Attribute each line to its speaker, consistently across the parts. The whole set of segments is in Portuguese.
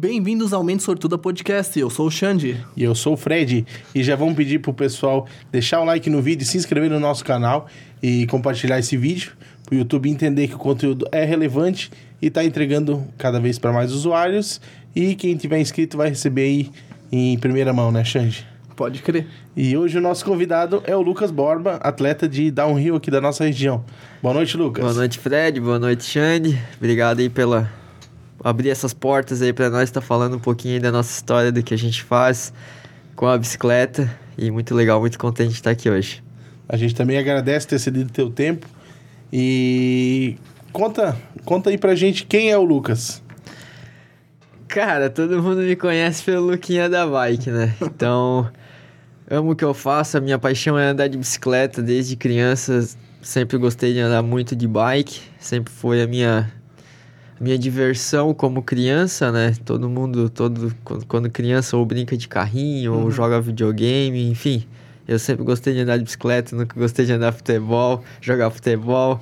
Speaker 1: Bem-vindos ao Mente Sortuda Podcast. Eu sou o Xande.
Speaker 2: E eu sou o Fred. E já vamos pedir pro pessoal deixar o like no vídeo, se inscrever no nosso canal e compartilhar esse vídeo. Para o YouTube entender que o conteúdo é relevante e está entregando cada vez para mais usuários. E quem tiver inscrito vai receber aí em primeira mão, né, Xande?
Speaker 1: Pode crer.
Speaker 2: E hoje o nosso convidado é o Lucas Borba, atleta de downhill aqui da nossa região. Boa noite, Lucas.
Speaker 3: Boa noite, Fred. Boa noite, Xande. Obrigado aí pela abrir essas portas aí para nós estar tá falando um pouquinho aí da nossa história, do que a gente faz com a bicicleta. E muito legal, muito contente de estar aqui hoje.
Speaker 2: A gente também agradece ter cedido teu tempo. E conta, conta aí pra gente quem é o Lucas.
Speaker 3: Cara, todo mundo me conhece pelo Luquinha da bike, né? Então, amo o que eu faço, a minha paixão é andar de bicicleta desde criança. Sempre gostei de andar muito de bike, sempre foi a minha minha diversão como criança, né? Todo mundo, todo quando criança ou brinca de carrinho uhum. ou joga videogame, enfim. Eu sempre gostei de andar de bicicleta, nunca gostei de andar futebol, jogar futebol.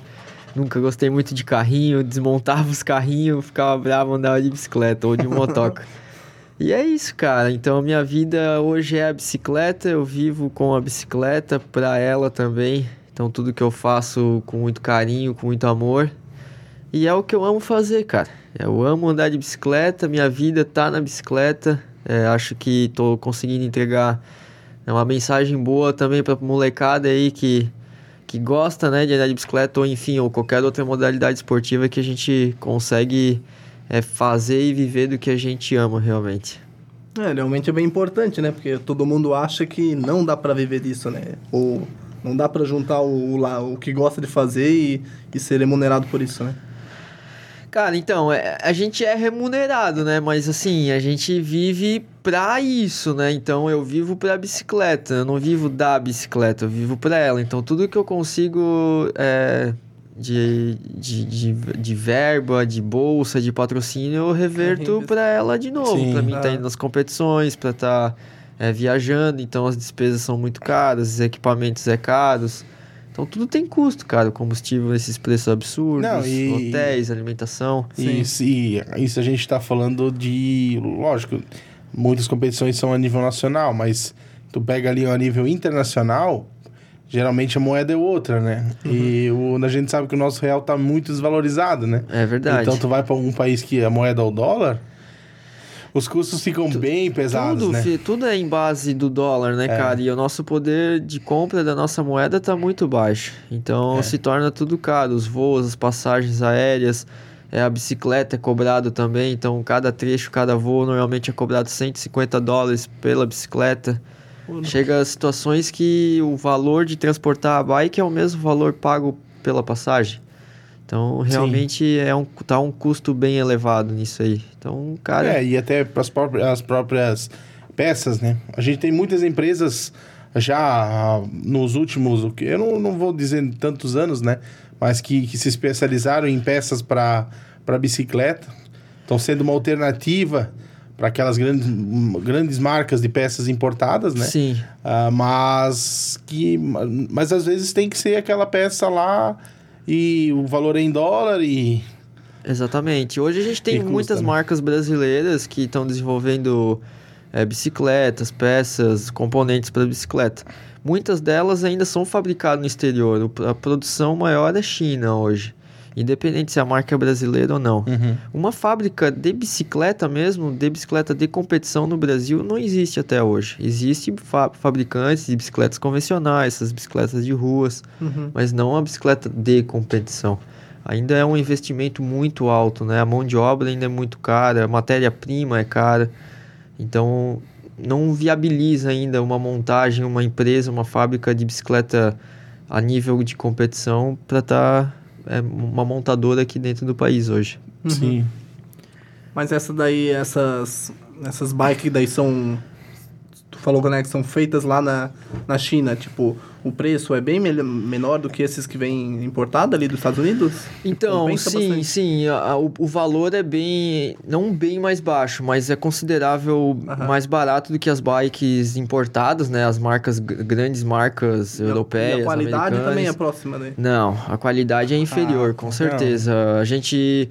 Speaker 3: Nunca gostei muito de carrinho, desmontava os carrinhos, ficava bravo, andava de bicicleta ou de motoca. e é isso, cara. Então, minha vida hoje é a bicicleta, eu vivo com a bicicleta, pra ela também. Então, tudo que eu faço com muito carinho, com muito amor. E é o que eu amo fazer, cara. Eu amo andar de bicicleta, minha vida tá na bicicleta. É, acho que tô conseguindo entregar uma mensagem boa também pra molecada aí que, que gosta, né, de andar de bicicleta ou enfim, ou qualquer outra modalidade esportiva que a gente consegue é, fazer e viver do que a gente ama realmente.
Speaker 1: É, realmente é bem importante, né? Porque todo mundo acha que não dá para viver disso, né? Ou não dá para juntar o, o, o que gosta de fazer e, e ser remunerado por isso, né?
Speaker 3: Cara, então, é, a gente é remunerado, né? Mas assim, a gente vive pra isso, né? Então eu vivo pra bicicleta, eu não vivo da bicicleta, eu vivo pra ela. Então tudo que eu consigo é, de, de, de, de, verba, de bolsa, de patrocínio, eu reverto pra ela de novo. Sim, pra mim tá indo nas competições, pra tá é, viajando, então as despesas são muito caras, os equipamentos é caros. Então tudo tem custo, cara. O combustível, esses preços absurdos, Não, e, hotéis, alimentação.
Speaker 2: Isso, e isso a gente está falando de. Lógico, muitas competições são a nível nacional, mas tu pega ali a nível internacional, geralmente a moeda é outra, né? Uhum. E o, a gente sabe que o nosso real está muito desvalorizado, né?
Speaker 3: É verdade.
Speaker 2: Então tu vai para um país que a moeda é o dólar os custos ficam tu, bem pesados,
Speaker 3: tudo,
Speaker 2: né?
Speaker 3: Tudo é em base do dólar, né, é. cara? E o nosso poder de compra da nossa moeda tá muito baixo. Então é. se torna tudo caro. Os voos, as passagens aéreas, é, a bicicleta é cobrado também. Então cada trecho, cada voo normalmente é cobrado 150 dólares pela bicicleta. Chega a situações que o valor de transportar a bike é o mesmo valor pago pela passagem. Então, realmente é um, tá um custo bem elevado nisso aí. Então, cara.
Speaker 2: É, e até para as próprias, as próprias peças, né? A gente tem muitas empresas já nos últimos, eu não, não vou dizer tantos anos, né? Mas que, que se especializaram em peças para bicicleta. Estão sendo uma alternativa para aquelas grandes, grandes marcas de peças importadas, né?
Speaker 3: Sim.
Speaker 2: Uh, mas que mas às vezes tem que ser aquela peça lá e o valor é em dólar e.
Speaker 3: Exatamente. Hoje a gente tem custa, muitas né? marcas brasileiras que estão desenvolvendo é, bicicletas, peças, componentes para bicicleta. Muitas delas ainda são fabricadas no exterior. A produção maior é China hoje independente se a marca é brasileira ou não. Uhum. Uma fábrica de bicicleta mesmo, de bicicleta de competição no Brasil, não existe até hoje. Existem fa fabricantes de bicicletas convencionais, essas bicicletas de ruas, uhum. mas não a bicicleta de competição. Ainda é um investimento muito alto, né? A mão de obra ainda é muito cara, a matéria-prima é cara. Então, não viabiliza ainda uma montagem, uma empresa, uma fábrica de bicicleta a nível de competição para estar tá é uma montadora aqui dentro do país hoje.
Speaker 2: Uhum. Sim.
Speaker 1: Mas essa daí, essas, essas bikes daí são falou né, que são feitas lá na, na China, tipo, o preço é bem menor do que esses que vêm importados ali dos Estados Unidos?
Speaker 3: Então, Compensa sim, bastante. sim, a, a, o, o, valor é bem, não bem mais baixo, mas é considerável mais barato do que as bikes importadas, né, as marcas, grandes marcas e europeias,
Speaker 1: E a qualidade também é próxima, né?
Speaker 3: Não, a qualidade é inferior, ah, com certeza. Não. A gente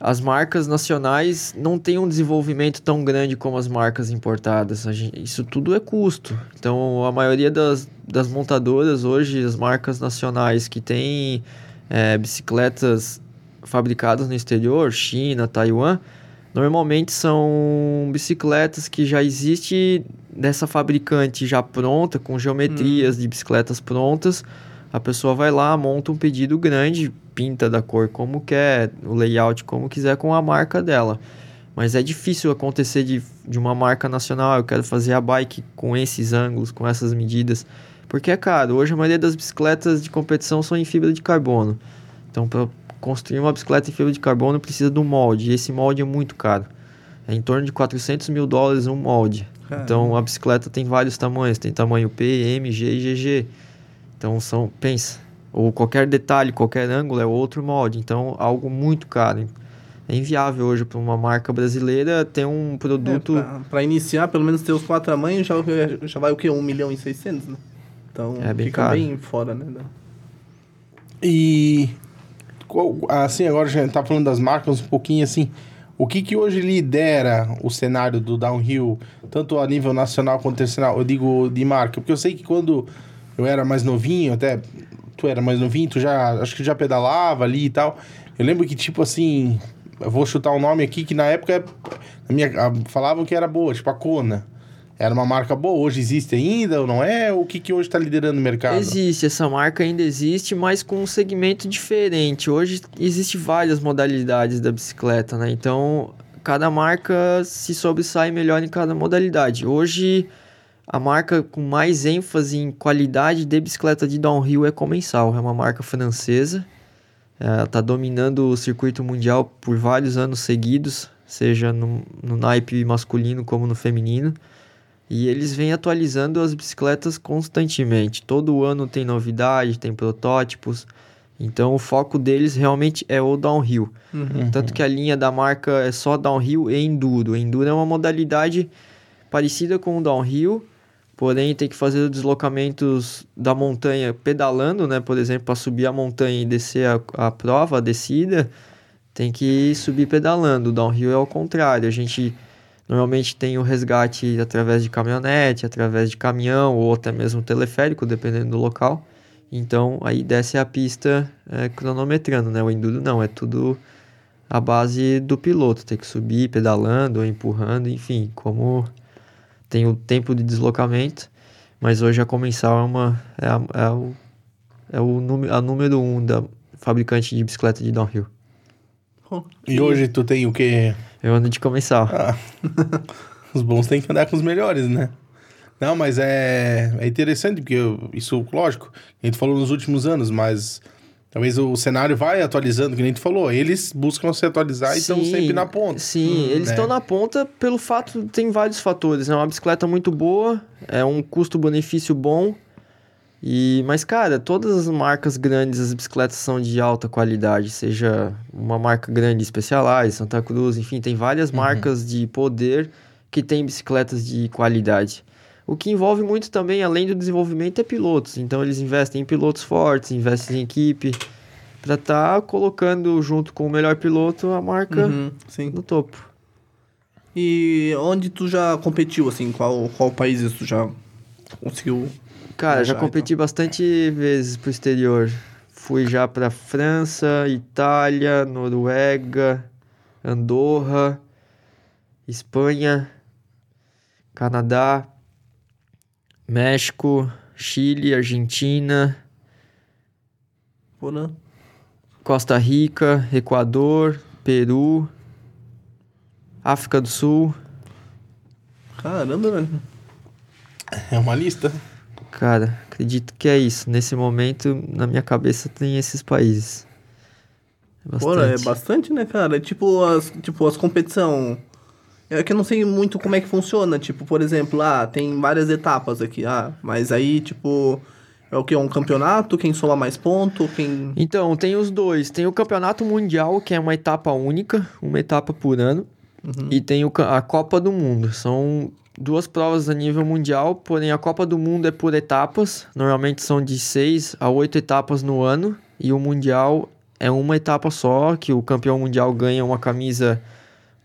Speaker 3: as marcas nacionais não têm um desenvolvimento tão grande como as marcas importadas. Gente, isso tudo é custo. Então, a maioria das, das montadoras hoje, as marcas nacionais que têm é, bicicletas fabricadas no exterior, China, Taiwan, normalmente são bicicletas que já existe dessa fabricante já pronta, com geometrias hum. de bicicletas prontas. A pessoa vai lá, monta um pedido grande, pinta da cor como quer, o layout como quiser com a marca dela. Mas é difícil acontecer de, de uma marca nacional, eu quero fazer a bike com esses ângulos, com essas medidas. Porque é caro. Hoje a maioria das bicicletas de competição são em fibra de carbono. Então, para construir uma bicicleta em fibra de carbono, precisa de um molde. E esse molde é muito caro. É em torno de 400 mil dólares um molde. Caramba. Então, a bicicleta tem vários tamanhos. Tem tamanho P, M, G e GG. Então, são... Pensa. Ou qualquer detalhe, qualquer ângulo é outro molde. Então, algo muito caro. É inviável hoje para uma marca brasileira ter um produto... É,
Speaker 1: para iniciar, pelo menos ter os quatro tamanhos, já, já vai o quê? 1 milhão e 600, né? Então é bem fica caro. bem fora, né?
Speaker 2: E assim, agora a gente tá falando das marcas um pouquinho assim. O que que hoje lidera o cenário do downhill, tanto a nível nacional quanto internacional? Eu digo de marca, porque eu sei que quando eu era mais novinho, até tu era mais novinho, tu já acho que já pedalava ali e tal. Eu lembro que tipo assim, eu vou chutar um nome aqui que na época minha, falavam que era boa, tipo a Kona. Era uma marca boa, hoje existe ainda ou não é? O que, que hoje está liderando o mercado?
Speaker 3: Existe, essa marca ainda existe, mas com um segmento diferente. Hoje existe várias modalidades da bicicleta, né? Então, cada marca se sobressai melhor em cada modalidade. Hoje, a marca com mais ênfase em qualidade de bicicleta de downhill é Comensal. É uma marca francesa. Está dominando o circuito mundial por vários anos seguidos, seja no, no naipe masculino como no feminino. E eles vêm atualizando as bicicletas constantemente. Todo ano tem novidade, tem protótipos. Então o foco deles realmente é o downhill. Uhum. Tanto que a linha da marca é só downhill e enduro. Enduro é uma modalidade parecida com o downhill, porém tem que fazer deslocamentos da montanha pedalando, né? Por exemplo, para subir a montanha e descer a, a prova, a descida, tem que subir pedalando. O downhill é o contrário. A gente Normalmente tem o resgate através de caminhonete, através de caminhão ou até mesmo teleférico, dependendo do local. Então aí desce a pista é, cronometrando, né? O enduro não, é tudo a base do piloto, tem que subir pedalando empurrando, enfim, como tem o tempo de deslocamento, mas hoje a Comensal é, uma, é, a, é, o, é o a número um da fabricante de bicicleta de downhill.
Speaker 2: E hoje tu tem o que?
Speaker 3: Eu ando de comensal.
Speaker 2: Ah. Os bons têm que andar com os melhores, né? Não, mas é, é interessante, porque eu, isso, lógico, a gente falou nos últimos anos, mas talvez o cenário vai atualizando, que a gente falou. Eles buscam se atualizar sim, e estão sempre na ponta.
Speaker 3: Sim, hum, eles estão né? na ponta pelo fato, tem vários fatores. É né? uma bicicleta muito boa, é um custo-benefício bom, e, mas, cara, todas as marcas grandes, as bicicletas são de alta qualidade, seja uma marca grande Specialized, Santa Cruz, enfim, tem várias uhum. marcas de poder que tem bicicletas de qualidade. O que envolve muito também, além do desenvolvimento, é pilotos. Então, eles investem em pilotos fortes, investem em equipe, para estar tá colocando junto com o melhor piloto a marca uhum, no topo.
Speaker 1: E onde tu já competiu, assim? Qual, qual país tu já conseguiu
Speaker 3: Cara, já competi bastante vezes pro exterior. Fui já para França, Itália, Noruega, Andorra, Espanha, Canadá, México, Chile, Argentina,
Speaker 1: Porã.
Speaker 3: Costa Rica, Equador, Peru, África do Sul.
Speaker 1: Caramba, velho.
Speaker 2: É uma lista.
Speaker 3: Cara, acredito que é isso. Nesse momento, na minha cabeça, tem esses países.
Speaker 1: É bastante. Pô, é bastante, né, cara? É tipo, as, tipo, as competição... É que eu não sei muito como é que funciona. Tipo, por exemplo, ah, tem várias etapas aqui. Ah, mas aí, tipo... É o que? Um campeonato? Quem soma mais ponto? Quem...
Speaker 3: Então, tem os dois. Tem o campeonato mundial, que é uma etapa única, uma etapa por ano. Uhum. E tem o, a Copa do Mundo. São duas provas a nível mundial, porém a Copa do Mundo é por etapas, normalmente são de seis a oito etapas no ano, e o Mundial é uma etapa só, que o campeão mundial ganha uma camisa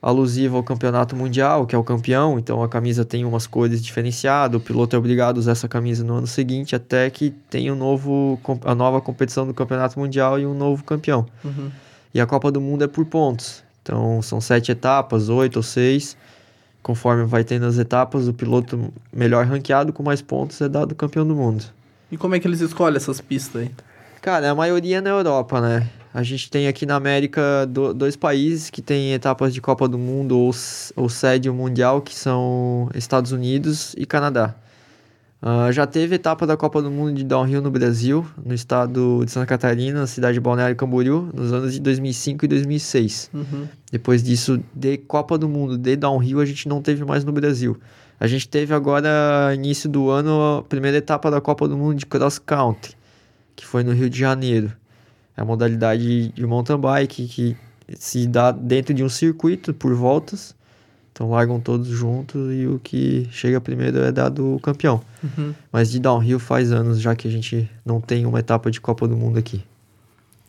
Speaker 3: alusiva ao campeonato mundial, que é o campeão, então a camisa tem umas cores diferenciadas, o piloto é obrigado a usar essa camisa no ano seguinte até que tenha um novo, a nova competição do campeonato mundial e um novo campeão.
Speaker 1: Uhum.
Speaker 3: E a Copa do Mundo é por pontos, então são sete etapas, oito ou seis, conforme vai tendo as etapas, o piloto melhor ranqueado com mais pontos é dado campeão do mundo.
Speaker 1: E como é que eles escolhem essas pistas aí?
Speaker 3: Cara, a maioria é na Europa, né? A gente tem aqui na América do, dois países que têm etapas de Copa do Mundo ou, ou sede mundial, que são Estados Unidos e Canadá. Uh, já teve etapa da Copa do Mundo de downhill no Brasil, no estado de Santa Catarina, na cidade de Balneário Camboriú, nos anos de 2005 e 2006.
Speaker 1: Uhum.
Speaker 3: Depois disso, de Copa do Mundo de downhill, a gente não teve mais no Brasil. A gente teve agora, início do ano, a primeira etapa da Copa do Mundo de cross country que foi no Rio de Janeiro. É a modalidade de mountain bike que se dá dentro de um circuito por voltas. Então largam todos juntos e o que chega primeiro é dado o campeão.
Speaker 1: Uhum.
Speaker 3: Mas de downhill faz anos já que a gente não tem uma etapa de Copa do Mundo aqui.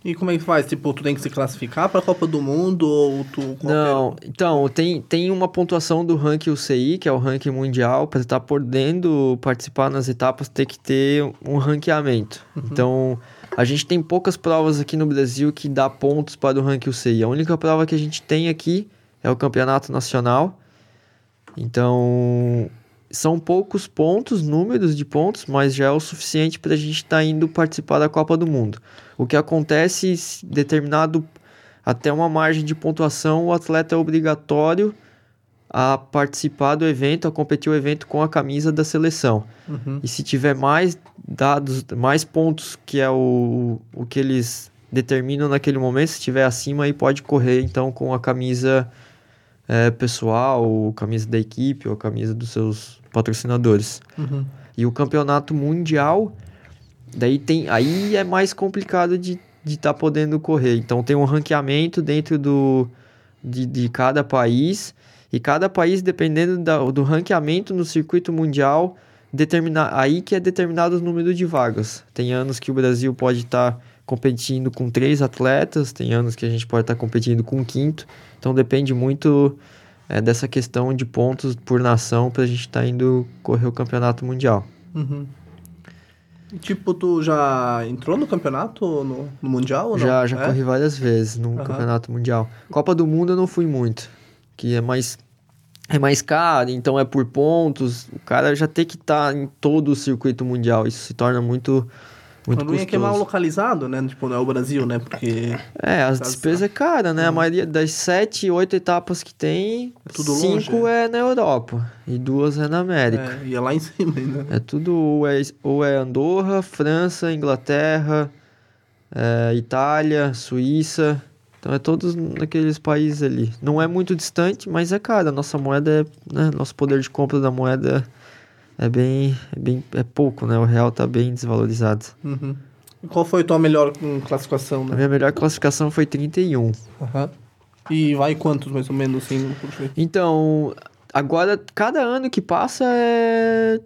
Speaker 1: E como é que faz? Tipo, tu tem que se classificar para a Copa do Mundo ou tu qualquer...
Speaker 3: Não, então, tem, tem uma pontuação do ranking UCI, que é o ranking mundial, para estar podendo participar nas etapas, ter que ter um ranqueamento.
Speaker 1: Uhum.
Speaker 3: Então, a gente tem poucas provas aqui no Brasil que dá pontos para o ranking UCI. A única prova que a gente tem aqui é o Campeonato Nacional. Então, são poucos pontos, números de pontos, mas já é o suficiente para a gente estar tá indo participar da Copa do Mundo. O que acontece, determinado até uma margem de pontuação, o atleta é obrigatório a participar do evento, a competir o evento com a camisa da seleção.
Speaker 1: Uhum.
Speaker 3: E se tiver mais dados, mais pontos que é o, o que eles determinam naquele momento, se tiver acima, aí pode correr então com a camisa é, pessoal, ou camisa da equipe, ou camisa dos seus patrocinadores.
Speaker 1: Uhum.
Speaker 3: E o campeonato mundial, daí tem, aí é mais complicado de estar tá podendo correr. Então tem um ranqueamento dentro do, de, de cada país, e cada país, dependendo da, do ranqueamento no circuito mundial, determinar aí que é determinado o número de vagas. Tem anos que o Brasil pode estar tá competindo com três atletas, tem anos que a gente pode estar tá competindo com um quinto. Então depende muito é, dessa questão de pontos por nação para a gente estar tá indo correr o campeonato mundial.
Speaker 1: Uhum. Tipo, tu já entrou no campeonato, no, no Mundial ou não?
Speaker 3: Já, já
Speaker 1: é?
Speaker 3: corri várias vezes no
Speaker 1: Uhum.
Speaker 3: campeonato mundial. Copa do Mundo eu não fui muito, que é mais é mais caro, então é por pontos. O cara já tem que estar tá em todo o circuito mundial. Isso se torna muito muito
Speaker 1: o ruim
Speaker 3: custoso.
Speaker 1: é que é mal localizado, né? Tipo, não é o Brasil, né? Porque
Speaker 3: É, as despesas é cara, né? A maioria das sete, oito etapas que tem,
Speaker 1: É tudo
Speaker 3: cinco
Speaker 1: longe,
Speaker 3: é na Europa e duas é na América.
Speaker 1: é, ia lá em cima ainda.
Speaker 3: É, tudo ou é, ou é Andorra, França, Inglaterra, é, Itália, Suíça. Então é todos naqueles países ali. Não é muito distante, mas é caro. A nossa moeda é. Né? Nosso poder de compra da moeda é bem. É, bem, é pouco, né? O real tá bem desvalorizado.
Speaker 1: Uhum. Qual foi a tua melhor hum, classificação,
Speaker 3: A
Speaker 1: né?
Speaker 3: minha melhor classificação foi 31.
Speaker 1: Aham. E vai quantos, mais ou menos, assim?
Speaker 3: Então, agora, cada ano que passa é...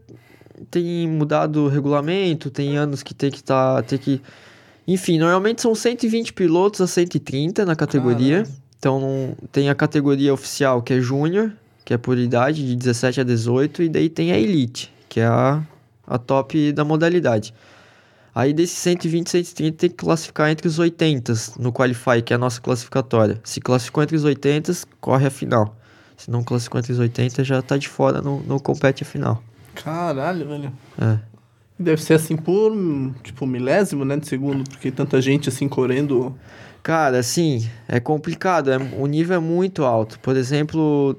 Speaker 3: tem mudado o regulamento, tem anos que tem que tá, tem que... Enfim, normalmente são 120 pilotos a 130 na categoria.
Speaker 1: Caramba.
Speaker 3: Então, tem a categoria oficial, que é Júnior, que é por idade, de 17 a 18, e daí tem a Elite, que é a, a top da modalidade. Aí desses 120, 130 tem que classificar entre os 80 no Qualify, que é a nossa classificatória. Se classificou entre os 80, corre a final. Se não classificou entre os 80, já tá de fora, não, não compete a final.
Speaker 1: Caralho, velho.
Speaker 3: É.
Speaker 1: Deve ser assim por, tipo, milésimo, né, de segundo, porque tanta gente assim correndo.
Speaker 3: Cara, assim, é complicado, é, o nível é muito alto. Por exemplo,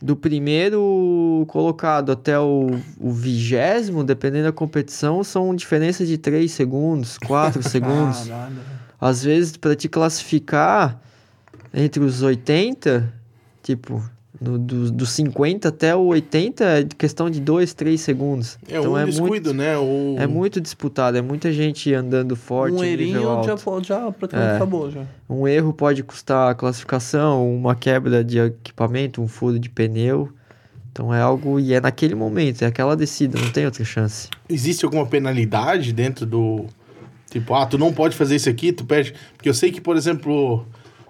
Speaker 3: do primeiro colocado até o, o vigésimo, dependendo da competição, são diferenças de 3 segundos, 4 segundos.
Speaker 1: Caralho.
Speaker 3: Às vezes, para te classificar entre os 80, tipo, do, dos 50 até o 80 é questão de 2, 3 segundos.
Speaker 2: É
Speaker 3: então
Speaker 2: um
Speaker 3: é
Speaker 2: descuido,
Speaker 3: muito,
Speaker 2: né? O...
Speaker 3: é muito disputado, é muita gente andando forte,
Speaker 1: um
Speaker 3: alto.
Speaker 1: já, já praticamente
Speaker 3: É.
Speaker 1: acabou, já.
Speaker 3: Um erro pode custar a classificação, uma quebra de equipamento, um furo de pneu. Então é algo. E é naquele momento, é aquela descida, não tem outra chance.
Speaker 2: Existe alguma penalidade dentro do, Tipo, ah, tu não pode fazer isso aqui, tu perde. Porque eu sei que, por exemplo,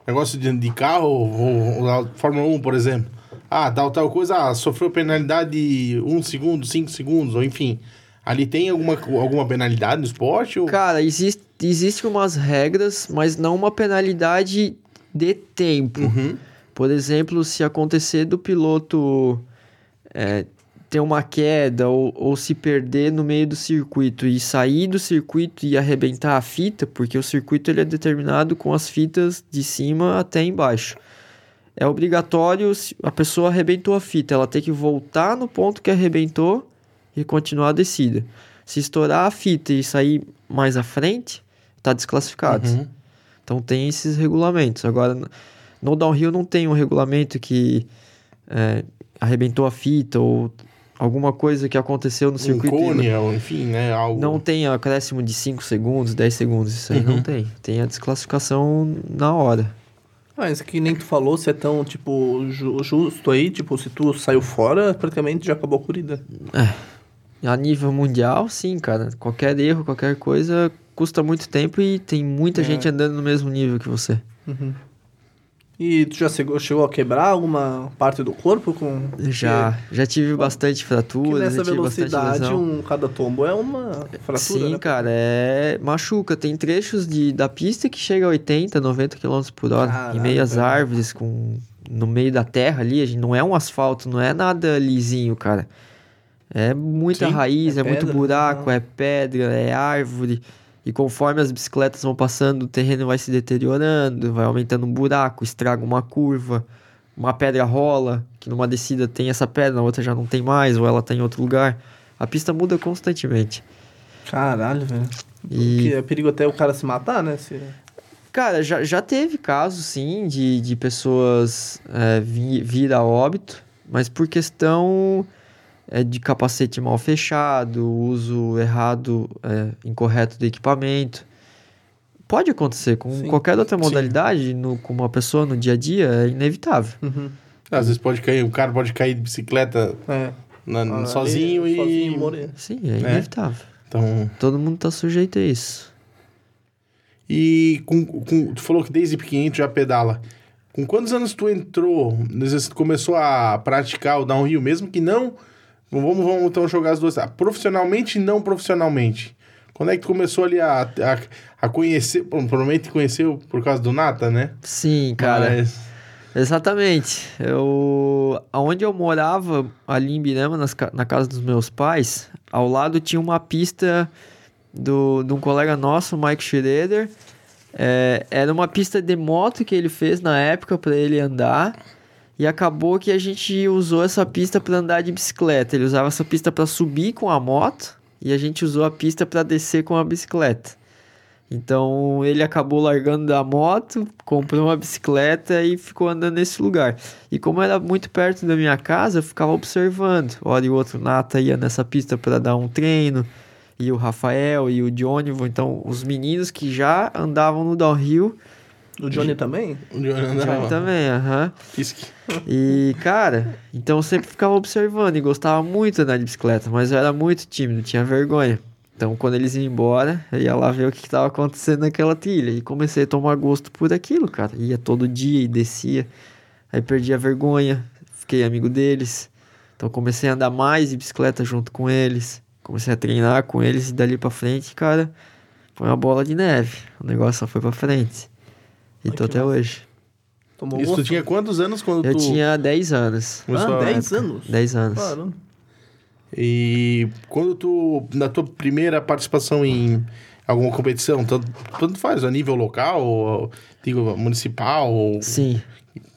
Speaker 2: negócio de, de carro, ou, ou, Fórmula 1, por exemplo. Ah, tal, tal coisa, ah, sofreu penalidade de 1 segundo, 5 segundos, ou enfim. Ali tem alguma, alguma penalidade no esporte? Ou...
Speaker 3: Cara, existe, existe umas regras, mas não uma penalidade de tempo.
Speaker 2: Uhum.
Speaker 3: Por exemplo, se acontecer do piloto é, ter uma queda ou, ou se perder no meio do circuito e sair do circuito e arrebentar a fita, porque o circuito ele é determinado com as fitas de cima até embaixo. É obrigatório, a pessoa arrebentou a fita, ela tem que voltar no ponto que arrebentou e continuar a descida. Se estourar a fita e sair mais à frente, está desclassificado.
Speaker 2: Uhum.
Speaker 3: Então tem esses regulamentos. Agora, no downhill não tem um regulamento que é, arrebentou a fita ou alguma coisa que aconteceu no circuito.
Speaker 2: Um cone, ou enfim, né? Algo...
Speaker 3: Não tem acréscimo de 5 segundos, 10 segundos, isso aí uhum. não tem. Tem a desclassificação na hora.
Speaker 1: Mas que nem tu falou, se é tão, tipo, justo aí, tipo, se tu saiu fora, praticamente já acabou a corrida.
Speaker 3: É. A nível mundial, sim, cara. Qualquer erro, qualquer coisa custa muito tempo e tem muita é. gente andando no mesmo nível que você.
Speaker 1: Uhum. E tu já chegou, a quebrar alguma parte do corpo com.
Speaker 3: Já, já tive bastante fraturas. Que
Speaker 1: nessa velocidade, um, cada tombo é uma fratura.
Speaker 3: Sim,
Speaker 1: né?
Speaker 3: cara, é. Machuca. Tem trechos de, da pista que chega a 80, 90 km por hora. Caralho, em meio às árvores, com, no meio da terra ali. A gente, não é um asfalto, não é nada lisinho, cara. É muita Sim, raiz, é, é pedra, muito buraco, não. é pedra, é árvore. E conforme as bicicletas vão passando, o terreno vai se deteriorando, vai aumentando um buraco, estraga uma curva, uma pedra rola, que numa descida tem essa pedra, na outra já não tem mais, ou ela tá em outro lugar. A pista muda constantemente.
Speaker 1: Caralho, velho. E... é perigo até o cara se matar, né? Se...
Speaker 3: Cara, já, já teve casos, sim, de, de pessoas é, vir, vir a óbito, mas por questão é, de capacete mal fechado, uso errado, é, incorreto do equipamento. Pode acontecer com sim, qualquer outra modalidade, no, com uma pessoa no dia a dia, é inevitável.
Speaker 1: Uhum.
Speaker 2: Às vezes pode cair, o cara pode cair de bicicleta
Speaker 1: é.
Speaker 2: na, ah, sozinho e.
Speaker 1: Sozinho
Speaker 3: Sim, é, é inevitável.
Speaker 2: Então...
Speaker 3: Todo mundo está sujeito a isso.
Speaker 2: E com, com, tu falou que desde pequenininho tu já pedala. Com quantos anos tu entrou, tu começou a praticar o downhill, mesmo que não Vamos, vamos então jogar as duas. Ah, profissionalmente e não profissionalmente. Quando é que tu começou ali a, a, a conhecer? Provavelmente conheceu por causa do Nata, né?
Speaker 3: Sim, cara. Mas... Exatamente. Eu, aonde eu morava, ali em Birama, nas, na casa dos meus pais, ao lado tinha uma pista do, de um colega nosso, Mike Schroeder. É, era uma pista de moto que ele fez na época para ele andar. E acabou que a gente usou essa pista para andar de bicicleta. Ele usava essa pista para subir com a moto e a gente usou a pista para descer com a bicicleta. Então ele acabou largando da moto, comprou uma bicicleta e ficou andando nesse lugar. E como era muito perto da minha casa, eu ficava observando. Hora e outro Nata ia nessa pista para dar um treino, e o Rafael e o Johnny, então os meninos que já andavam no downhill
Speaker 1: o Johnny também?
Speaker 2: O Johnny andava.
Speaker 3: Johnny também, aham. E, cara, então eu sempre ficava observando e gostava muito de andar de bicicleta, mas eu era muito tímido, tinha vergonha. Então, quando eles iam embora, eu ia lá ver o que estava acontecendo naquela trilha. E comecei a tomar gosto por aquilo, cara. Ia todo dia e descia. Aí perdi a vergonha, fiquei amigo deles. Então, comecei a andar mais de bicicleta junto com eles. Comecei a treinar com eles e dali pra frente, cara, foi uma bola de neve. O negócio só foi pra frente. E tô até hoje.
Speaker 2: Tomou Isso tu tinha quantos anos quando
Speaker 3: eu
Speaker 2: tu...
Speaker 3: Eu tinha 10 anos.
Speaker 1: Ah, 10 anos?
Speaker 3: 10 anos.
Speaker 1: Claro.
Speaker 2: E quando tu, na tua primeira participação em alguma competição, tanto, tanto faz, a nível local, ou, digo, municipal? Ou...
Speaker 3: Sim.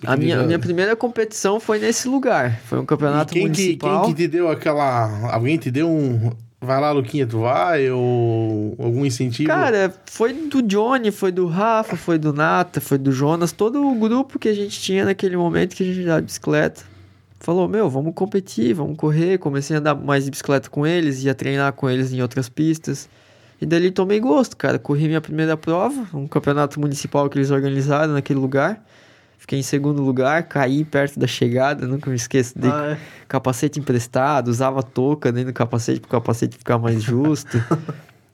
Speaker 3: A minha, a minha primeira competição foi nesse lugar. Foi um campeonato
Speaker 2: quem
Speaker 3: municipal.
Speaker 2: Que, quem que te deu aquela... Alguém te deu um... Vai lá, Luquinha, tu vai? Ou algum incentivo?
Speaker 3: Cara, foi do Johnny, foi do Rafa, foi do Nata, foi do Jonas. Todo o grupo que a gente tinha naquele momento que a gente andava de bicicleta. Falou, meu, vamos competir, vamos correr. Comecei a andar mais de bicicleta com eles, ia treinar com eles em outras pistas. E dali tomei gosto, cara. Corri minha primeira prova, um campeonato municipal que eles organizaram naquele lugar. Fiquei em segundo lugar, caí perto da chegada, nunca me esqueço. Dei ah, é. capacete emprestado, usava touca dentro do capacete para o capacete ficar mais justo.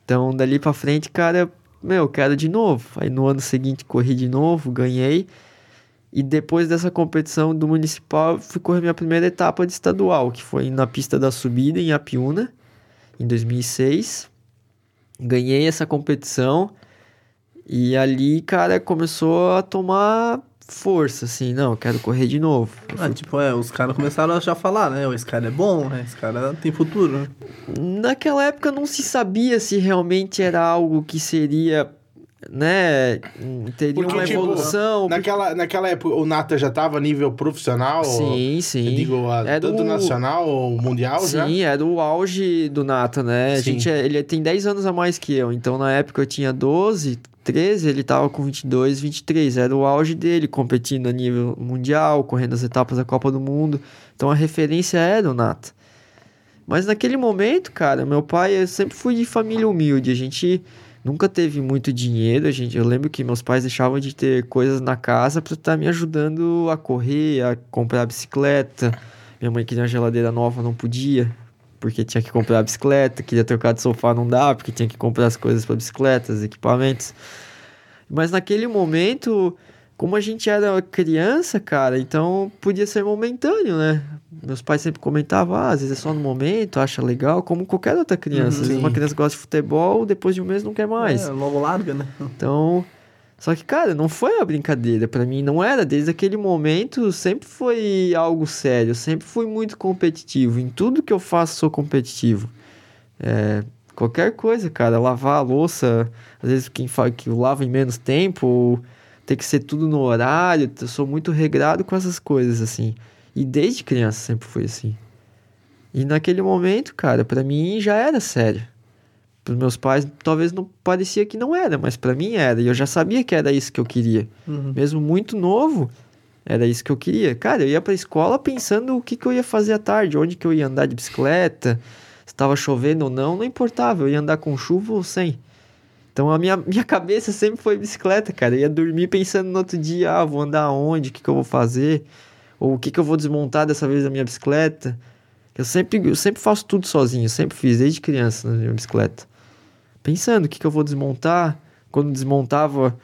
Speaker 3: então, dali para frente, cara, meu, quero de novo. Aí no ano seguinte corri de novo, ganhei. E depois dessa competição do municipal, fui correr minha primeira etapa de estadual, que foi na pista da subida em Apiúna, em 2006. Ganhei essa competição e ali, cara, começou a tomar força, assim, não, eu quero correr de novo.
Speaker 1: Ah,
Speaker 3: fui-
Speaker 1: tipo, é, os caras começaram a já falar, né? "Ô, Esse cara é bom, né? Esse cara tem futuro, né?
Speaker 3: Naquela época não se sabia se realmente era algo que seria, né, teria
Speaker 2: Porque,
Speaker 3: uma
Speaker 2: tipo,
Speaker 3: evolução.
Speaker 2: Naquela, naquela época, o Nata já tava a nível profissional?
Speaker 3: Sim, sim.
Speaker 2: Eu digo, a-
Speaker 3: Era
Speaker 2: tanto
Speaker 3: o-
Speaker 2: nacional ou mundial já?
Speaker 3: Sim, era o auge do Nata, né? A
Speaker 2: Sim.
Speaker 3: gente, é- ele tem 10 anos a mais que eu. Então, na época, eu tinha 12, 13, ele tava com 22, 23. Era o auge dele, competindo a nível mundial, correndo as etapas da Copa do Mundo. Então, a referência era o Nata. Mas naquele momento, cara, meu pai, eu sempre fui de família humilde. A gente nunca teve muito dinheiro. A gente, eu lembro que meus pais deixavam de ter coisas na casa para estar me ajudando a correr, a comprar bicicleta. Minha mãe queria uma geladeira nova, não podia, porque tinha que comprar a bicicleta. Queria trocar de sofá, não dá, porque tinha que comprar as coisas para bicicleta, os equipamentos. Mas naquele momento, como a gente era criança, cara, então podia ser momentâneo, né? Meus pais sempre comentavam, ah, às vezes é só no momento, acha legal, como qualquer outra criança. Às vezes
Speaker 2: Sim.
Speaker 3: uma criança gosta de futebol, depois de um mês não quer mais.
Speaker 1: É, logo larga, né?
Speaker 3: Então, só que, cara, não foi uma brincadeira. Pra mim, não era. Desde aquele momento, sempre foi algo sério. Sempre fui muito competitivo. Em tudo que eu faço, sou competitivo. É, qualquer coisa, cara. Lavar a louça, às vezes quem fala que eu lavo em menos tempo, ou ter que ser tudo no horário. Eu sou muito regrado com essas coisas, assim. E desde criança sempre foi assim. E naquele momento, cara, pra mim já era sério. Para meus pais, talvez não parecia que não era, mas para mim era. E eu já sabia que era isso que eu queria.
Speaker 1: Uhum.
Speaker 3: Mesmo muito novo, era isso que eu queria. Cara, eu ia pra escola pensando o que, que eu ia fazer à tarde, onde que eu ia andar de bicicleta, se estava chovendo ou não, não importava. Eu ia andar com chuva ou sem. Então a minha, minha cabeça sempre foi bicicleta, cara. Eu ia dormir pensando no outro dia, ah, vou andar aonde, o que, que eu vou fazer, ou o que, que eu vou desmontar dessa vez da minha bicicleta. Eu sempre, eu sempre faço tudo sozinho, sempre fiz, desde criança na minha bicicleta. Pensando o que, que eu vou desmontar. Quando desmontava,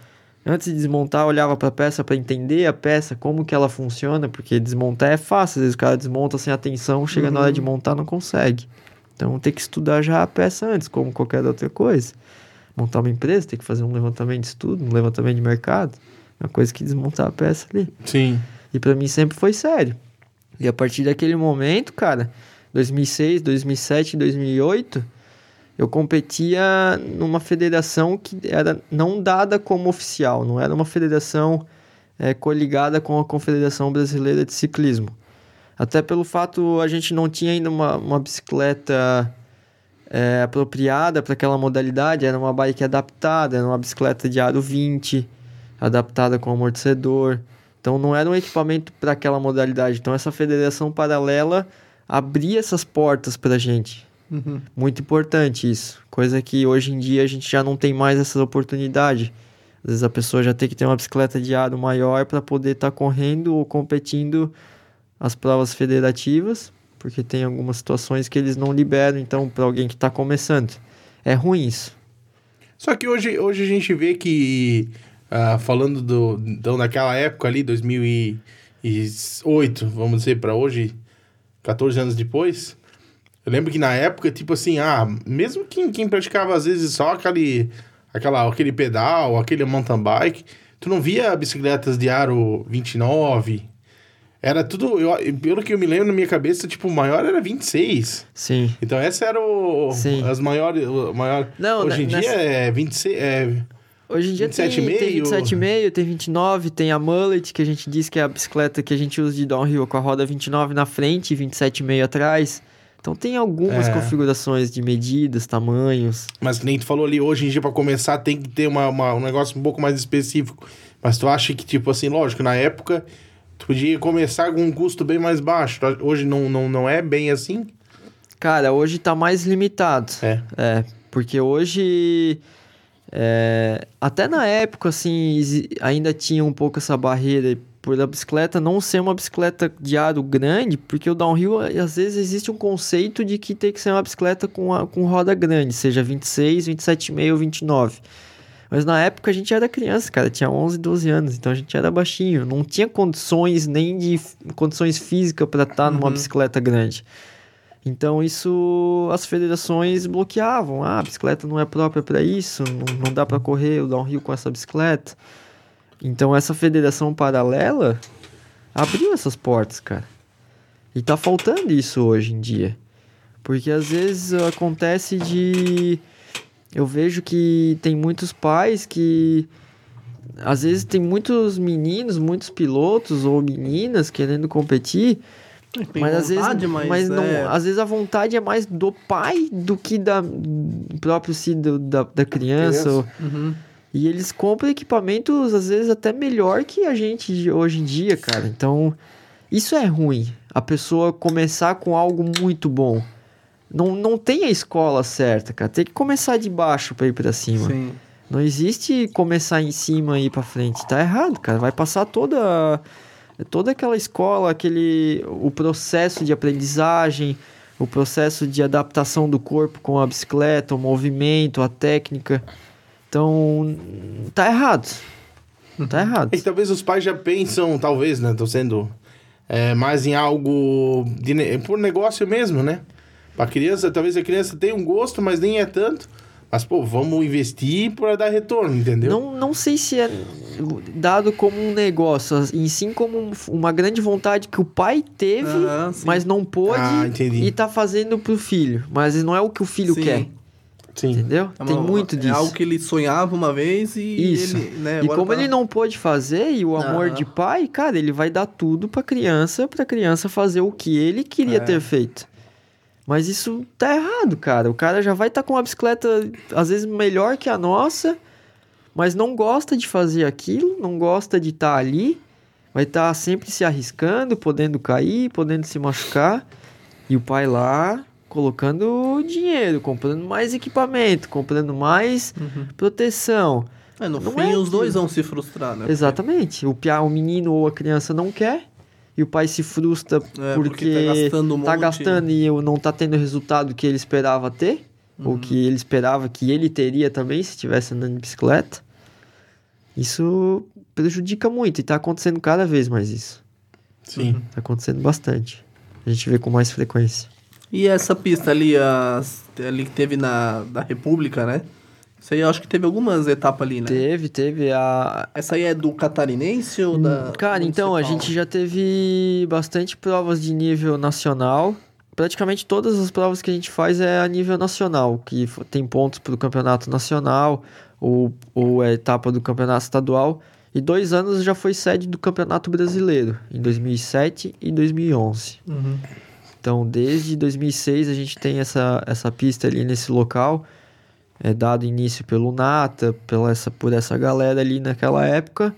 Speaker 3: antes de desmontar, eu olhava para a peça para entender a peça, como que ela funciona, porque desmontar é fácil, às vezes o cara desmonta sem atenção, chega na hora de montar não consegue. Então tem que estudar já a peça antes, como qualquer outra coisa. Montar uma empresa, tem que fazer um levantamento de estudo, um levantamento de mercado, uma coisa que desmontar a peça ali.
Speaker 2: Sim.
Speaker 3: E pra mim sempre foi sério. E a partir daquele momento, cara, 2006, 2007, 2008, eu competia numa federação que era não dada como oficial, não era uma federação é, coligada com a Confederação Brasileira de Ciclismo. Até pelo fato a gente não tinha ainda uma, uma bicicleta é, apropriada para aquela modalidade, era uma bike adaptada, era uma bicicleta de aro 20, adaptada com amortecedor. Então não era um equipamento para aquela modalidade. Então essa federação paralela abria essas portas para a gente.
Speaker 1: Uhum.
Speaker 3: Muito importante isso. Coisa que hoje em dia a gente já não tem mais essa oportunidade. Às vezes a pessoa já tem que ter uma bicicleta de aro maior para poder estar correndo ou competindo as provas federativas, porque tem algumas situações que eles não liberam, então, para alguém que está começando. É ruim isso.
Speaker 2: Só que hoje, hoje a gente vê que, ah, falando do, então, daquela época ali, 2008, vamos dizer, para hoje, 14 anos depois, eu lembro que na época, tipo assim, ah, mesmo quem, quem praticava às vezes só aquele, aquela, aquele pedal, aquele mountain bike, tu não via bicicletas de aro 29. Era tudo, eu, pelo que eu me lembro na minha cabeça, tipo, o maior era 26.
Speaker 3: Sim.
Speaker 2: Então essa era o,
Speaker 3: Sim.
Speaker 2: as maiores, o maior.
Speaker 3: Não,
Speaker 2: hoje em
Speaker 3: nessa-
Speaker 2: dia é 26, é
Speaker 3: Hoje em dia tem,
Speaker 2: 27,5?
Speaker 3: tem 27,5, tem 29, tem a Mullet, que a gente diz que é a bicicleta que a gente usa de downhill com a roda 29 na frente e 27,5 atrás. Então tem algumas
Speaker 2: É.
Speaker 3: configurações de medidas, tamanhos.
Speaker 2: Mas que nem tu falou ali, hoje em dia, pra começar, tem que ter uma, uma- um negócio um pouco mais específico. Mas tu acha que, tipo assim, lógico, na época, tu podia começar com um custo bem mais baixo. Hoje não, não, não é bem assim?
Speaker 3: Cara, hoje tá mais limitado.
Speaker 2: É.
Speaker 3: É, porque hoje. É, até na época, assim, ainda tinha um pouco essa barreira por a bicicleta não ser uma bicicleta de aro grande, porque o downhill, às vezes, existe um conceito de que tem que ser uma bicicleta com, a- com roda grande, seja 26, 27,5 ou 29. Mas na época a gente era criança, cara, tinha 11, 12 anos, então a gente era baixinho, não tinha condições nem de condições físicas para estar numa
Speaker 1: Uhum.
Speaker 3: bicicleta grande. Então isso as federações bloqueavam. Ah, a bicicleta não é própria para isso, não, não dá para correr o downhill com essa bicicleta. Então essa federação paralela abriu essas portas, cara. E tá faltando isso hoje em dia. Porque às vezes acontece de eu vejo que tem muitos pais que às vezes tem muitos meninos, muitos pilotos ou meninas querendo competir,
Speaker 1: Tem
Speaker 3: mas às vezes,
Speaker 1: vontade,
Speaker 3: mas, não,
Speaker 1: é-
Speaker 3: às vezes a vontade é mais do pai do que da próprio si do- da, da criança.
Speaker 2: Criança.
Speaker 3: ou-
Speaker 1: Uhum.
Speaker 3: E eles compram equipamentos às vezes até melhor que a gente de hoje em dia, cara. Então, isso é ruim. A pessoa começar com algo muito bom. Não, não tem a escola certa, cara. Tem que começar de baixo pra ir pra cima.
Speaker 1: Sim.
Speaker 3: Não existe começar em cima e ir pra frente. Tá errado, cara. Vai passar toda toda aquela escola, aquele o processo de aprendizagem, o processo de adaptação do corpo com a bicicleta, o movimento, a técnica. Então, tá errado. Tá errado.
Speaker 2: É que talvez os pais já pensam, talvez, né? Estão sendo é, mais em algo de, por negócio mesmo, né? Pra criança, talvez a criança tenha um gosto, mas nem é tanto. Mas, pô, vamos investir para dar retorno, entendeu?
Speaker 3: Não, não sei se é dado como um negócio, em sim como um- uma grande vontade que o pai teve,
Speaker 1: sim.
Speaker 3: mas não pôde
Speaker 2: Ah,
Speaker 3: e tá fazendo pro filho. Mas não é o que o filho
Speaker 1: Sim.
Speaker 3: quer,
Speaker 2: Sim.
Speaker 3: entendeu?
Speaker 1: É
Speaker 3: Tem
Speaker 1: uma-
Speaker 3: muito
Speaker 1: É
Speaker 3: disso.
Speaker 1: algo que ele sonhava uma vez e
Speaker 3: Isso.
Speaker 1: ele, né,
Speaker 3: E como
Speaker 1: tá-
Speaker 3: ele não pôde fazer, e o amor
Speaker 1: Aham.
Speaker 3: de pai, cara, ele vai dar tudo pra criança, pra criança fazer o que ele queria
Speaker 1: É.
Speaker 3: ter feito. Mas isso tá errado, cara. O cara já vai estar com uma bicicleta, às vezes, melhor que a nossa, mas não gosta de fazer aquilo, não gosta de estar ali, vai estar sempre se arriscando, podendo cair, podendo se machucar. E o pai lá colocando dinheiro, comprando mais equipamento, comprando mais
Speaker 1: Uhum.
Speaker 3: proteção.
Speaker 1: É, no
Speaker 3: Não
Speaker 1: fim,
Speaker 3: é
Speaker 1: os dois vão se frustrar, né?
Speaker 3: Exatamente. O, pia, o menino ou a criança não quer. E o pai se frustra
Speaker 1: É,
Speaker 3: porque,
Speaker 1: porque tá gastando um
Speaker 3: tá
Speaker 1: monte.
Speaker 3: gastando e não tá tendo o resultado que ele esperava ter.
Speaker 1: Uhum.
Speaker 3: Ou que ele esperava que ele teria também se estivesse andando de bicicleta. Isso prejudica muito e tá acontecendo cada vez mais isso.
Speaker 2: Sim.
Speaker 3: Tá acontecendo bastante. A gente vê com mais frequência.
Speaker 1: E essa pista ali, as, ali que teve na da República, né? Isso aí eu acho que teve algumas etapas ali, né?
Speaker 3: Teve, teve a,
Speaker 1: Essa aí é do catarinense ou da.
Speaker 3: Cara, então, a gente já teve bastante provas de nível nacional. Praticamente todas as provas que a gente faz é a nível nacional, que tem pontos para o campeonato nacional ou, ou é etapa do campeonato estadual. E dois anos já foi sede do campeonato brasileiro, em 2007 e 2011.
Speaker 1: Uhum.
Speaker 3: Então, desde 2006 a gente tem essa, essa pista ali nesse local. É dado início pelo Nata, pela essa, por essa galera ali naquela época.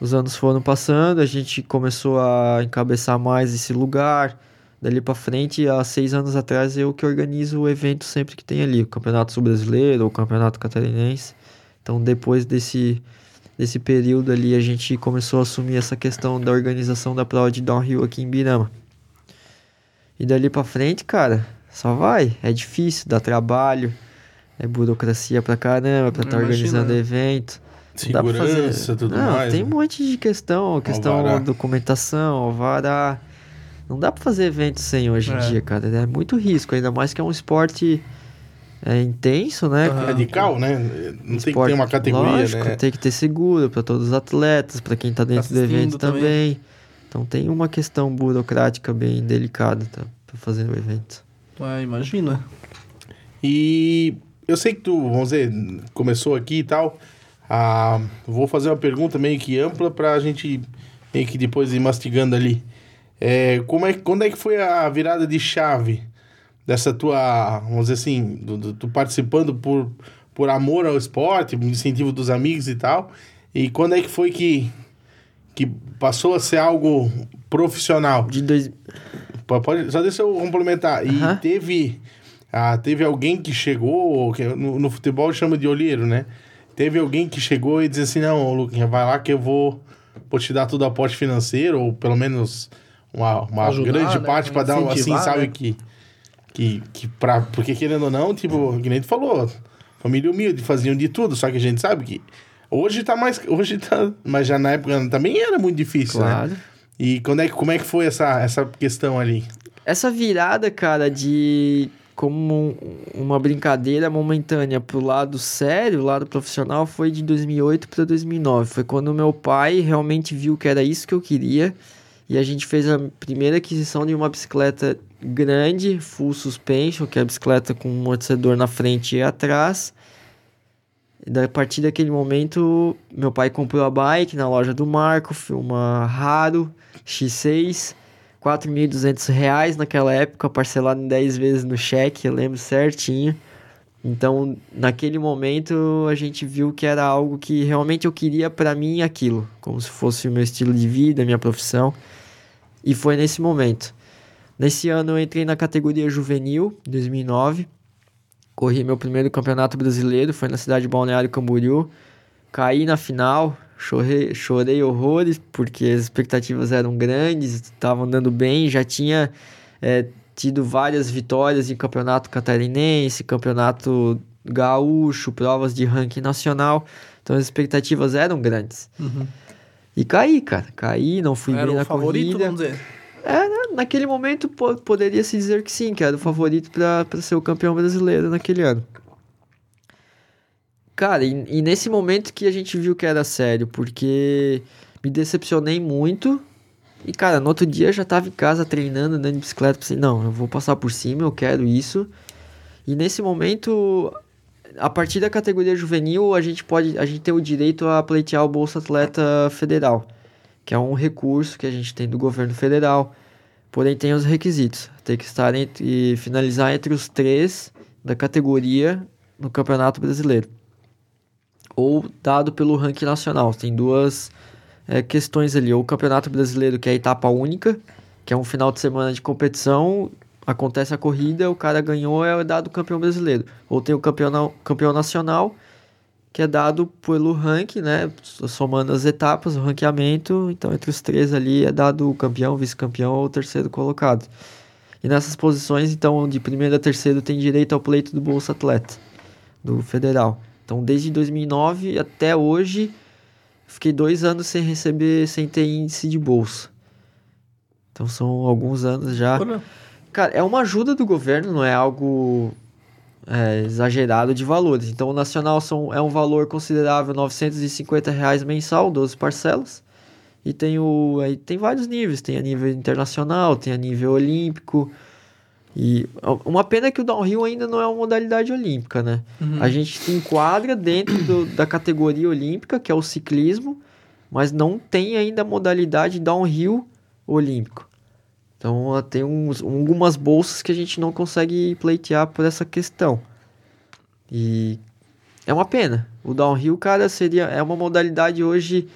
Speaker 3: Os anos foram passando, a gente começou a encabeçar mais esse lugar. Dali pra frente, há seis anos atrás, eu que organizo o evento sempre que tem ali, o Campeonato Sul Brasileiro ou o Campeonato Catarinense. Então, depois desse, desse período ali, a gente começou a assumir essa questão da organização da prova de downhill aqui em Birama. E dali pra frente, cara, só vai. É difícil, dá trabalho, é burocracia pra caramba pra estar
Speaker 1: Imagina,
Speaker 3: organizando
Speaker 1: né?
Speaker 3: evento. Não dá pra
Speaker 2: Segurança, tudo
Speaker 3: Não,
Speaker 2: mais.
Speaker 3: tem um
Speaker 2: né?
Speaker 3: monte de questão, questão
Speaker 2: Alvará.
Speaker 3: documentação, alvará. Não dá pra fazer evento sem hoje em
Speaker 1: É.
Speaker 3: dia, cara. É muito risco, ainda mais que é um esporte é, intenso, né?
Speaker 1: Aham.
Speaker 2: Radical, né? Não tem que
Speaker 3: Esporte-
Speaker 2: ter uma categoria,
Speaker 3: lógico,
Speaker 2: né?
Speaker 3: tem que ter seguro para todos os atletas, para quem tá dentro do
Speaker 1: assistindo
Speaker 3: evento
Speaker 1: também.
Speaker 3: também. Então tem uma questão burocrática bem delicada tá, para fazer o evento.
Speaker 1: Ah, imagina.
Speaker 2: E eu sei que tu, vamos dizer, começou aqui e tal. Ah, vou fazer uma pergunta meio que ampla pra gente meio que depois ir mastigando ali. É, como é, quando é que foi a virada de chave dessa tua, vamos dizer assim, do, do- tu participando por, por amor ao esporte, incentivo dos amigos e tal? E quando é que foi que, que passou a ser algo profissional?
Speaker 3: De dois...
Speaker 2: Pode, só deixa eu complementar. E
Speaker 3: Aham.
Speaker 2: teve, ah, teve alguém que chegou, que no, no futebol chama de olheiro, né? Teve alguém que chegou e disse assim, não, Luquinha, vai lá que eu vou, vou te dar todo o aporte financeiro, ou pelo menos uma, uma
Speaker 1: Ajudar,
Speaker 2: grande
Speaker 1: né?
Speaker 2: parte para dar um assim, sabe,
Speaker 1: né?
Speaker 2: que, que, que pra, porque querendo ou não, tipo, que nem tu falou, família humilde, faziam de tudo, só que a gente sabe que hoje tá mais. Hoje tá. Mas já na época também era muito difícil,
Speaker 3: Claro.
Speaker 2: né? E quando é, que- como é que foi essa, essa questão ali?
Speaker 3: Essa virada, cara, de como um- uma brincadeira momentânea pro lado sério, lado profissional, foi de 2008 para 2009. Foi quando meu pai realmente viu que era isso que eu queria. E a gente fez a primeira aquisição de uma bicicleta grande, full suspension, que é a bicicleta com um amortecedor na frente e atrás. E a partir daquele momento, meu pai comprou a bike na loja do Marco, uma Raro X6, 4.200 reais naquela época, parcelado em 10 vezes no cheque, eu lembro certinho. Então, naquele momento, a gente viu que era algo que realmente eu queria para mim aquilo, como se fosse o meu estilo de vida, minha profissão. E foi nesse momento. Nesse ano eu entrei na categoria juvenil, 2009. Corri meu primeiro campeonato brasileiro, foi na cidade de Balneário Camboriú. Caí na final, chorei, chorei horrores, porque as expectativas eram grandes, estavam andando bem, já tinha é, tido várias vitórias em campeonato catarinense, campeonato gaúcho, provas de ranking nacional. Então as expectativas eram grandes.
Speaker 1: Uhum.
Speaker 3: E caí, cara. Caí, não fui
Speaker 1: Era
Speaker 3: bem
Speaker 1: o
Speaker 3: na
Speaker 1: favorito,
Speaker 3: corrida.
Speaker 1: vamos dizer.
Speaker 3: Né? naquele momento po- poderia se dizer que sim, que era o favorito para ser o campeão brasileiro naquele ano. Cara, e, e nesse momento que a gente viu que era sério, porque me decepcionei muito. E, cara, no outro dia eu já tava em casa treinando, andando de bicicleta. Pensei, não, eu vou passar por cima, eu quero isso. E nesse momento, a partir da categoria juvenil, a gente pode, a gente tem o direito a pleitear o Bolsa Atleta Federal, que é um recurso que a gente tem do governo federal. Porém, tem os requisitos. Tem que estar entre finalizar entre os três da categoria no Campeonato Brasileiro. Ou dado pelo ranking nacional. Tem duas é, questões ali. O Campeonato Brasileiro, que é a etapa única, que é um final de semana de competição, acontece a corrida, o cara ganhou, é dado campeão brasileiro. Ou tem o campeão, campeão nacional, que é dado pelo ranking, né? Somando as etapas, o ranqueamento. Então, entre os três ali é dado o campeão, vice-campeão ou terceiro colocado. E nessas posições, então, de primeiro a terceiro, tem direito ao pleito do Bolsa Atleta, do federal. Então, desde 2009 até hoje, fiquei dois anos sem receber, sem ter índice de bolsa. Então, são alguns anos já.
Speaker 1: Porra.
Speaker 3: Cara, é uma ajuda do governo, não é algo é, exagerado de valores. Então, o nacional são, é um valor considerável, 950 reais mensal, 12 parcelas. E tem, o, aí tem vários níveis, tem a nível internacional, tem a nível olímpico. E uma pena que o downhill ainda não é uma modalidade olímpica, né?
Speaker 1: Uhum.
Speaker 3: A gente se enquadra dentro do- da categoria olímpica, que é o ciclismo, mas não tem ainda a modalidade downhill olímpico. Então tem uns, algumas bolsas que a gente não consegue pleitear por essa questão. E é uma pena. O downhill, cara, seria é uma modalidade hoje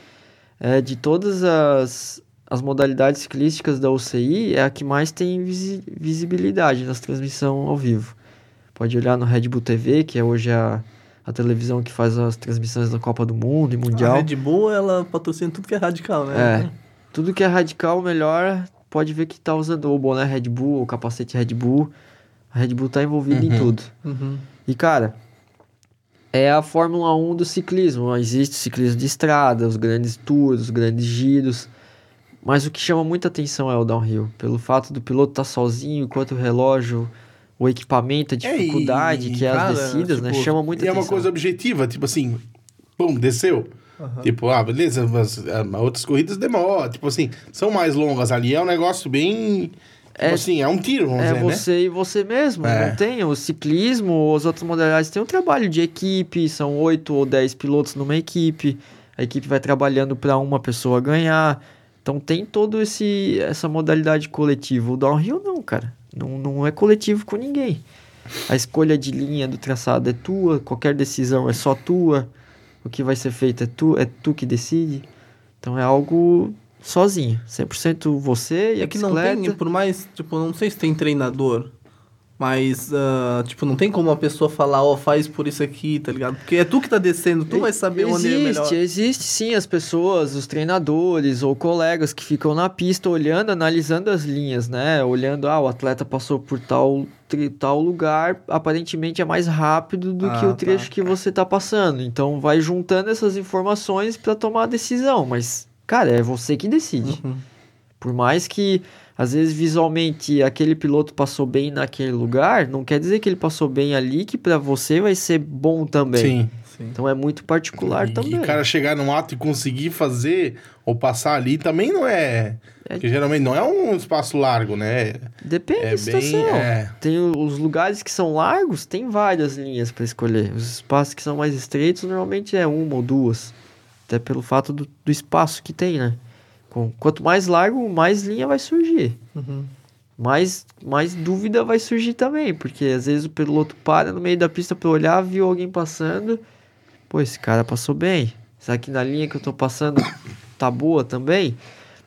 Speaker 3: é, de todas as, as modalidades ciclísticas da UCI, é a que mais tem visi- visibilidade nas transmissões ao vivo. Pode olhar no Red Bull TV, que é hoje a, a televisão que faz as transmissões da Copa do Mundo e
Speaker 1: A
Speaker 3: Mundial.
Speaker 1: Red Bull, ela patrocina tudo que é radical, né?
Speaker 3: É. Tudo que é radical, melhor, pode ver que tá usando o boné Red Bull, o capacete Red Bull. A Red Bull tá envolvida em tudo.
Speaker 1: Uhum.
Speaker 3: E, cara, é a Fórmula 1 do ciclismo. Existe o ciclismo de estrada, os grandes tours, os grandes giros. Mas o que chama muita atenção é o downhill. Pelo fato do piloto estar sozinho, enquanto o relógio, o equipamento, a
Speaker 2: É, e-
Speaker 3: dificuldade que é
Speaker 1: cara,
Speaker 3: as descidas, né?
Speaker 1: tipo,
Speaker 3: Chama muita
Speaker 2: E é
Speaker 3: atenção.
Speaker 2: uma coisa objetiva, tipo assim, pum, desceu. Tipo, ah, beleza, mas ah, outras corridas demoram, tipo assim, são mais longas ali, é um negócio bem. Tipo
Speaker 3: É-
Speaker 2: assim, é um tiro, vamos
Speaker 3: É
Speaker 2: dizer, né?
Speaker 3: você e você mesmo,
Speaker 2: É.
Speaker 3: não tem? O ciclismo, as outras modalidades tem um trabalho de equipe, são oito ou dez pilotos numa equipe, a equipe vai trabalhando para uma pessoa ganhar. Então tem todo esse essa modalidade coletiva. O downhill não, cara. Não, não é coletivo com ninguém. A escolha de linha do traçado é tua, qualquer decisão é só tua. O que vai ser feito é tu, é tu que decide. Então é algo sozinho, 100% você e a
Speaker 1: É que não
Speaker 3: bicicleta.
Speaker 1: tem, por mais, tipo, não sei se tem treinador. Mas, ah, tipo, não tem como a pessoa falar, ó, faz por isso aqui, tá ligado? Porque é tu que tá descendo, tu vai saber onde é melhor.
Speaker 3: Existe, existe sim as pessoas, os treinadores ou colegas que ficam na pista olhando, analisando as linhas, né? Olhando, ah, o atleta passou por tal, tal lugar, aparentemente é mais rápido do que
Speaker 1: Ah,
Speaker 3: o trecho
Speaker 1: tá.
Speaker 3: que você tá passando. Então vai juntando essas informações para tomar a decisão, mas, cara, é você que decide.
Speaker 1: Uhum.
Speaker 3: Por mais que, às vezes, visualmente, aquele piloto passou bem naquele lugar, não quer dizer que ele passou bem ali, que para você vai ser bom também.
Speaker 2: Sim.
Speaker 1: Sim.
Speaker 3: Então é muito particular
Speaker 2: E,
Speaker 3: também.
Speaker 2: e cara chegar num ato e conseguir fazer ou passar ali também não é. Porque geralmente não é um espaço largo, né?
Speaker 3: Depende
Speaker 2: É
Speaker 3: da situação.
Speaker 2: bem. É,
Speaker 3: Tem o- os lugares que são largos, tem várias linhas para escolher. Os espaços que são mais estreitos, normalmente é uma ou duas. Até pelo fato do, do espaço que tem, né? Com, quanto mais largo, mais linha vai surgir.
Speaker 1: Uhum.
Speaker 3: Mais, mais dúvida vai surgir também, porque às vezes o piloto para no meio da pista para olhar, viu alguém passando. Pô, esse cara passou bem. Será que na linha que eu tô passando tá boa também?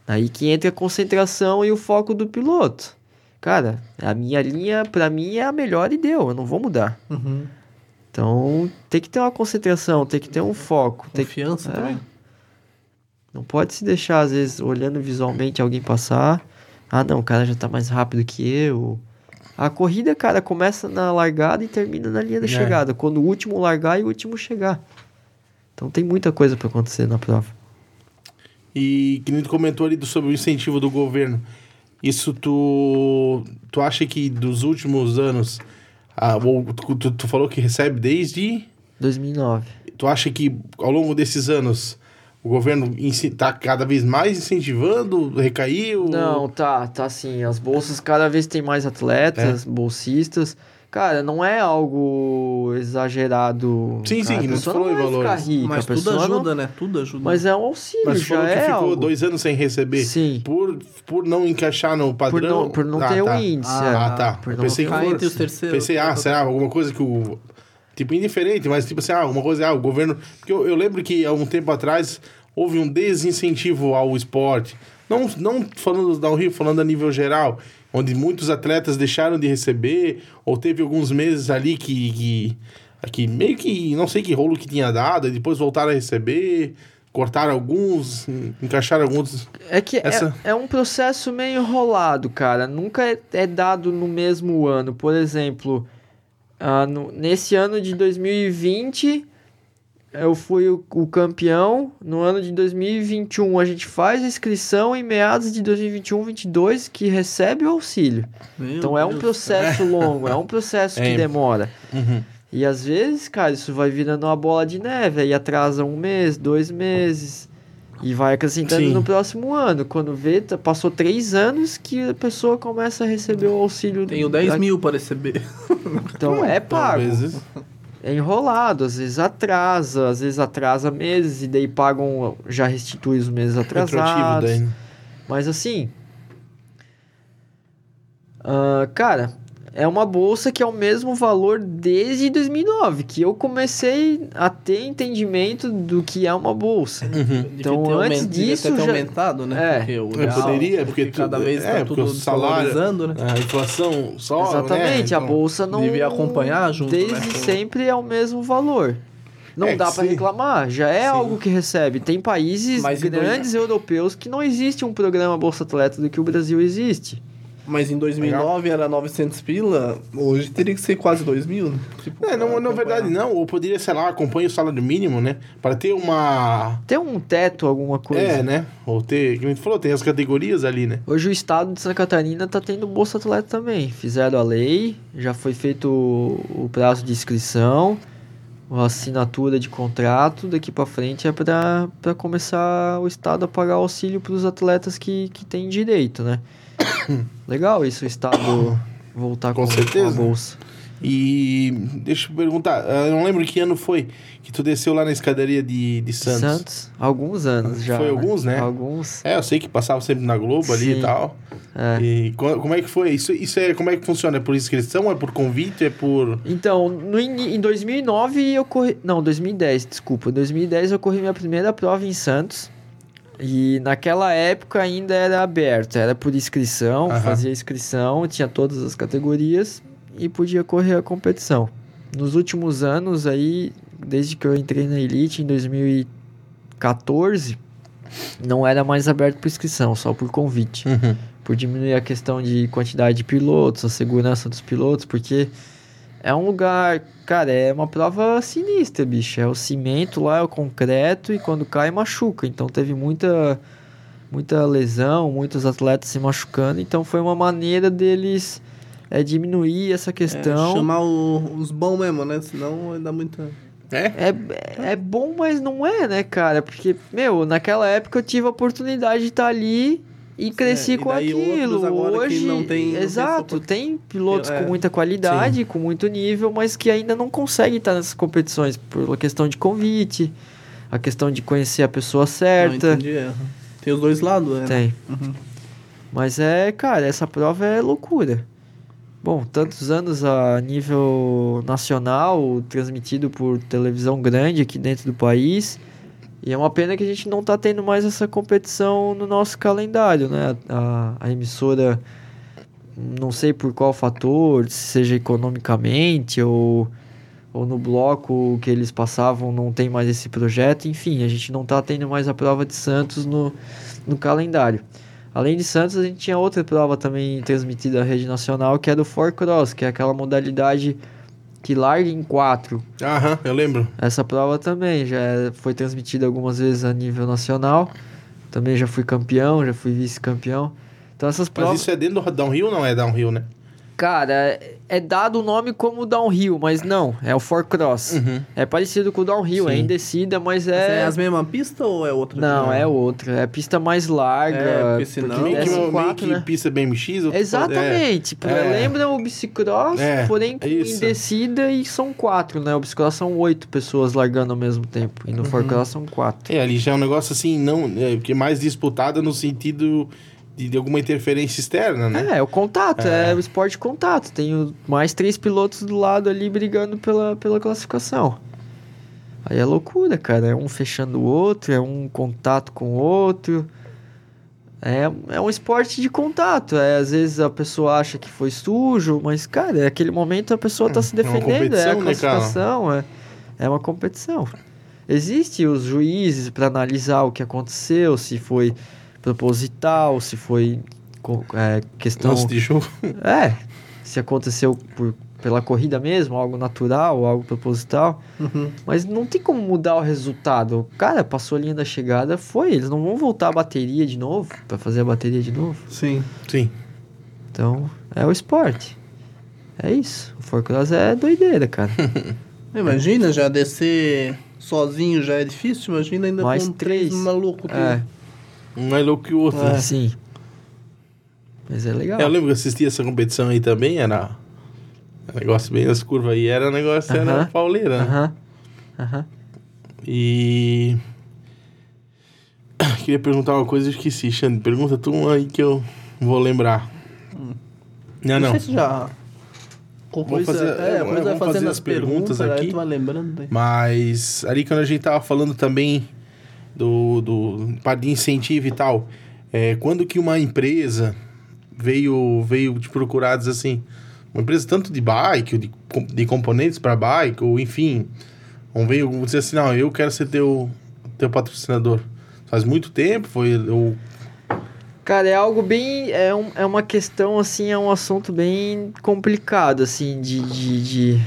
Speaker 3: Aí que entra a concentração e o foco do piloto. Cara, a minha linha, pra mim, é a melhor e deu. Eu não vou mudar.
Speaker 1: Uhum.
Speaker 3: Então, tem que ter uma concentração, tem que ter um foco. Tem que,
Speaker 1: Confiança
Speaker 3: É. não pode se deixar, às vezes, olhando visualmente alguém passar. Ah, não, o cara já tá mais rápido que eu. A corrida, cara, começa na largada e termina na linha da
Speaker 2: É.
Speaker 3: chegada. Quando o último largar e o último chegar. Então tem muita coisa pra acontecer na prova.
Speaker 2: E que nem tu comentou ali do- sobre o incentivo do governo. Isso tu. Tu acha que dos últimos anos. ah, tu, tu- tu falou que recebe desde.
Speaker 3: 2009.
Speaker 2: Tu acha que ao longo desses anos o governo está cada vez mais incentivando? Recaiu?
Speaker 3: Não, tá, tá assim. As bolsas cada vez tem mais atletas,
Speaker 2: É.
Speaker 3: bolsistas. Cara, não é algo exagerado.
Speaker 2: Sim, sim,
Speaker 3: cara.
Speaker 2: não
Speaker 3: a pessoa
Speaker 2: falou
Speaker 3: não
Speaker 2: em valores.
Speaker 3: rica,
Speaker 1: Mas tudo
Speaker 3: pessoa não-
Speaker 1: ajuda, né? Tudo ajuda.
Speaker 3: Mas é um auxílio,
Speaker 2: Mas
Speaker 3: já
Speaker 2: falou que
Speaker 3: é
Speaker 2: ficou
Speaker 3: algo.
Speaker 2: dois anos sem receber.
Speaker 3: Sim.
Speaker 2: Por, por não encaixar no padrão.
Speaker 3: Por não, por não
Speaker 2: Ah,
Speaker 3: ter o
Speaker 2: tá.
Speaker 3: índice.
Speaker 2: Ah,
Speaker 3: é.
Speaker 2: tá.
Speaker 3: Por
Speaker 2: Eu
Speaker 3: não
Speaker 2: pensei
Speaker 3: o-
Speaker 1: entre os terceiros.
Speaker 2: Pensei, ah, será alguma coisa que o. Tipo, indiferente, mas tipo assim, ah, alguma coisa, ah, o governo. Porque eu, eu lembro que há um tempo atrás houve um desincentivo ao esporte. Não, não falando da Rio, falando a nível geral, onde muitos atletas deixaram de receber, ou teve alguns meses ali que. que, que meio que. não sei que rolo que tinha dado, e depois voltaram a receber, cortaram alguns, encaixaram alguns.
Speaker 3: É que é-
Speaker 2: Essa-
Speaker 3: é, um processo meio enrolado, cara. Nunca é, é dado no mesmo ano. Por exemplo, ah, no- nesse ano de 2020, eu fui o, o campeão. No ano de 2021, a gente faz a inscrição em meados de 2021, 2022, que recebe o auxílio.
Speaker 1: Meu
Speaker 3: Então é um
Speaker 1: Deus.
Speaker 3: processo longo, é um processo
Speaker 2: É.
Speaker 3: que demora.
Speaker 2: Uhum.
Speaker 3: E às vezes, cara, isso vai virando uma bola de neve, aí atrasa um mês, dois meses, e vai acrescentando
Speaker 2: Sim.
Speaker 3: no próximo ano. Quando vê, passou três anos que a pessoa começa a receber o auxílio.
Speaker 1: Tenho 10
Speaker 3: da-
Speaker 1: mil para receber.
Speaker 3: Então é
Speaker 2: Às
Speaker 3: pago.
Speaker 2: vezes.
Speaker 3: É enrolado, às vezes atrasa, às vezes atrasa meses, e daí pagam, já restitui os meses atrasados.
Speaker 2: daí.
Speaker 3: Mas assim. ah, cara, é uma bolsa que é o mesmo valor desde 2009, que eu comecei a ter entendimento do que é uma bolsa.
Speaker 2: Uhum.
Speaker 3: Então, antes disso,
Speaker 1: ter
Speaker 3: já-
Speaker 1: aumentado, né?
Speaker 3: É.
Speaker 1: Porque o
Speaker 2: É,
Speaker 1: real,
Speaker 2: poderia, porque
Speaker 1: cada vez
Speaker 2: é,
Speaker 1: tá
Speaker 2: porque
Speaker 1: tudo
Speaker 2: o salário-
Speaker 1: né?
Speaker 2: A inflação só.
Speaker 3: Exatamente,
Speaker 2: né?
Speaker 3: a bolsa não.
Speaker 1: devia acompanhar junto,
Speaker 3: Desde
Speaker 1: né,
Speaker 3: sempre é o mesmo valor. Não
Speaker 2: É,
Speaker 3: dá pra
Speaker 2: sim.
Speaker 3: reclamar, já é
Speaker 2: Sim.
Speaker 3: algo que recebe. Tem países
Speaker 1: Mas
Speaker 3: grandes europeus que não existe um programa Bolsa Atleta do que o Brasil existe.
Speaker 1: Mas em 2009 era 900 pila, hoje teria que ser quase 2 mil, né? Tipo,
Speaker 2: É, não, na verdade não, ou poderia, sei lá, acompanha o salário mínimo, né? Para ter uma.
Speaker 3: Tem um teto, alguma coisa.
Speaker 2: É, né? Ou ter, como a gente falou, tem as categorias ali, né?
Speaker 3: Hoje o estado de Santa Catarina tá tendo Bolsa Atleta também. Fizeram a lei, já foi feito o, o prazo de inscrição, a assinatura de contrato. Daqui pra frente é pra pra começar o estado a pagar auxílio pros atletas que, que têm direito, né? Legal isso, o estado voltar
Speaker 2: Com
Speaker 3: com,
Speaker 2: certeza.
Speaker 3: com a bolsa.
Speaker 2: E deixa eu perguntar, eu não lembro que ano foi que tu desceu lá na escadaria de, de Santos.
Speaker 3: Santos, alguns anos já.
Speaker 2: Foi alguns, né?
Speaker 3: Alguns.
Speaker 2: É, eu sei que passava sempre na Globo ali
Speaker 3: Sim.
Speaker 2: e tal.
Speaker 3: É.
Speaker 2: E co- como é que foi? Isso, isso é como é que funciona? É por inscrição? É por convite? É por.
Speaker 3: Então, no, em 2009 eu corri. Não, 2010, desculpa. Em 2010 eu corri minha primeira prova em Santos. E naquela época ainda era aberto, era por inscrição,
Speaker 2: Aham.
Speaker 3: fazia inscrição, tinha todas as categorias. e podia correr a competição. Nos últimos anos aí, desde que eu entrei na Elite em 2014, não era mais aberto por inscrição, só por convite.
Speaker 2: Uhum.
Speaker 3: Por diminuir a questão de quantidade de pilotos, a segurança dos pilotos, porque é um lugar, cara, é uma prova sinistra, bicho. É o cimento lá, é o concreto e quando cai machuca. Então teve muita muita lesão, muitos atletas se machucando. Então foi uma maneira deles é, diminuir essa questão.
Speaker 1: É, chamar o- os bons mesmo, né? Senão dar muita.
Speaker 2: É?
Speaker 3: É, é bom, mas não é, né, cara? Porque, meu, naquela época eu tive a oportunidade de estar ali e cresci
Speaker 1: e
Speaker 3: com aquilo. Hoje,
Speaker 1: não tem- não tem
Speaker 3: exato,
Speaker 1: essa
Speaker 3: tem pilotos
Speaker 1: É,
Speaker 3: com muita qualidade, com muito nível, mas que ainda não conseguem estar nessas competições por questão de convite, a questão de conhecer a pessoa
Speaker 1: Não
Speaker 3: certa.
Speaker 1: entendi. é. Tem os dois lados, né?
Speaker 3: Tem.
Speaker 1: Uhum.
Speaker 3: Mas é, cara, essa prova é loucura. Bom, tantos anos a nível nacional, transmitido por televisão grande aqui dentro do país. E é uma pena que a gente não tá tendo mais essa competição no nosso calendário, né? A, a emissora, não sei por qual fator, se seja economicamente ou, ou no bloco que eles passavam não tem mais esse projeto. Enfim, a gente não tá tendo mais a prova de Santos no, no calendário. Além de Santos, a gente tinha outra prova também transmitida à rede nacional, que é do Four Cross, que é aquela modalidade que larga em quatro.
Speaker 2: Aham, eu lembro.
Speaker 3: Essa prova também já é- foi transmitida algumas vezes a nível nacional. Também já fui campeão, já fui vice-campeão. Então essas
Speaker 2: Mas
Speaker 3: provas...
Speaker 2: isso é dentro do downhill ou não é downhill, né?
Speaker 3: Cara, é- é dado o nome como downhill, mas não, é o Four Cross.
Speaker 2: Uhum.
Speaker 3: É parecido com o downhill, é
Speaker 2: Sim.
Speaker 3: em descida, mas é...
Speaker 1: É as mesmas pistas ou é outra?
Speaker 3: Não, é outra. É pista mais larga.
Speaker 1: É, porque senão-
Speaker 2: Que meio que,
Speaker 3: S4,
Speaker 2: meio que
Speaker 3: né?
Speaker 2: pista BMX. ou-
Speaker 3: Exatamente. Tipo,
Speaker 2: É.
Speaker 3: Lembra o bicicross,
Speaker 2: É,
Speaker 3: porém com
Speaker 2: isso.
Speaker 3: em descida e são quatro, né? O bicicross são oito pessoas largando ao mesmo tempo. E no
Speaker 2: Uhum.
Speaker 3: forecross são quatro.
Speaker 2: É, ali já é um negócio assim, não, é, que é mais disputado no sentido de, de alguma interferência externa, né?
Speaker 3: É, é o contato, é.
Speaker 2: É.
Speaker 3: o esporte de contato. Tem o- mais três pilotos do lado ali brigando pela, pela classificação. Aí é loucura, cara. É um fechando o outro, é um contato com o outro. É, é um esporte de contato. É, às vezes a pessoa acha que foi sujo, mas, cara, é aquele momento a pessoa tá se
Speaker 2: É uma
Speaker 3: defendendo. É, a
Speaker 2: competição, né,
Speaker 3: classificação, é, é uma competição. Existem os juízes para analisar o que aconteceu, se foi proposital, se foi é, questão.
Speaker 2: Lance de jogo.
Speaker 3: É, se aconteceu por, pela corrida mesmo, algo natural, algo proposital.
Speaker 1: Uhum.
Speaker 3: Mas não tem como mudar o resultado. O cara passou a linha da chegada, foi. Eles não vão voltar a bateria de novo, para fazer a bateria de novo.
Speaker 1: Sim.
Speaker 2: Sim.
Speaker 3: Então, é o esporte. É isso. O Forcross é doideira, cara.
Speaker 1: Imagina, já descer sozinho já é difícil, imagina ainda
Speaker 3: Mais
Speaker 1: com três
Speaker 3: três.
Speaker 1: malucos.
Speaker 3: É,
Speaker 2: Um é louco que o outro.
Speaker 1: É.
Speaker 2: né?
Speaker 3: sim. Mas é legal.
Speaker 2: Eu lembro que eu assisti essa competição aí também, era um negócio bem nas curvas aí, era um negócio, era
Speaker 3: Aham.
Speaker 2: pauleira, né?
Speaker 3: Aham. Aham.
Speaker 2: E. Queria perguntar uma coisa e esqueci, Xande. Pergunta tu uma aí que eu vou lembrar. Não, não.
Speaker 1: sei se já.
Speaker 2: Vamos fazer-
Speaker 1: é,
Speaker 2: é, vamos
Speaker 1: vai fazendo
Speaker 2: fazer
Speaker 1: as
Speaker 2: as perguntas
Speaker 1: perguntas,
Speaker 2: aqui.
Speaker 1: Aí tu vai lembrando. Né?
Speaker 2: Mas ali quando a gente tava falando também do, do parte de incentivo e tal, é, quando que uma empresa veio veio te procurar dizer assim, uma empresa tanto de bike, de, de componentes para bike, ou enfim, ou veio dizer assim, não, eu quero ser teu teu patrocinador. Faz muito tempo, foi o
Speaker 3: Cara, é algo bem. É, um, é uma questão, assim, é um assunto bem complicado, assim, de, de, de,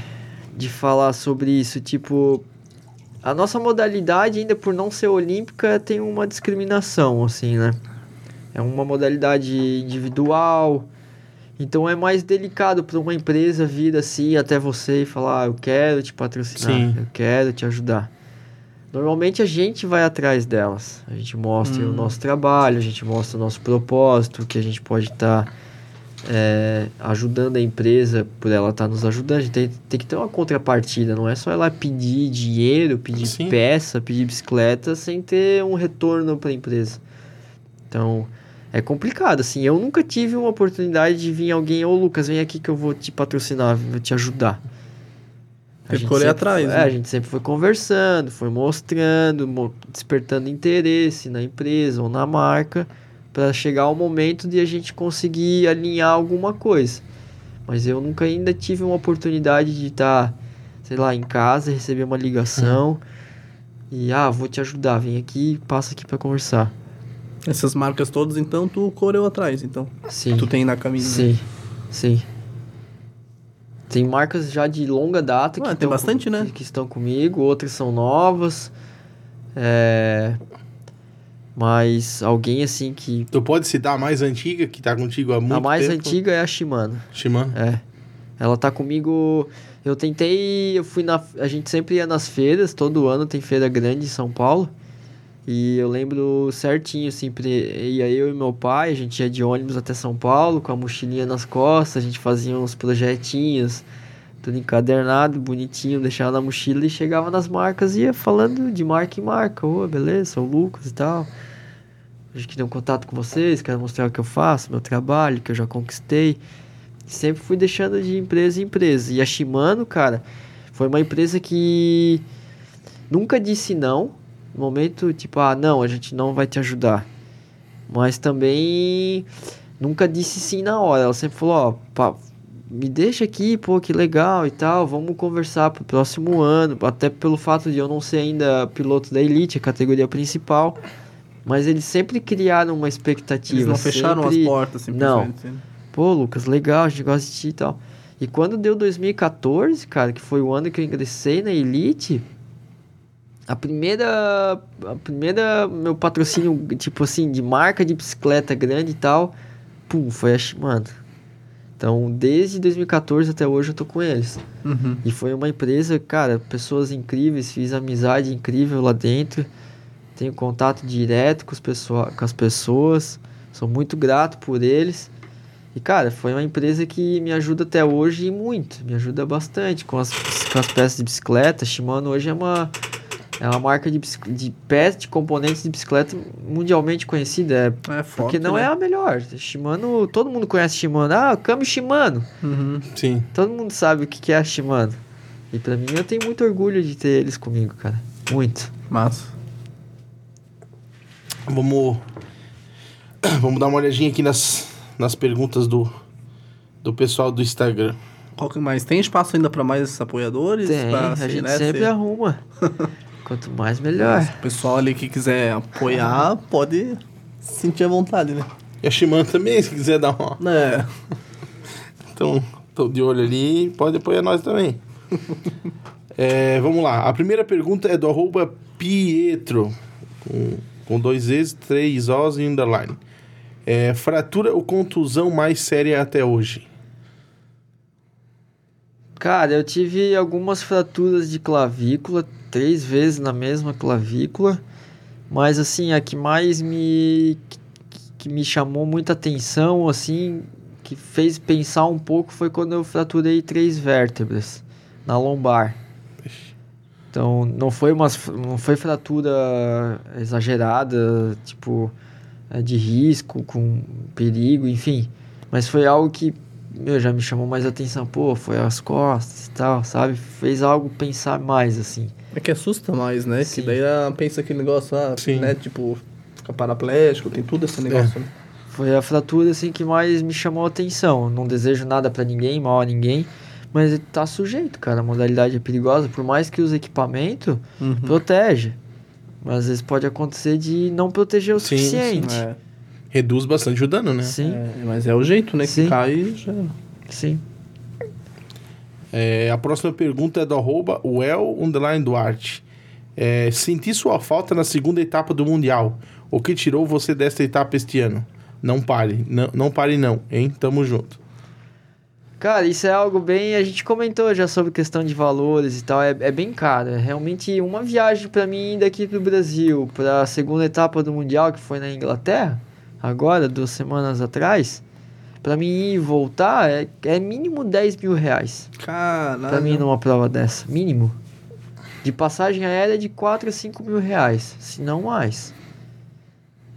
Speaker 3: de falar sobre isso. Tipo, a nossa modalidade, ainda por não ser olímpica, tem uma discriminação, assim, né? É uma modalidade individual. Então é mais delicado para uma empresa vir assim até você e falar: ah, eu quero te patrocinar,
Speaker 2: Sim.
Speaker 3: eu quero te ajudar. Normalmente a gente vai atrás delas. A gente mostra o nosso trabalho, a gente mostra o nosso propósito, que a gente pode estar ajudando a empresa por ela estar nos ajudando. A gente tem, tem que ter uma contrapartida, não é só ela pedir dinheiro, pedir
Speaker 2: Sim.
Speaker 3: peça, pedir bicicleta sem ter um retorno para a empresa. Então, é complicado, assim. Eu nunca tive uma oportunidade de vir alguém, ô Lucas, vem aqui que eu vou te patrocinar, vou te ajudar. A sempre
Speaker 1: atrás,
Speaker 3: foi-
Speaker 1: né?
Speaker 3: É, a gente sempre foi conversando, foi mostrando, mo- despertando interesse na empresa ou na marca, para chegar ao momento de a gente conseguir alinhar alguma coisa. Mas eu nunca ainda tive uma oportunidade de estar, sei lá, em casa, receber uma ligação e, ah, vou te ajudar, vem aqui, passa aqui para conversar.
Speaker 1: Essas marcas todas, então, tu correu atrás, então.
Speaker 3: Sim.
Speaker 1: Tu tem na caminho.
Speaker 3: Sim, sim. Tem marcas já de longa data que,
Speaker 1: Ué, tem
Speaker 3: estão
Speaker 1: bastante,
Speaker 3: com-
Speaker 1: né?
Speaker 3: que, que estão comigo, outras são novas. É... Mas alguém assim que.
Speaker 2: Tu pode citar a mais antiga, que tá contigo há muito
Speaker 3: a mais
Speaker 2: tempo?
Speaker 3: antiga é a Shimano.
Speaker 2: Shimano.
Speaker 3: É. Ela tá comigo. Eu tentei. Eu fui na. A gente sempre ia nas feiras, todo ano tem feira grande em São Paulo. E eu lembro certinho, sempre ia eu e meu pai, a gente ia de ônibus até São Paulo, com a mochilinha nas costas, a gente fazia uns projetinhos, tudo encadernado, bonitinho, deixava na mochila e chegava nas marcas e ia falando de marca em marca. Ô, beleza, sou o Lucas e tal. Gente queria um contato com vocês, quero mostrar o que eu faço, meu trabalho, que eu já conquistei. Sempre fui deixando de empresa em empresa. E a Shimano, cara, foi uma empresa que nunca disse não. No momento, tipo, ah, não, a gente não vai te ajudar. Mas também nunca disse sim na hora. Ela sempre falou, ó, pá, me deixa aqui, pô, que legal e tal. Vamos conversar pro próximo ano. Até pelo fato de eu não ser ainda piloto da Elite, a categoria principal. Mas eles sempre criaram uma expectativa.
Speaker 1: Eles não fecharam
Speaker 3: sempre...
Speaker 1: as portas, simplesmente. assim.
Speaker 3: Pô, Lucas, legal, a gente gosta de ti e tal. E quando deu 2014, cara, que foi o ano que eu ingressei na Elite, a primeira. A primeira. Meu patrocínio, tipo assim, de marca de bicicleta grande e tal, pum, foi a Shimano. Então, desde 2014 até hoje eu tô com eles.
Speaker 1: Uhum.
Speaker 3: E foi uma empresa, cara, pessoas incríveis, fiz amizade incrível lá dentro. Tenho contato direto com, pessoa, com as pessoas. Sou muito grato por eles. E, cara, foi uma empresa que me ajuda até hoje e muito. Me ajuda bastante com as, com as peças de bicicleta. Shimano hoje é uma, é uma marca de, de peças, de componentes de bicicleta mundialmente conhecida. É,
Speaker 1: É forte,
Speaker 3: porque não
Speaker 1: né?
Speaker 3: é a melhor. Shimano, todo mundo conhece Shimano. Ah, câmbio Shimano.
Speaker 1: Uhum.
Speaker 2: Sim.
Speaker 3: Todo mundo sabe o que é a Shimano. E pra mim eu tenho muito orgulho de ter eles comigo, cara. Muito.
Speaker 1: Massa.
Speaker 2: Vamos. Vamos dar uma olhadinha aqui nas, nas perguntas do, do pessoal do Instagram.
Speaker 1: Qual que mais? Tem espaço ainda pra mais apoiadores?
Speaker 3: Tem,
Speaker 1: Pra
Speaker 3: a gente
Speaker 1: CNS?
Speaker 3: sempre arruma. Quanto mais, melhor.
Speaker 1: O pessoal ali que quiser apoiar, pode sentir à vontade, né?
Speaker 2: E a Shimano também, se quiser dar uma.
Speaker 1: É.
Speaker 2: Então, tô de olho ali, pode apoiar nós também. É, vamos lá. A primeira pergunta é do arroba Pietro, com, com dois E's, três O's e underline. É, fratura ou contusão mais séria até hoje?
Speaker 3: Cara, eu tive algumas fraturas de clavícula, três vezes na mesma clavícula. Mas assim, a que mais me. que, me chamou muita atenção, assim, que fez pensar um pouco foi quando eu fraturei três vértebras na lombar. Então, não foi uma não foi fratura exagerada, tipo, é, de risco, com perigo, enfim. Mas foi algo que meu, já me chamou mais atenção. Pô, foi as costas e tal, sabe? Fez algo pensar mais, assim.
Speaker 1: É que assusta mais, né?
Speaker 3: Sim.
Speaker 1: Que daí ah, pensa aquele negócio, ah,
Speaker 2: Sim.
Speaker 1: né? Tipo, fica paraplégico, tem tudo esse negócio, né?
Speaker 3: Foi a fratura, assim, que mais me chamou a atenção. Não desejo nada pra ninguém, mal a ninguém. Mas tá sujeito, cara. A modalidade é perigosa. Por mais que os equipamentos
Speaker 1: Uhum.
Speaker 3: protege. Mas às vezes pode acontecer de não proteger o
Speaker 2: Sim,
Speaker 3: suficiente.
Speaker 1: É,
Speaker 2: Reduz bastante o dano, né?
Speaker 3: Sim,
Speaker 1: é, mas é o jeito, né?
Speaker 3: Sim.
Speaker 1: Que cai e já.
Speaker 3: sim.
Speaker 2: É, a próxima pergunta é do arroba well underline Duarte. É, senti sua falta na segunda etapa do Mundial. O que tirou você desta etapa este ano? Não pare, não, não pare não, hein? Tamo junto.
Speaker 3: Cara, isso é algo bem. A gente comentou já sobre questão de valores e tal. É, é bem caro. É realmente uma viagem pra mim daqui pro Brasil, pra segunda etapa do Mundial, que foi na Inglaterra, agora, duas semanas atrás. Pra mim ir e voltar é, é mínimo 10 mil reais.
Speaker 1: Caralho.
Speaker 3: Pra mim numa prova dessa. Mínimo. De passagem aérea de 4 a 5 mil reais. Se não mais.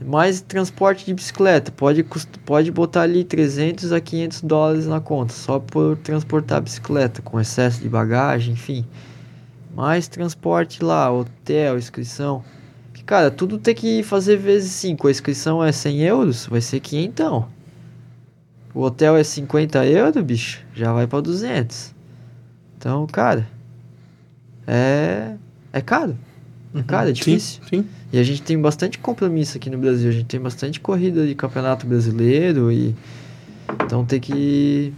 Speaker 3: Mais transporte de bicicleta. Pode, pode botar ali 300 a 500 dólares na conta. Só por transportar a bicicleta. Com excesso de bagagem, enfim. Mais transporte lá. Hotel, inscrição. Cara, tudo tem que fazer vezes 5. A inscrição é 100 euros. Vai ser 500. O hotel é 50 euros, bicho, já vai pra 200. Então, cara, é, é caro. É caro, é difícil.
Speaker 2: Sim, sim.
Speaker 3: E a gente tem bastante compromisso aqui no Brasil. A gente tem bastante corrida de campeonato brasileiro e então tem que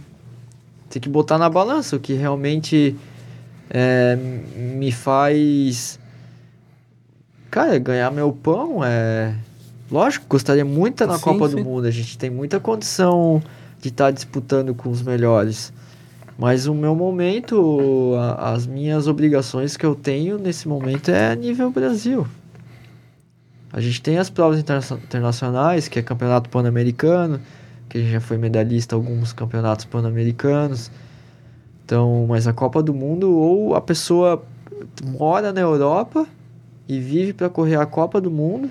Speaker 3: tem que botar na balança o que realmente é, me faz cara ganhar meu pão é lógico gostaria muito estar na
Speaker 1: Sim,
Speaker 3: Copa
Speaker 1: sim.
Speaker 3: do Mundo a gente tem muita condição de estar disputando com os melhores mas o meu momento a- as minhas obrigações que eu tenho nesse momento é a nível Brasil a gente tem as provas interna- internacionais, que é campeonato pan-americano, que a gente já foi medalhista em alguns campeonatos pan-americanos. Então, mas a Copa do Mundo, ou a pessoa mora na Europa e vive para correr a Copa do Mundo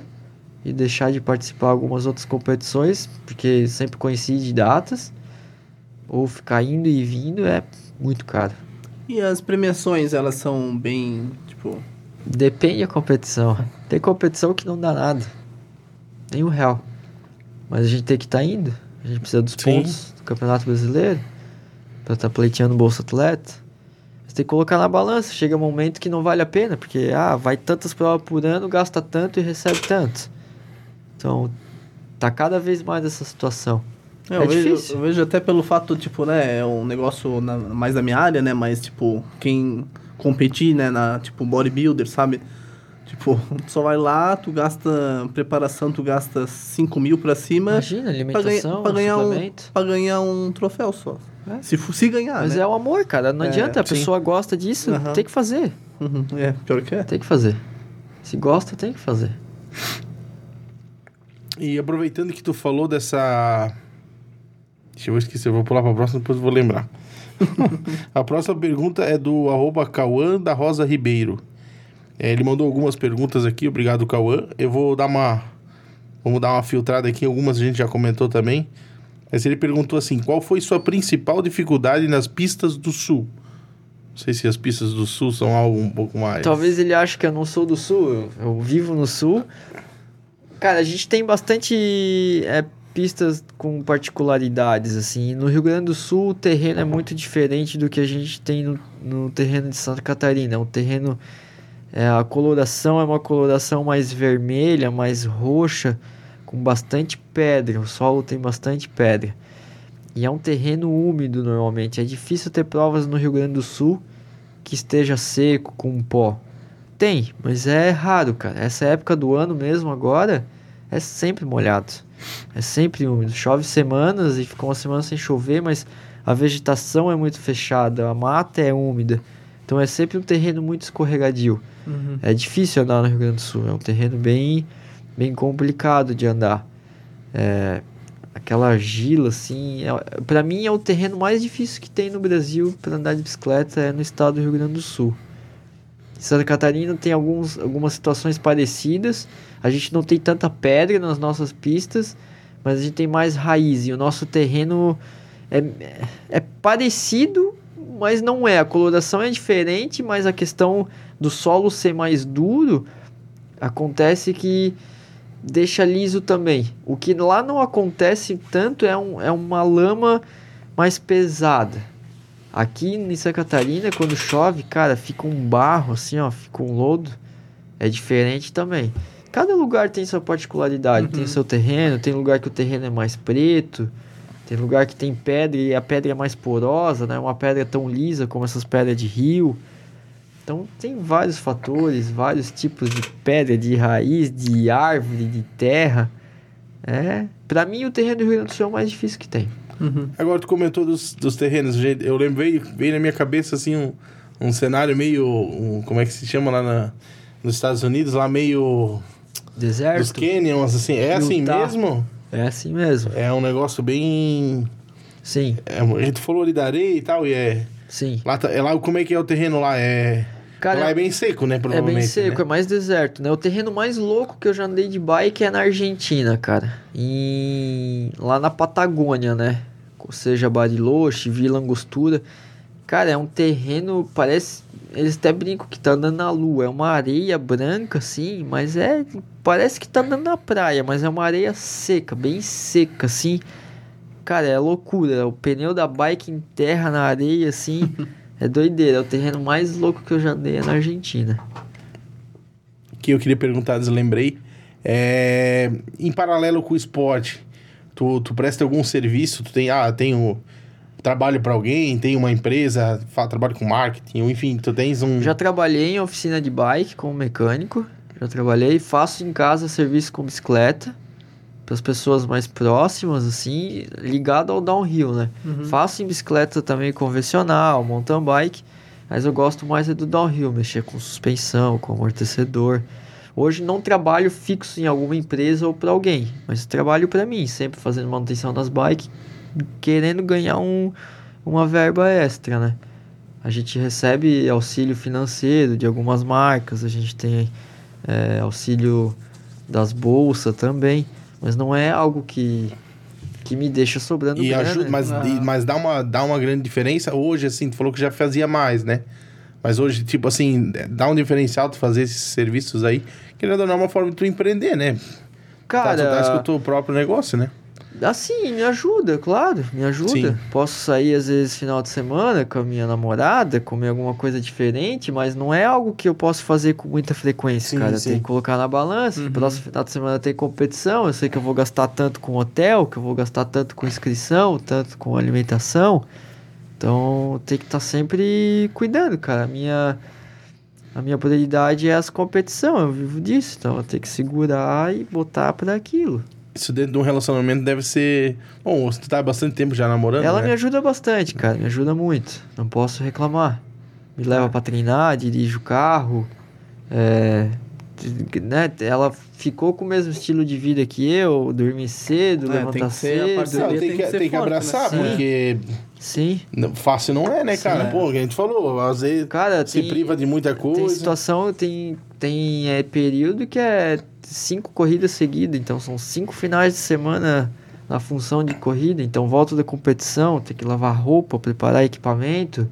Speaker 3: e deixar de participar de algumas outras competições, porque sempre coincide datas, ou ficar indo e vindo é muito caro.
Speaker 1: E as premiações, elas são bem, tipo...
Speaker 3: Depende da competição. Tem competição que não dá nada. Nem um real. Mas a gente tem que estar indo. A gente precisa dos
Speaker 2: Sim.
Speaker 3: pontos do Campeonato Brasileiro. Pra estar pleiteando Bolsa Atleta. Tem que colocar na balança. Chega um momento que não vale a pena. Porque, ah, vai tantas provas por ano, gasta tanto e recebe tanto. Então, tá cada vez mais essa situação.
Speaker 1: É,
Speaker 3: É
Speaker 1: vejo,
Speaker 3: difícil.
Speaker 1: eu vejo até pelo fato, tipo, né, é um negócio na- mais da minha área, né, mas, tipo, quem competir, né, na, tipo, bodybuilder, sabe? Tipo, tu só vai lá, tu gasta preparação, tu gasta 5 mil pra cima
Speaker 3: Imagina,
Speaker 1: pra, ganha-
Speaker 3: alimentação,
Speaker 1: pra ganhar um, pra ganhar um troféu só.
Speaker 3: É.
Speaker 1: Se, se ganhar,
Speaker 3: Mas
Speaker 1: né?
Speaker 3: é o amor, cara. Não
Speaker 1: É,
Speaker 3: adianta. A
Speaker 1: sim.
Speaker 3: pessoa gosta disso,
Speaker 1: Aham.
Speaker 3: tem que fazer.
Speaker 1: Uhum, é, pior que é.
Speaker 3: Tem que fazer. Se gosta, tem que fazer.
Speaker 2: E aproveitando que tu falou dessa. Deixa eu esquecer, eu vou pular pra próxima, depois eu vou lembrar. a próxima pergunta é do arroba Cauã da Rosa Ribeiro. É, ele mandou algumas perguntas aqui, obrigado, Cauã. Eu vou dar uma. Vamos dar uma filtrada aqui, algumas a gente já comentou também. Mas ele perguntou assim: qual foi sua principal dificuldade nas pistas do sul? Não sei se as pistas do sul são algo um pouco mais.
Speaker 3: Talvez ele ache que eu não sou do sul, eu, eu vivo no sul. Cara, a gente tem bastante é, pistas com particularidades, assim. No Rio Grande do Sul, o terreno é muito diferente do que a gente tem no, no terreno de Santa Catarina. Um terreno... é, a coloração é uma coloração mais vermelha, mais roxa, com bastante pedra. O solo tem bastante pedra. E é um terreno úmido normalmente. É difícil ter provas no Rio Grande do Sul que esteja seco, com pó. Tem, mas é raro, cara. Essa época do ano mesmo agora é sempre molhado. É sempre úmido. Chove semanas e fica uma semana sem chover, mas a vegetação é muito fechada, a mata é úmida. Então é sempre um terreno muito escorregadio.
Speaker 1: Uhum.
Speaker 3: É difícil andar no Rio Grande do Sul, é um terreno bem, bem complicado de andar. É, aquela argila, assim, é, para mim é o terreno mais difícil que tem no Brasil para andar de bicicleta, é no estado do Rio Grande do Sul. Santa Catarina tem alguns, algumas situações parecidas, a gente não tem tanta pedra nas nossas pistas, mas a gente tem mais raiz, e o nosso terreno é, é parecido, mas não é. A coloração é diferente, mas a questão do solo ser mais duro acontece que deixa liso também. O que lá não acontece tanto é, um, é uma lama mais pesada. Aqui em Santa Catarina, quando chove, cara, fica um barro assim, ó, fica um lodo. É diferente também. Cada lugar tem sua particularidade, tem o seu terreno, tem lugar que o terreno é mais preto, tem lugar que tem pedra e a pedra é mais porosa, não é uma pedra tão lisa como essas pedras de rio. Então tem vários fatores, vários tipos de pedra, de raiz, de árvore, de terra. É, para mim o terreno do Rio Grande do Sul é o mais difícil que tem.
Speaker 1: Uhum.
Speaker 2: Agora tu comentou dos, dos terrenos, eu lembrei, veio na minha cabeça assim um, um cenário meio, um- como é que se chama lá na, nos Estados Unidos, lá meio dos
Speaker 3: Deserto
Speaker 2: canyons, assim, é assim
Speaker 3: Utah.
Speaker 2: mesmo?
Speaker 3: é assim mesmo.
Speaker 2: É um negócio bem,
Speaker 3: Sim,
Speaker 2: é, a gente falou ali da areia e tal, e é,
Speaker 3: sim.
Speaker 2: lá, tá- é lá como é que é o terreno lá, é,
Speaker 3: Cara,
Speaker 2: lá é bem seco, né,
Speaker 3: É bem seco,
Speaker 2: né?
Speaker 3: é mais deserto, né? O terreno mais louco que eu já andei de bike é na Argentina, cara. Em... Lá na Patagônia, né? Ou seja, Bariloche, Vila Angostura. Cara, é um terreno, parece... Eles até brincam que tá andando na lua. É uma areia branca, assim, mas é... Parece que tá andando na praia, mas é uma areia seca, bem seca, assim. Cara, é loucura. O pneu da bike em terra, na areia, assim, é doideira. É o terreno mais louco que eu já andei é na Argentina.
Speaker 2: que eu queria perguntar, deslembrei. É, em paralelo com o esporte, tu, tu presta algum serviço? Tu tem, ah, tenho trabalho para alguém, tem uma empresa, trabalho com marketing, enfim, tu tens um.
Speaker 3: Já trabalhei em oficina de bike como mecânico. Já trabalhei, faço em casa serviço com bicicleta para as pessoas mais próximas, assim, ligado ao downhill, né? Faço em bicicleta também convencional, mountain bike, mas eu gosto mais é do downhill, mexer com suspensão, com amortecedor. Hoje não trabalho fixo em alguma empresa ou para alguém, mas trabalho para mim, sempre fazendo manutenção das bikes, querendo ganhar um, uma verba extra, né? A gente recebe auxílio financeiro de algumas marcas, a gente tem é, auxílio das bolsas também, mas não é algo que, que me deixa sobrando
Speaker 2: E
Speaker 3: grana.
Speaker 2: ajuda, mas,
Speaker 1: Ah.
Speaker 2: e- mas dá, uma, dá uma grande diferença. Hoje, assim, tu falou que já fazia mais, né? Mas hoje, tipo assim, dá um diferencial tu fazer esses serviços aí. Querendo ou não, é uma forma de tu empreender, né? tá, tu tá o
Speaker 3: Cara,
Speaker 2: próprio negócio, né?
Speaker 3: Assim, me ajuda, claro, me ajuda.
Speaker 2: Sim.
Speaker 3: Posso sair às vezes final de semana com a minha namorada, comer alguma coisa diferente, mas não é algo que eu posso fazer com muita frequência,
Speaker 2: Sim,
Speaker 3: cara.
Speaker 2: sim.
Speaker 3: Tem que colocar na balança.
Speaker 1: Uhum.
Speaker 3: Próximo final de semana tem competição, eu sei que eu vou gastar tanto com hotel, que eu vou gastar tanto com inscrição, tanto com alimentação. Então tem que estar sempre cuidando, cara. A minha, a minha prioridade é as competições, eu vivo disso. Então eu tenho que segurar e botar para aquilo.
Speaker 2: Isso dentro de um relacionamento deve ser. Bom, tu tá há bastante tempo já namorando.
Speaker 3: Ela
Speaker 2: né?
Speaker 3: me ajuda bastante, cara. Me ajuda muito. Não posso reclamar. Me leva pra treinar, dirige o carro. É, né? Ela ficou com o mesmo estilo de vida que eu, dormir cedo,
Speaker 1: É, tem
Speaker 3: levantar
Speaker 1: que ser a
Speaker 3: cedo.
Speaker 2: Não, tem,
Speaker 1: tem
Speaker 2: que,
Speaker 1: que ser
Speaker 2: tem que
Speaker 1: forte, né?
Speaker 2: abraçar,
Speaker 3: Sim.
Speaker 2: porque
Speaker 3: Sim.
Speaker 2: Não- fácil não é, né, cara?
Speaker 1: Sim.
Speaker 2: Pô, a gente falou, às vezes
Speaker 3: Cara,
Speaker 2: se
Speaker 3: tem,
Speaker 2: priva de muita coisa.
Speaker 3: tem situação, tem, tem é, período que é cinco corridas seguidas, então são cinco finais de semana na função de corrida. Então volta da competição, tem que lavar roupa, preparar equipamento,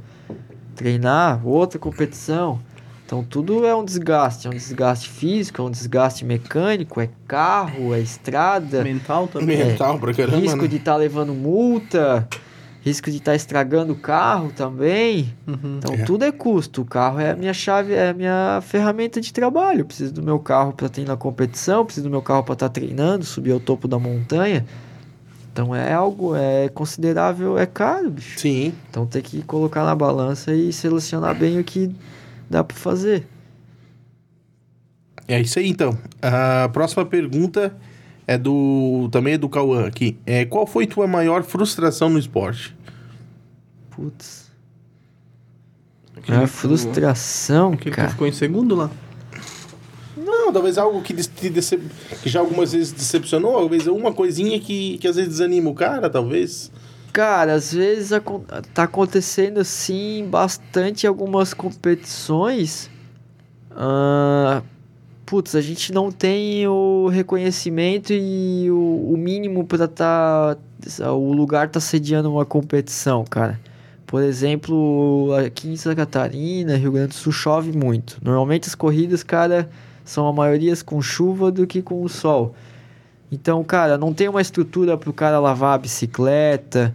Speaker 3: treinar, outra competição. Então tudo é um desgaste, é um desgaste físico, é um desgaste mecânico, é carro, é estrada,
Speaker 1: Mental também.
Speaker 2: Mental pra caramba,
Speaker 3: risco
Speaker 2: né?
Speaker 3: de estar levando multa, risco de estar estragando o carro também.
Speaker 1: Uhum.
Speaker 3: Então
Speaker 2: É.
Speaker 3: tudo é custo. O carro é a minha chave, é a minha ferramenta de trabalho. Eu preciso do meu carro para estar na competição, preciso do meu carro para estar treinando, subir ao topo da montanha. Então é algo, é considerável, é caro, bicho.
Speaker 2: Sim.
Speaker 3: Então tem que colocar na balança e selecionar bem o que dá para fazer.
Speaker 2: É isso aí, então. A próxima pergunta é do. Também é do Cauã aqui. É, qual foi tua maior frustração no esporte?
Speaker 3: Putz.
Speaker 1: Aquele
Speaker 3: É
Speaker 1: que
Speaker 3: frustração,
Speaker 1: que
Speaker 3: cara.
Speaker 1: ficou em segundo lá.
Speaker 2: Não, talvez algo que, te decep... que já algumas vezes decepcionou, talvez uma coisinha que, que às vezes desanima o cara, talvez.
Speaker 3: Cara, às vezes tá acontecendo sim bastante algumas competições. Ah, putz, a gente não tem o reconhecimento e o, o mínimo para tá o lugar tá sediando uma competição, cara. Por exemplo, aqui em Santa Catarina, Rio Grande do Sul chove muito. Normalmente as corridas, cara, são a maioria com chuva do que com o sol. Então, cara, não tem uma estrutura para o cara lavar a bicicleta,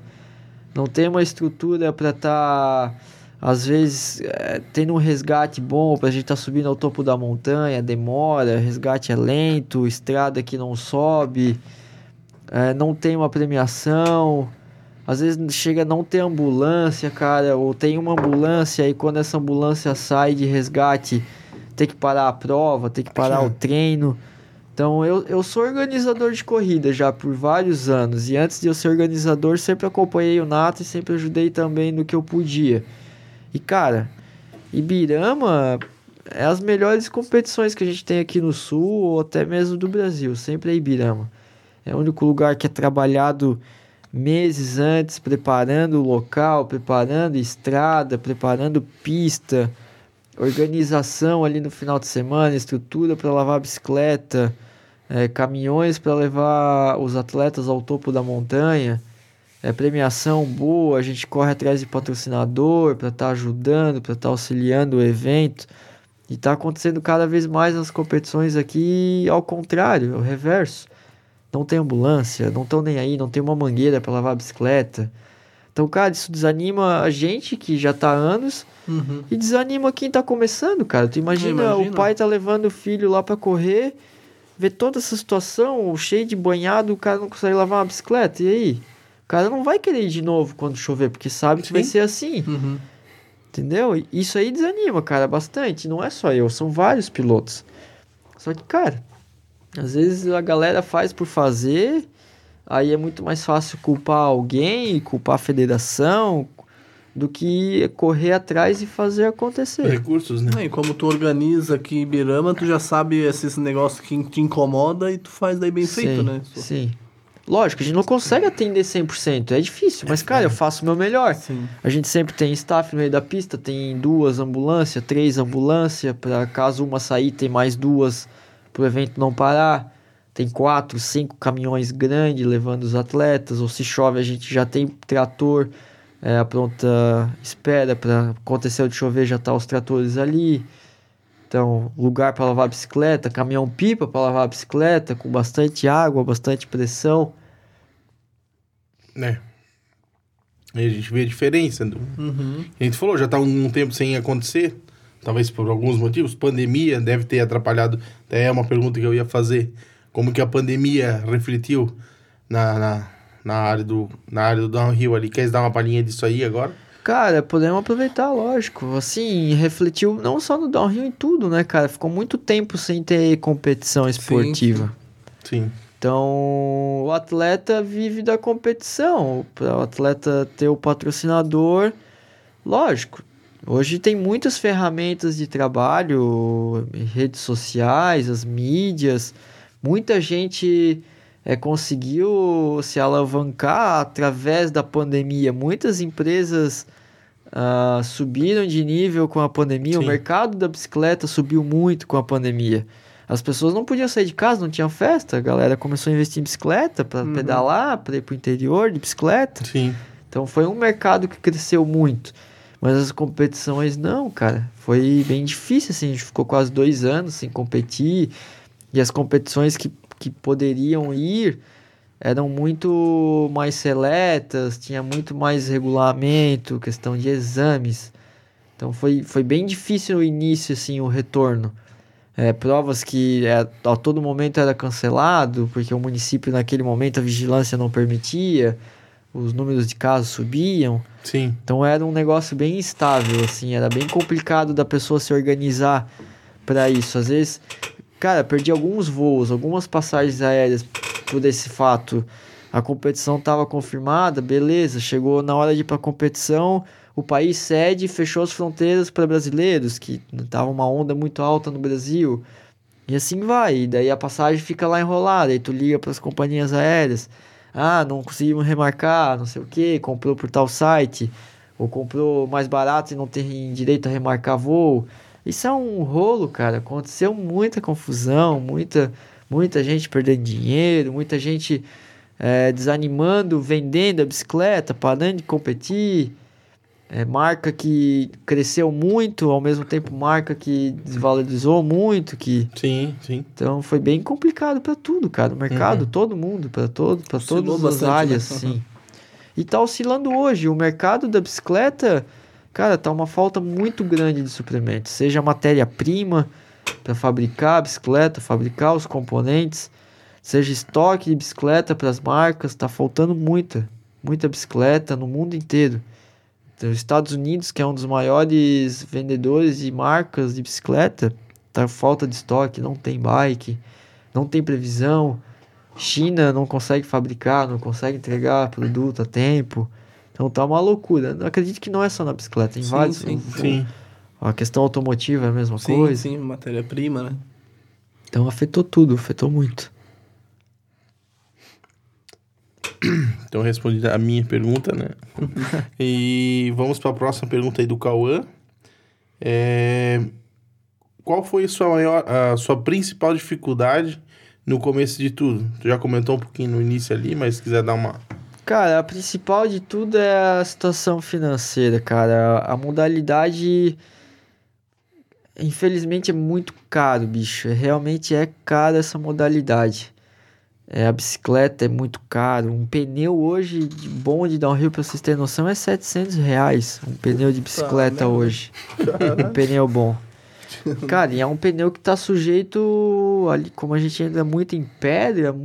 Speaker 3: não tem uma estrutura para estar, às vezes, é, tendo um resgate bom para a gente estar subindo ao topo da montanha, demora, resgate é lento, estrada que não sobe, é, não tem uma premiação, às vezes chega a não ter ambulância, cara, ou tem uma ambulância e quando essa ambulância sai de resgate, tem que parar a prova, tem que parar o treino. Então, eu, eu sou organizador de corrida já por vários anos. E antes de eu ser organizador, sempre acompanhei o Nato e sempre ajudei também no que eu podia. E, cara, Ibirama é as melhores competições que a gente tem aqui no Sul ou até mesmo do Brasil. Sempre é Ibirama. É o único lugar que é trabalhado meses antes, preparando o local, preparando estrada, preparando pista, organização ali no final de semana, estrutura para lavar a bicicleta, é, caminhões para levar os atletas ao topo da montanha, é, premiação boa, a gente corre atrás de patrocinador para estar ajudando, para estar auxiliando o evento. E está acontecendo cada vez mais nas competições aqui ao contrário, o reverso. Não tem ambulância, não estão nem aí, não tem uma mangueira para lavar a bicicleta. Então, cara, isso desanima a gente que já tá há anos
Speaker 1: Uhum.
Speaker 3: e desanima quem tá começando, cara. Tu imagina,
Speaker 1: Imagina.
Speaker 3: o pai tá levando o filho lá para correr, vê toda essa situação, cheio de banhado, o cara não consegue lavar uma bicicleta, e aí? O cara não vai querer ir de novo quando chover, porque sabe que
Speaker 2: Sim.
Speaker 3: vai ser assim.
Speaker 1: Uhum.
Speaker 3: Entendeu? Isso aí desanima, cara, bastante. Não é só eu, são vários pilotos. Só que, cara, às vezes a galera faz por fazer, aí é muito mais fácil culpar alguém, culpar a federação, do que correr atrás e fazer acontecer.
Speaker 2: Recursos, né?
Speaker 1: É, E como tu organiza aqui em Ibirama, tu já sabe esses negócios que te incomoda e tu faz daí bem feito,
Speaker 3: sim,
Speaker 1: né?
Speaker 3: Sim. Lógico, a gente não consegue atender 100%, é difícil, mas, cara, eu faço o meu melhor.
Speaker 1: Sim.
Speaker 3: A gente sempre tem staff no meio da pista, tem duas ambulâncias, três ambulâncias, para caso uma sair, tem mais duas para o evento não parar. Tem quatro, cinco caminhões grandes levando os atletas, ou se chove a gente já tem trator é, a pronta espera para acontecer de chover já tá os tratores ali. Então, lugar para lavar a bicicleta, caminhão pipa para lavar a bicicleta, com bastante água, bastante pressão.
Speaker 2: É. Aí a gente vê a diferença. Do...
Speaker 1: Uhum.
Speaker 2: A gente falou, já tá um tempo sem acontecer. Talvez por alguns motivos. Pandemia deve ter atrapalhado. Até é uma pergunta que eu ia fazer. Como que a pandemia refletiu na, na, na área, do, na área do downhill ali? Queres dar uma palhinha disso aí agora?
Speaker 3: Cara, podemos aproveitar, lógico. Assim, refletiu não só no downhill em tudo, né, cara? Ficou muito tempo sem ter competição esportiva.
Speaker 2: Sim.
Speaker 3: Então, o atleta vive da competição. Para o atleta ter o patrocinador, lógico. Hoje tem muitas ferramentas de trabalho, redes sociais, as mídias. Muita gente é, conseguiu se alavancar através da pandemia. Muitas empresas ah, subiram de nível com a pandemia. O
Speaker 2: Sim.
Speaker 3: mercado da bicicleta subiu muito com a pandemia. As pessoas não podiam sair de casa, não tinha festa. A galera começou a investir em bicicleta para
Speaker 1: Uhum.
Speaker 3: pedalar, para ir para o interior de bicicleta.
Speaker 2: Sim.
Speaker 3: Então foi um mercado que cresceu muito. Mas as competições não, cara. Foi bem difícil, assim. A gente ficou quase dois anos sem competir. E as competições que, que poderiam ir eram muito mais seletas, tinha muito mais regulamento, questão de exames. Então foi, foi bem difícil no início, assim, o retorno. É, provas que é, a todo momento era cancelado, porque o município naquele momento a vigilância não permitia, os números de casos subiam.
Speaker 2: Sim.
Speaker 3: Então era um negócio bem instável, assim, era bem complicado da pessoa se organizar para isso. Às vezes, cara, perdi alguns voos, algumas passagens aéreas por esse fato. A competição estava confirmada, beleza, chegou na hora de ir para competição, o país cede e fechou as fronteiras para brasileiros, que tava uma onda muito alta no Brasil. E assim vai, e daí a passagem fica lá enrolada, aí tu liga para as companhias aéreas. Ah, não conseguimos remarcar, não sei o que, comprou por tal site, ou comprou mais barato e não tem direito a remarcar voo. Isso é um rolo, cara. Aconteceu muita confusão, muita, muita gente perdendo dinheiro, muita gente eh, desanimando, vendendo a bicicleta, parando de competir. É, marca que cresceu muito, ao mesmo tempo marca que desvalorizou muito, que
Speaker 2: Sim, sim.
Speaker 3: então foi bem complicado para tudo, cara. O mercado, todo mundo, para todo, para todas as
Speaker 1: bastante,
Speaker 3: áreas,
Speaker 1: né?
Speaker 3: sim. E tá oscilando hoje. O mercado da bicicleta, cara, tá uma falta muito grande de suprimentos, seja matéria-prima para fabricar a bicicleta, fabricar os componentes, seja estoque de bicicleta para as marcas, tá faltando muita, muita bicicleta no mundo inteiro. Então, os Estados Unidos, que é um dos maiores vendedores de marcas de bicicleta, tá falta de estoque, não tem bike, não tem previsão. China não consegue fabricar, não consegue entregar produto a tempo. Então tá uma loucura. Eu acredito que não é só na bicicleta, em
Speaker 1: Sim,
Speaker 3: vários.
Speaker 1: sim,
Speaker 3: o-
Speaker 2: Sim.
Speaker 3: A questão automotiva é a mesma
Speaker 1: Sim,
Speaker 3: coisa.
Speaker 1: sim, matéria-prima, né?
Speaker 3: Então afetou tudo, afetou muito.
Speaker 2: Então respondi a minha pergunta, né? e vamos para a próxima pergunta aí do Cauã. É, Qual foi a sua maior, a sua principal dificuldade no começo de tudo? Tu já comentou um pouquinho no início ali, mas se quiser dar uma.
Speaker 3: Cara, a principal de tudo é a situação financeira, cara. A modalidade, infelizmente, é muito caro, bicho. Realmente é caro essa modalidade. É, a bicicleta é muito caro. Um pneu hoje de bom de downhill, pra vocês terem noção, é 700 reais. Um pneu de bicicleta hoje. Um pneu bom. Cara, e é um pneu que tá sujeito ali, como a gente ainda é muito em pedra,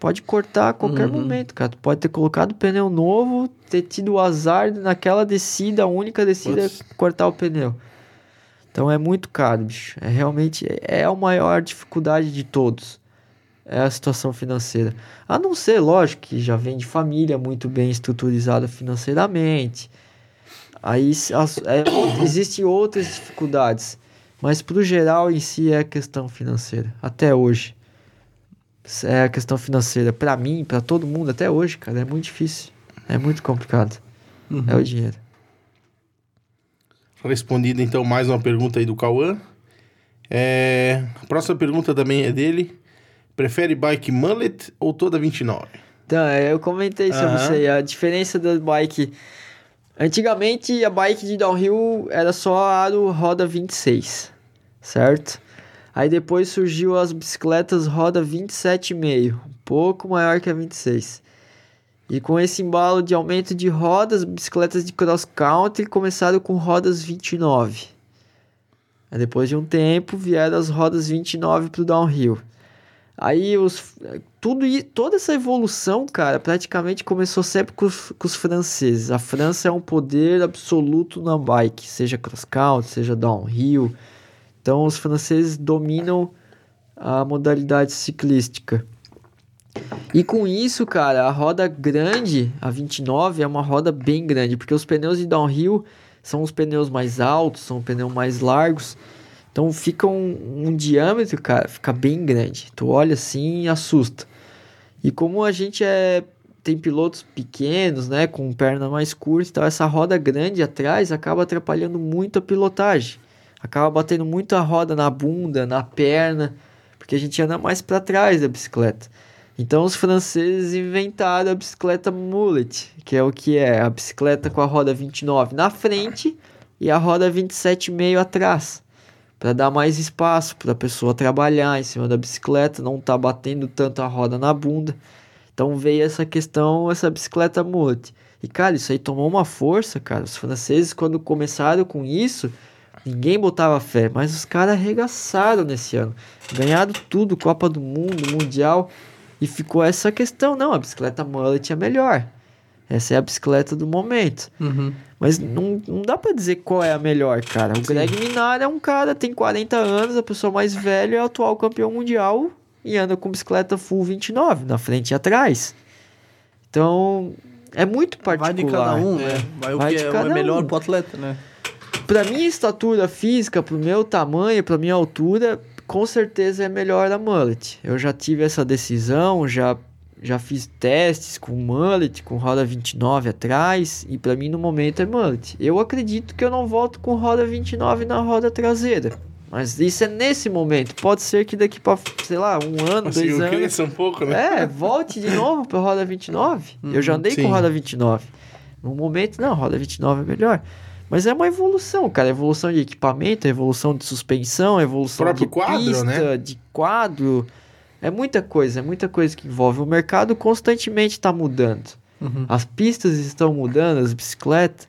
Speaker 3: pode cortar a qualquer
Speaker 1: Uhum.
Speaker 3: momento, cara. Tu pode ter colocado pneu novo, ter tido o azar naquela descida, a única descida,
Speaker 2: Putz.
Speaker 3: cortar o pneu. Então é muito caro, bicho. É realmente é a maior dificuldade de todos. É a situação financeira. A não ser, lógico, que já vem de família muito bem estruturizada financeiramente. Aí as- é, existem outras dificuldades. Mas pro geral em si é a questão financeira. Até hoje. É a questão financeira. Pra mim, pra todo mundo, até hoje, cara, é muito difícil. É muito complicado.
Speaker 1: Uhum.
Speaker 3: É o dinheiro.
Speaker 2: Respondida então mais uma pergunta aí do Cauã. É, A próxima pergunta também é dele. Prefere bike mullet ou toda 29?
Speaker 3: Então, é, eu comentei sobre
Speaker 2: Aham.
Speaker 3: isso aí. A diferença da bike. Antigamente a bike de downhill era só aro roda 26, certo? Aí depois surgiu as bicicletas roda 27,5, um pouco maior que a 26. E com esse embalo de aumento de rodas, bicicletas de cross country começaram com rodas 29. Aí depois de um tempo vieram as rodas 29 pro downhill. Aí os tudo i- toda essa evolução, cara, praticamente começou sempre com os, com os franceses. A França é um poder absoluto na bike, seja cross country, seja downhill. Então os franceses dominam a modalidade ciclística. E com isso, cara, a roda grande, a 29, é uma roda bem grande, porque os pneus de downhill são os pneus mais altos, são pneus mais largos. Então fica um, um diâmetro, cara, fica bem grande. Tu olha assim e assusta. E como a gente é tem pilotos pequenos, né, com perna mais curta, então essa roda grande atrás acaba atrapalhando muito a pilotagem. Acaba batendo muito a roda na bunda, na perna, porque a gente anda mais para trás da bicicleta. Então os franceses inventaram a bicicleta mullet, que é o que é a bicicleta com a roda 29 na frente e a roda 27,5 atrás, para dar mais espaço para a pessoa trabalhar em cima da bicicleta, não tá batendo tanto a roda na bunda. Então veio essa questão, essa bicicleta mullet. E cara, isso aí tomou uma força, cara. Os franceses quando começaram com isso, ninguém botava fé, mas os caras arregaçaram nesse ano. Ganharam tudo, Copa do Mundo, Mundial. E ficou essa questão, não, a bicicleta mullet é melhor. Essa é a bicicleta do momento.
Speaker 1: Uhum.
Speaker 3: Mas não, não dá pra dizer qual é a melhor, cara. O Greg Minard é um cara, tem 40 anos, a pessoa mais velha, é atual campeão mundial e anda com bicicleta full 29, na frente e atrás. Então, é muito particular.
Speaker 1: Vai de cada um,
Speaker 3: É.
Speaker 1: né? Vai o
Speaker 3: Vai
Speaker 1: que
Speaker 3: de
Speaker 1: é, é melhor
Speaker 3: um.
Speaker 1: pro atleta, né?
Speaker 3: Pra minha estatura física, pro meu tamanho, pra minha altura, com certeza é melhor a mullet. Eu já tive essa decisão, já, já fiz testes com mullet, com roda 29 atrás, e pra mim no momento é mullet. Eu acredito que eu não volto com roda 29 na roda traseira. Mas isso é nesse momento. Pode ser que daqui pra, sei lá, um ano,
Speaker 2: Assim,
Speaker 3: dois anos.
Speaker 2: cresça um pouco, né?
Speaker 3: É, volte de novo pra roda 29. eu já andei
Speaker 2: sim.
Speaker 3: com roda 29. No momento, não, roda 29 é melhor. Mas é uma evolução, cara. Evolução de equipamento, evolução de suspensão, evolução de
Speaker 2: quadro,
Speaker 3: pista,
Speaker 2: né?
Speaker 3: de quadro. É muita coisa, é muita coisa que envolve. O mercado constantemente está mudando.
Speaker 1: Uhum.
Speaker 3: As pistas estão mudando, as bicicletas.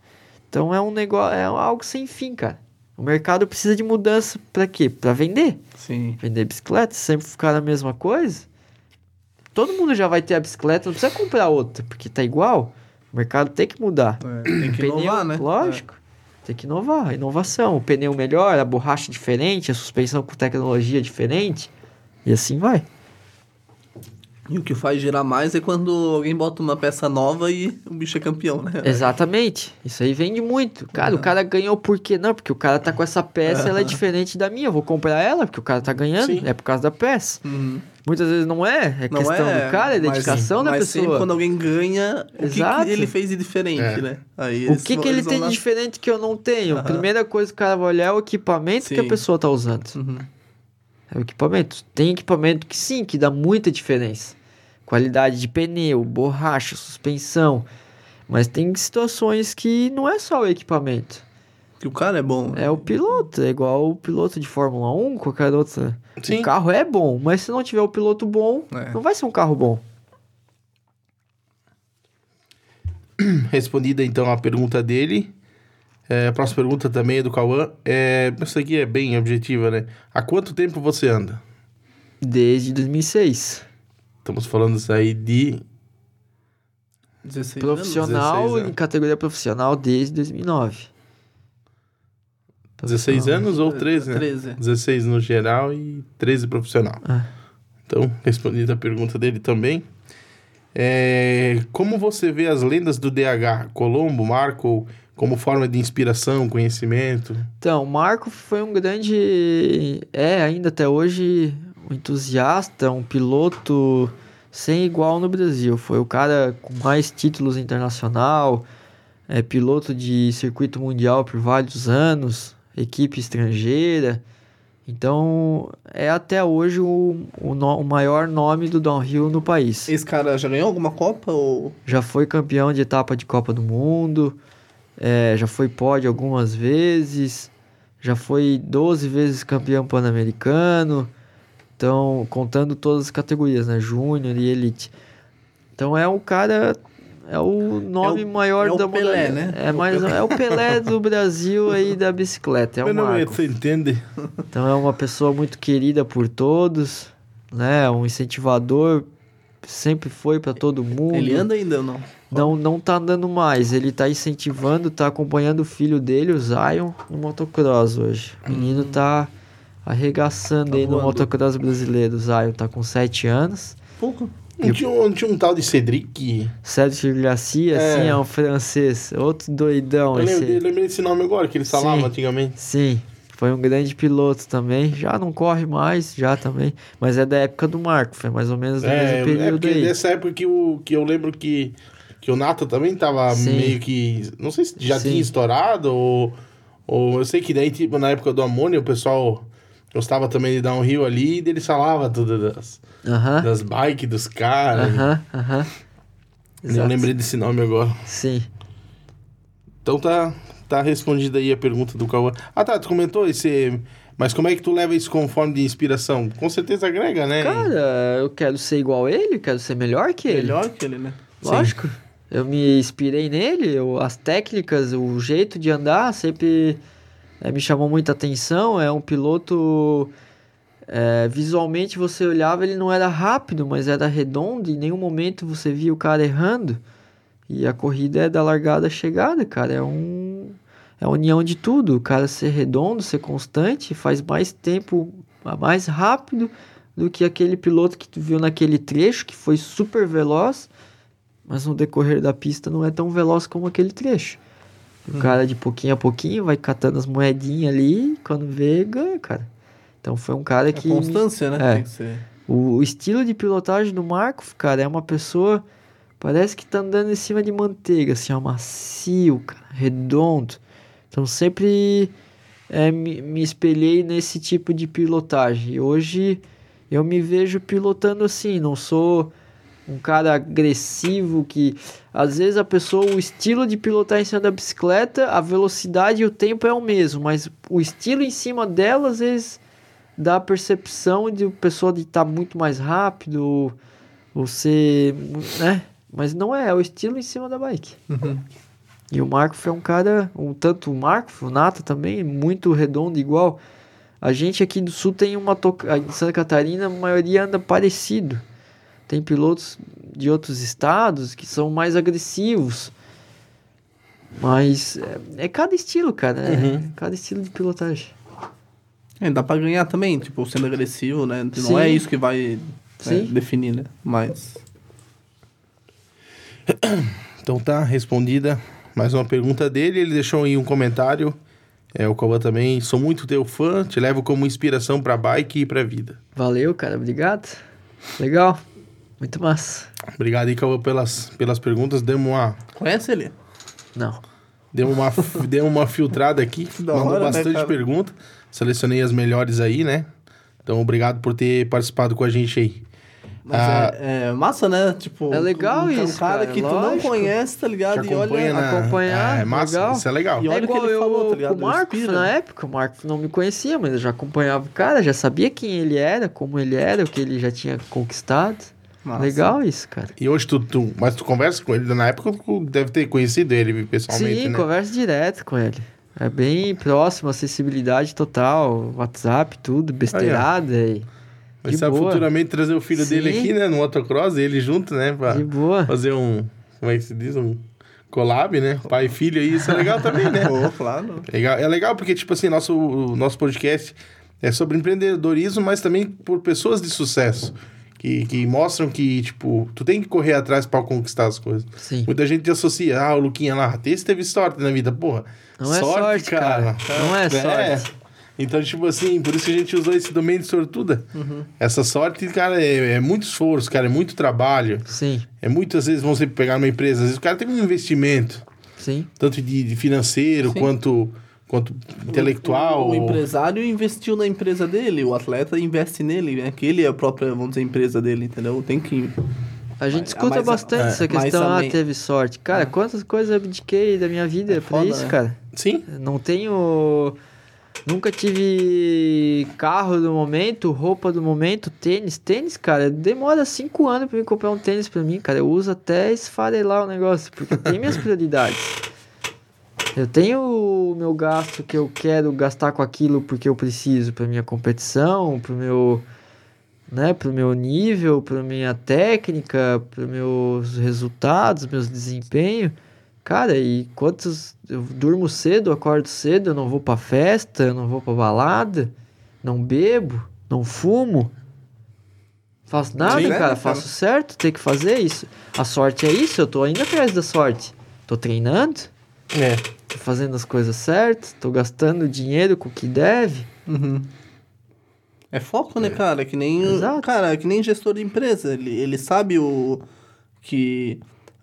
Speaker 3: Então é um negócio, é algo sem fim, cara. O mercado precisa de mudança para quê? Para vender
Speaker 1: Sim.
Speaker 3: vender bicicleta, sempre ficar a mesma coisa, todo mundo já vai ter a bicicleta, não precisa comprar outra, porque tá igual. O mercado tem que mudar.
Speaker 1: É, tem que
Speaker 3: Pneu,
Speaker 1: inovar, né?
Speaker 3: Lógico. Tem que inovar. Inovação. O pneu melhor, a borracha diferente, a suspensão com tecnologia diferente. E assim vai.
Speaker 1: E o que faz girar mais é quando alguém bota uma peça nova e o bicho é campeão, né?
Speaker 3: Exatamente. Isso aí vende muito. Cara, o cara ganhou por quê? Não, porque o cara tá com essa peça, ela é diferente da minha. Eu vou comprar ela, porque o cara tá ganhando.
Speaker 2: Sim.
Speaker 3: É por causa da peça.
Speaker 1: Uhum.
Speaker 3: Muitas vezes não é. É
Speaker 1: Não
Speaker 3: questão
Speaker 1: é,
Speaker 3: do cara, é
Speaker 1: mas-
Speaker 3: dedicação da
Speaker 1: mas sempre
Speaker 3: pessoa.
Speaker 1: quando alguém ganha, o que que,
Speaker 3: Exato.
Speaker 1: ele fez de diferente,
Speaker 2: É.
Speaker 1: né? Aí
Speaker 3: O que,
Speaker 1: vão-
Speaker 3: que ele tem de diferente que eu não tenho? Primeira coisa que o cara vai olhar é o equipamento que a
Speaker 1: Sim.
Speaker 3: pessoa tá usando.
Speaker 1: Uhum.
Speaker 3: É o equipamento. Tem equipamento que sim, que dá muita diferença. Qualidade de pneu, borracha, suspensão. Mas tem situações que não é só o equipamento.
Speaker 1: Que o cara é bom.
Speaker 3: É o piloto, é igual o piloto de Fórmula 1, qualquer outro.
Speaker 2: Sim.
Speaker 3: O carro é bom, mas se não tiver o piloto bom,
Speaker 1: É.
Speaker 3: não vai ser um carro bom.
Speaker 2: Respondida então a pergunta dele. É, a próxima pergunta também é do Cauã. É, essa aqui é bem objetiva, né? Há quanto tempo você anda?
Speaker 3: Desde 2006.
Speaker 2: Estamos falando isso aí de
Speaker 1: 16
Speaker 3: Profissional,
Speaker 2: 16
Speaker 3: em
Speaker 2: anos.
Speaker 3: categoria profissional desde 2009.
Speaker 2: 16 anos ou 13, né?
Speaker 1: 13.
Speaker 2: 16 no geral e 13 profissional.
Speaker 3: Ah.
Speaker 2: Então, respondida a pergunta dele também. É, como você vê as lendas do DH, Colombo, Marco, como forma de inspiração, conhecimento?
Speaker 3: Então, o Marco foi um grande. É, ainda até hoje, um entusiasta, um piloto sem igual no Brasil. Foi o cara com mais títulos internacional, é piloto de circuito mundial por vários anos, equipe estrangeira. Então, é até hoje o, o, no- o maior nome do downhill no país.
Speaker 1: Esse cara já ganhou alguma Copa ou.
Speaker 3: Já foi campeão de etapa de Copa do Mundo, é, já foi pódio algumas vezes, já foi 12 vezes campeão pan-americano, então, contando todas as categorias, né? Júnior e Elite. Então é um cara, é o nome
Speaker 1: É o-
Speaker 3: maior
Speaker 1: é o
Speaker 3: da
Speaker 1: Pelé, né?
Speaker 3: É, mais, é o Pelé do Brasil aí da bicicleta, é o Marco.
Speaker 2: você entende?
Speaker 3: Então é uma pessoa muito querida por todos, né? Um incentivador, sempre foi para todo mundo.
Speaker 1: Ele anda ainda ou não?
Speaker 3: Não, não tá andando mais. Ele tá incentivando, tá acompanhando o filho dele, o Zion, no motocross hoje. O menino tá arregaçando
Speaker 1: Tá
Speaker 3: aí no
Speaker 1: voando.
Speaker 3: motocross brasileiro. O Zion tá com 7 anos.
Speaker 1: Pouco.
Speaker 2: Não tinha, um, não tinha um tal de Cedric?
Speaker 3: Sérgio Garcia,
Speaker 2: É.
Speaker 3: assim, é um francês. Outro doidão
Speaker 2: Eu
Speaker 3: esse.
Speaker 2: lembrei, lembrei desse nome agora, que ele falava
Speaker 3: Sim.
Speaker 2: antigamente.
Speaker 3: Sim, foi um grande piloto também. Já não corre mais, já também. Mas é da época do Marco, foi mais ou menos do
Speaker 2: É,
Speaker 3: mesmo
Speaker 2: é
Speaker 3: período
Speaker 2: porque
Speaker 3: aí.
Speaker 2: dessa época que, o, que eu lembro que, que o Nata também tava
Speaker 3: Sim.
Speaker 2: meio que. Não sei se já
Speaker 3: Sim.
Speaker 2: tinha estourado ou. Ou eu sei que daí, tipo, na época do Amônia, o pessoal gostava também de dar um rio ali e eles falavam tudo das,
Speaker 3: Aham,
Speaker 2: das bikes dos caras.
Speaker 3: aham, aham.
Speaker 2: Eu
Speaker 3: Exato.
Speaker 2: lembrei desse nome agora.
Speaker 3: Sim.
Speaker 2: Então tá, tá respondida aí a pergunta do Cauã. Ah tá, tu comentou esse. Mas como é que tu leva isso como forma de inspiração? Com certeza agrega, né?
Speaker 3: Cara, eu quero ser igual a ele, quero ser melhor que ele.
Speaker 1: Melhor que ele, né?
Speaker 3: Lógico. Eu me inspirei nele, eu- as técnicas, o jeito de andar sempre eh, me chamou muita atenção. É um piloto. eh, visualmente você olhava, ele não era rápido, mas era redondo. Em nenhum momento você via o cara errando. E a corrida é da largada à chegada, cara. É um. É a união de tudo. O cara ser redondo, ser constante, faz mais tempo, mais rápido do que aquele piloto que tu viu naquele trecho, que foi super veloz, mas no decorrer da pista não é tão veloz como aquele trecho. O cara de pouquinho a pouquinho vai catando as moedinhas ali, quando vê, ganha, cara. Então foi um cara
Speaker 1: É
Speaker 3: que. me-
Speaker 1: constância, né?
Speaker 3: É. O, o estilo de pilotagem do Marco, cara, é uma pessoa. Parece que tá andando em cima de manteiga, assim, ó, macio, cara, redondo. Então sempre é, me, me espelhei nesse tipo de pilotagem. E hoje eu me vejo pilotando assim, não sou um cara agressivo que às vezes a pessoa, o estilo de pilotar em cima da bicicleta, a velocidade e o tempo é o mesmo, mas o estilo em cima dela às vezes dá a percepção de o pessoa de estar muito mais rápido, ou ser, né? Mas não é, é o estilo em cima da bike.
Speaker 1: Uhum.
Speaker 3: E o Marco foi um cara, um tanto o Marco, o Nata também, muito redondo igual. A gente aqui do sul tem uma toca... em Santa Catarina, a maioria anda parecido. Tem pilotos de outros estados que são mais agressivos. Mas é, é cada estilo, cara. É
Speaker 2: Uhum.
Speaker 3: cada estilo de pilotagem.
Speaker 1: É, dá pra ganhar também, tipo, sendo agressivo, né? Não
Speaker 3: Sim.
Speaker 1: é isso que vai né, definir, né? Mas.
Speaker 2: Então tá respondida mais uma pergunta dele. Ele deixou aí um comentário. É, o Cauã também. Sou muito teu fã, te levo como inspiração pra bike e pra vida.
Speaker 3: Valeu, cara. Obrigado. Legal. Muito massa.
Speaker 2: Obrigado aí, Cauã, pelas, pelas perguntas. Demos uma,
Speaker 1: Conhece ele?
Speaker 3: Não.
Speaker 2: demos uma, demos uma filtrada aqui.
Speaker 1: Da
Speaker 2: mandou
Speaker 1: hora, né,
Speaker 2: bastante
Speaker 1: cara?
Speaker 2: pergunta. Selecionei as melhores aí, né? Então, obrigado por ter participado com a gente aí.
Speaker 1: Mas
Speaker 2: Ah.
Speaker 1: é, é massa, né? Tipo,
Speaker 3: É legal
Speaker 1: um,
Speaker 3: isso,
Speaker 1: Um cara,
Speaker 3: cara,
Speaker 1: que tu não
Speaker 3: lógico.
Speaker 1: conhece, tá ligado? E olha.
Speaker 2: na...
Speaker 3: acompanhar,
Speaker 2: É, massa,
Speaker 3: legal.
Speaker 2: isso é legal.
Speaker 1: E olha
Speaker 3: é
Speaker 1: o que
Speaker 3: igual
Speaker 1: ele
Speaker 3: eu
Speaker 1: falou, tá ligado?
Speaker 3: com o Marcos na época. O Marcos não me conhecia, mas eu já acompanhava o cara, já sabia quem ele era, como ele era, o que ele já tinha conquistado.
Speaker 1: Massa.
Speaker 3: Legal isso, cara.
Speaker 2: E hoje tu, tu... Mas tu conversa com ele, na época tu deve ter conhecido ele pessoalmente,
Speaker 3: Sim,
Speaker 2: né?
Speaker 3: conversa direto com ele. É bem próximo, acessibilidade total, WhatsApp, tudo, besteirada e
Speaker 2: Mas
Speaker 3: de
Speaker 2: sabe
Speaker 3: boa.
Speaker 2: futuramente trazer o filho dele
Speaker 3: Sim.
Speaker 2: aqui, né? No motocross, ele junto, né? Pra
Speaker 3: de boa.
Speaker 2: fazer um... Como é que se diz? Um collab, né? Pai e filho aí, isso é legal também, né?
Speaker 1: Pô, claro.
Speaker 2: Legal. É legal porque, tipo assim, nosso, o nosso podcast é sobre empreendedorismo, mas também por pessoas de sucesso. Que, que mostram que, tipo, tu tem que correr atrás pra conquistar as coisas.
Speaker 3: Sim.
Speaker 2: Muita gente associa, ah, o Luquinha lá, esse teve sorte na vida. Porra,
Speaker 3: Não é sorte, cara. Não é sorte.
Speaker 2: Então, tipo assim, por isso que a gente usou esse domínio de sortuda.
Speaker 3: Uhum.
Speaker 2: Essa sorte, cara, é, é muito esforço, cara, é muito trabalho.
Speaker 3: Sim,
Speaker 2: É muitas vezes você pegar numa empresa, às vezes o cara tem um investimento,
Speaker 3: sim.
Speaker 2: tanto de, de financeiro
Speaker 1: Sim.
Speaker 2: quanto, quanto intelectual.
Speaker 1: O, o empresário investiu na empresa dele, o atleta investe nele, né? Que ele é a própria, vamos dizer, empresa dele, entendeu? Tem que.
Speaker 3: A gente
Speaker 1: Mas-
Speaker 3: escuta
Speaker 1: mas-
Speaker 3: bastante
Speaker 1: é,
Speaker 3: essa questão, ah, teve sorte. Cara, quantas coisas eu abdiquei da minha vida
Speaker 1: É
Speaker 3: pra
Speaker 1: foda,
Speaker 3: isso,
Speaker 1: né?
Speaker 3: cara?
Speaker 2: Sim,
Speaker 3: Não tenho. Nunca tive carro do momento, roupa do momento, tênis. Tênis, cara, demora cinco anos pra me comprar um tênis pra mim, cara. Eu uso até esfarelar o negócio, porque tem minhas prioridades. Eu tenho o meu gasto que eu quero gastar com aquilo porque eu preciso pra minha competição, pro meu, né, pro meu nível, pra minha técnica, pros meus resultados, meus desempenhos. Cara, e quantos. Eu durmo cedo, acordo cedo, eu não vou pra festa, eu não vou pra balada, não bebo, não fumo. Faço nada,
Speaker 2: Sim,
Speaker 3: cara,
Speaker 1: né, cara?
Speaker 3: faço certo, tem que fazer isso. A sorte é isso, eu tô indo atrás da sorte. Tô treinando,
Speaker 2: é.
Speaker 3: tô fazendo as coisas certas, tô gastando dinheiro com o que deve.
Speaker 1: Uhum. É foco, né, cara? É que nem.
Speaker 3: Exato.
Speaker 1: Cara, é que nem gestor de empresa. Ele, ele sabe o. Que.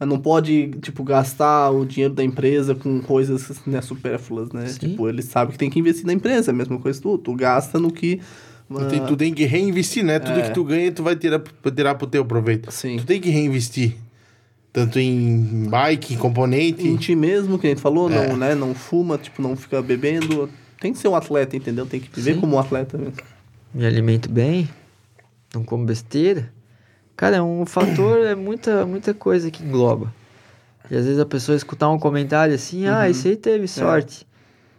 Speaker 1: Não pode, tipo, gastar o dinheiro da empresa com coisas né, supérfluas, né?
Speaker 3: Sim.
Speaker 1: Tipo, ele sabe que tem que investir na empresa, é a mesma coisa que tu. Tu gasta no que.
Speaker 2: Tu tem, tu tem que reinvestir, né? Tudo
Speaker 1: É.
Speaker 2: que tu ganha, tu vai tirar, tirar pro teu proveito.
Speaker 1: Sim.
Speaker 2: Tu tem que reinvestir. Tanto em bike, em componente.
Speaker 1: Em ti mesmo, que a gente falou,
Speaker 2: É.
Speaker 1: não, né? Não fuma, tipo, não fica bebendo. Tem que ser um atleta, entendeu? Tem que viver
Speaker 3: Sim.
Speaker 1: como um atleta mesmo.
Speaker 3: Me alimento bem, não como besteira. Cara, é um fator, é muita, muita coisa que engloba. E às vezes a pessoa escutar um comentário assim, ah, esse aí teve sorte.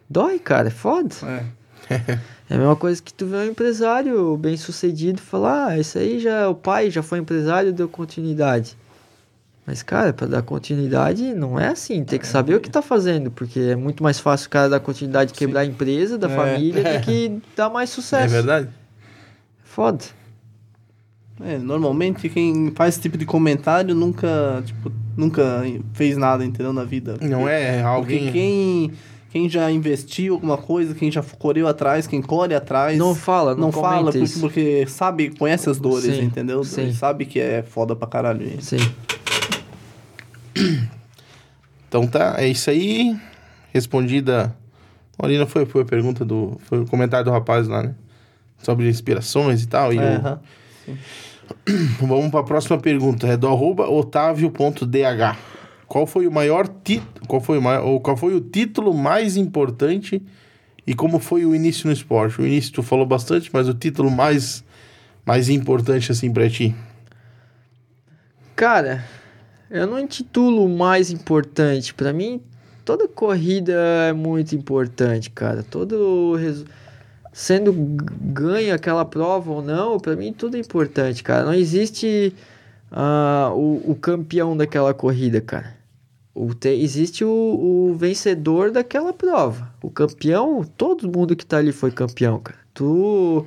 Speaker 3: Dói, cara, é foda.
Speaker 1: É.
Speaker 3: É a mesma coisa que tu vê um empresário bem sucedido falar, ah, esse aí já, o pai já foi empresário deu continuidade. Mas, cara, pra dar continuidade não é assim, tem que saber o que tá fazendo, porque é muito mais fácil o cara dar continuidade quebrar a empresa da
Speaker 1: É.
Speaker 3: família do que dar mais sucesso.
Speaker 2: É verdade?
Speaker 3: Foda.
Speaker 1: É, normalmente quem faz esse tipo de comentário nunca, tipo, nunca fez nada, entendeu, na vida.
Speaker 2: Não é
Speaker 1: Porque
Speaker 2: alguém.
Speaker 1: quem, quem já investiu alguma coisa, quem já correu atrás, quem corre atrás...
Speaker 3: Não fala, não,
Speaker 1: não fala porque,
Speaker 3: isso.
Speaker 1: porque sabe, conhece as dores,
Speaker 3: Sim,
Speaker 1: entendeu?
Speaker 3: sim.
Speaker 1: Sabe que é foda pra caralho.
Speaker 3: Sim.
Speaker 2: Então tá, é isso aí. Respondida. Ali não foi, foi a pergunta do. Foi o comentário do rapaz lá, né? Sobre inspirações e tal. E
Speaker 1: É,
Speaker 2: o-
Speaker 1: aham.
Speaker 2: Vamos para a próxima pergunta. É do arroba otávio.dh. Qual foi o maior título. Qual foi o maior, ou qual foi o título mais importante e como foi o início no esporte? O início tu falou bastante, mas o título mais, mais importante assim pra ti.
Speaker 3: Cara, eu não intitulo o mais importante. Pra mim, toda corrida é muito importante, cara. Todo resu- sendo g- ganho aquela prova ou não, pra mim tudo é importante, cara. Não existe ah, o, o campeão daquela corrida, cara. O te- existe o, o vencedor daquela prova. O campeão, todo mundo que tá ali foi campeão, cara. Tu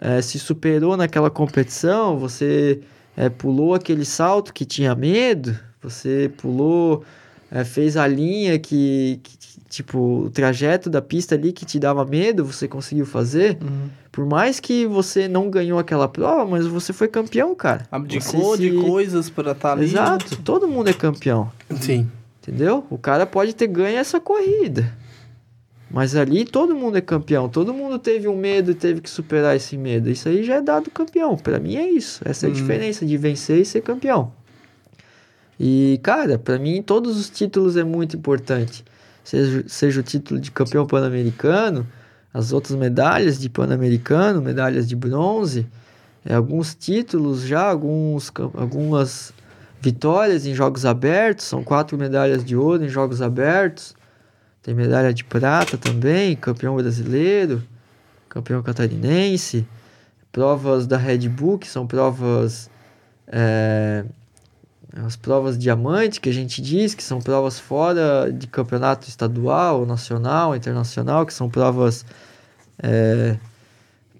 Speaker 3: eh, se superou naquela competição, você eh, pulou aquele salto que tinha medo, você pulou, eh, fez a linha que, que, tipo, o trajeto da pista ali que te dava medo, você conseguiu fazer.
Speaker 1: Uhum.
Speaker 3: Por mais que você não ganhou aquela prova, mas você foi campeão, cara.
Speaker 1: Abdicou de
Speaker 3: se-
Speaker 1: coisas pra estar ali.
Speaker 3: Exato, todo mundo é campeão.
Speaker 2: Sim.
Speaker 3: Entendeu? O cara pode ter ganho essa corrida. Mas ali todo mundo é campeão, todo mundo teve um medo e teve que superar esse medo. Isso aí já é dado campeão. Para mim é isso. Essa é a
Speaker 1: Uhum.
Speaker 3: diferença de vencer e ser campeão. E, cara, para mim todos os títulos é muito importante. Seja, seja o título de campeão pan-americano, as outras medalhas de pan-americano, medalhas de bronze, é, alguns títulos já, alguns, algumas vitórias em jogos abertos, são quatro medalhas de ouro em jogos abertos. Tem medalha de prata também, campeão brasileiro, campeão catarinense, provas da Red Bull, que são provas. é, as provas diamante, que a gente diz, que são provas fora de campeonato estadual, nacional, internacional, que são provas. é,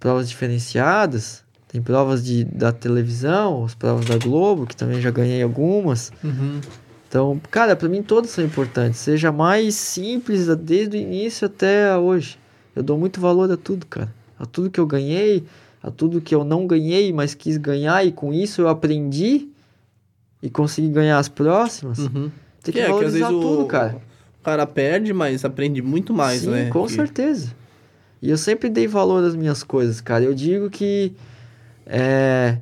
Speaker 3: provas diferenciadas. Tem provas de, da televisão, as provas da Globo, que também já ganhei algumas.
Speaker 1: Uhum.
Speaker 3: Então, cara, pra mim todos são importantes. Seja mais simples desde o início até hoje. Eu dou muito valor a tudo, cara. A tudo que eu ganhei, a tudo que eu não ganhei, mas quis ganhar e com isso eu aprendi e consegui ganhar as próximas.
Speaker 1: Uhum.
Speaker 3: Tem que,
Speaker 1: Que é que às
Speaker 3: valorizar
Speaker 1: vezes
Speaker 3: tudo,
Speaker 1: o,
Speaker 3: cara.
Speaker 1: o cara perde, mas aprende muito mais,
Speaker 3: Sim,
Speaker 1: né?
Speaker 3: com
Speaker 1: Que-
Speaker 3: certeza. E eu sempre dei valor às minhas coisas, cara. Eu digo que é,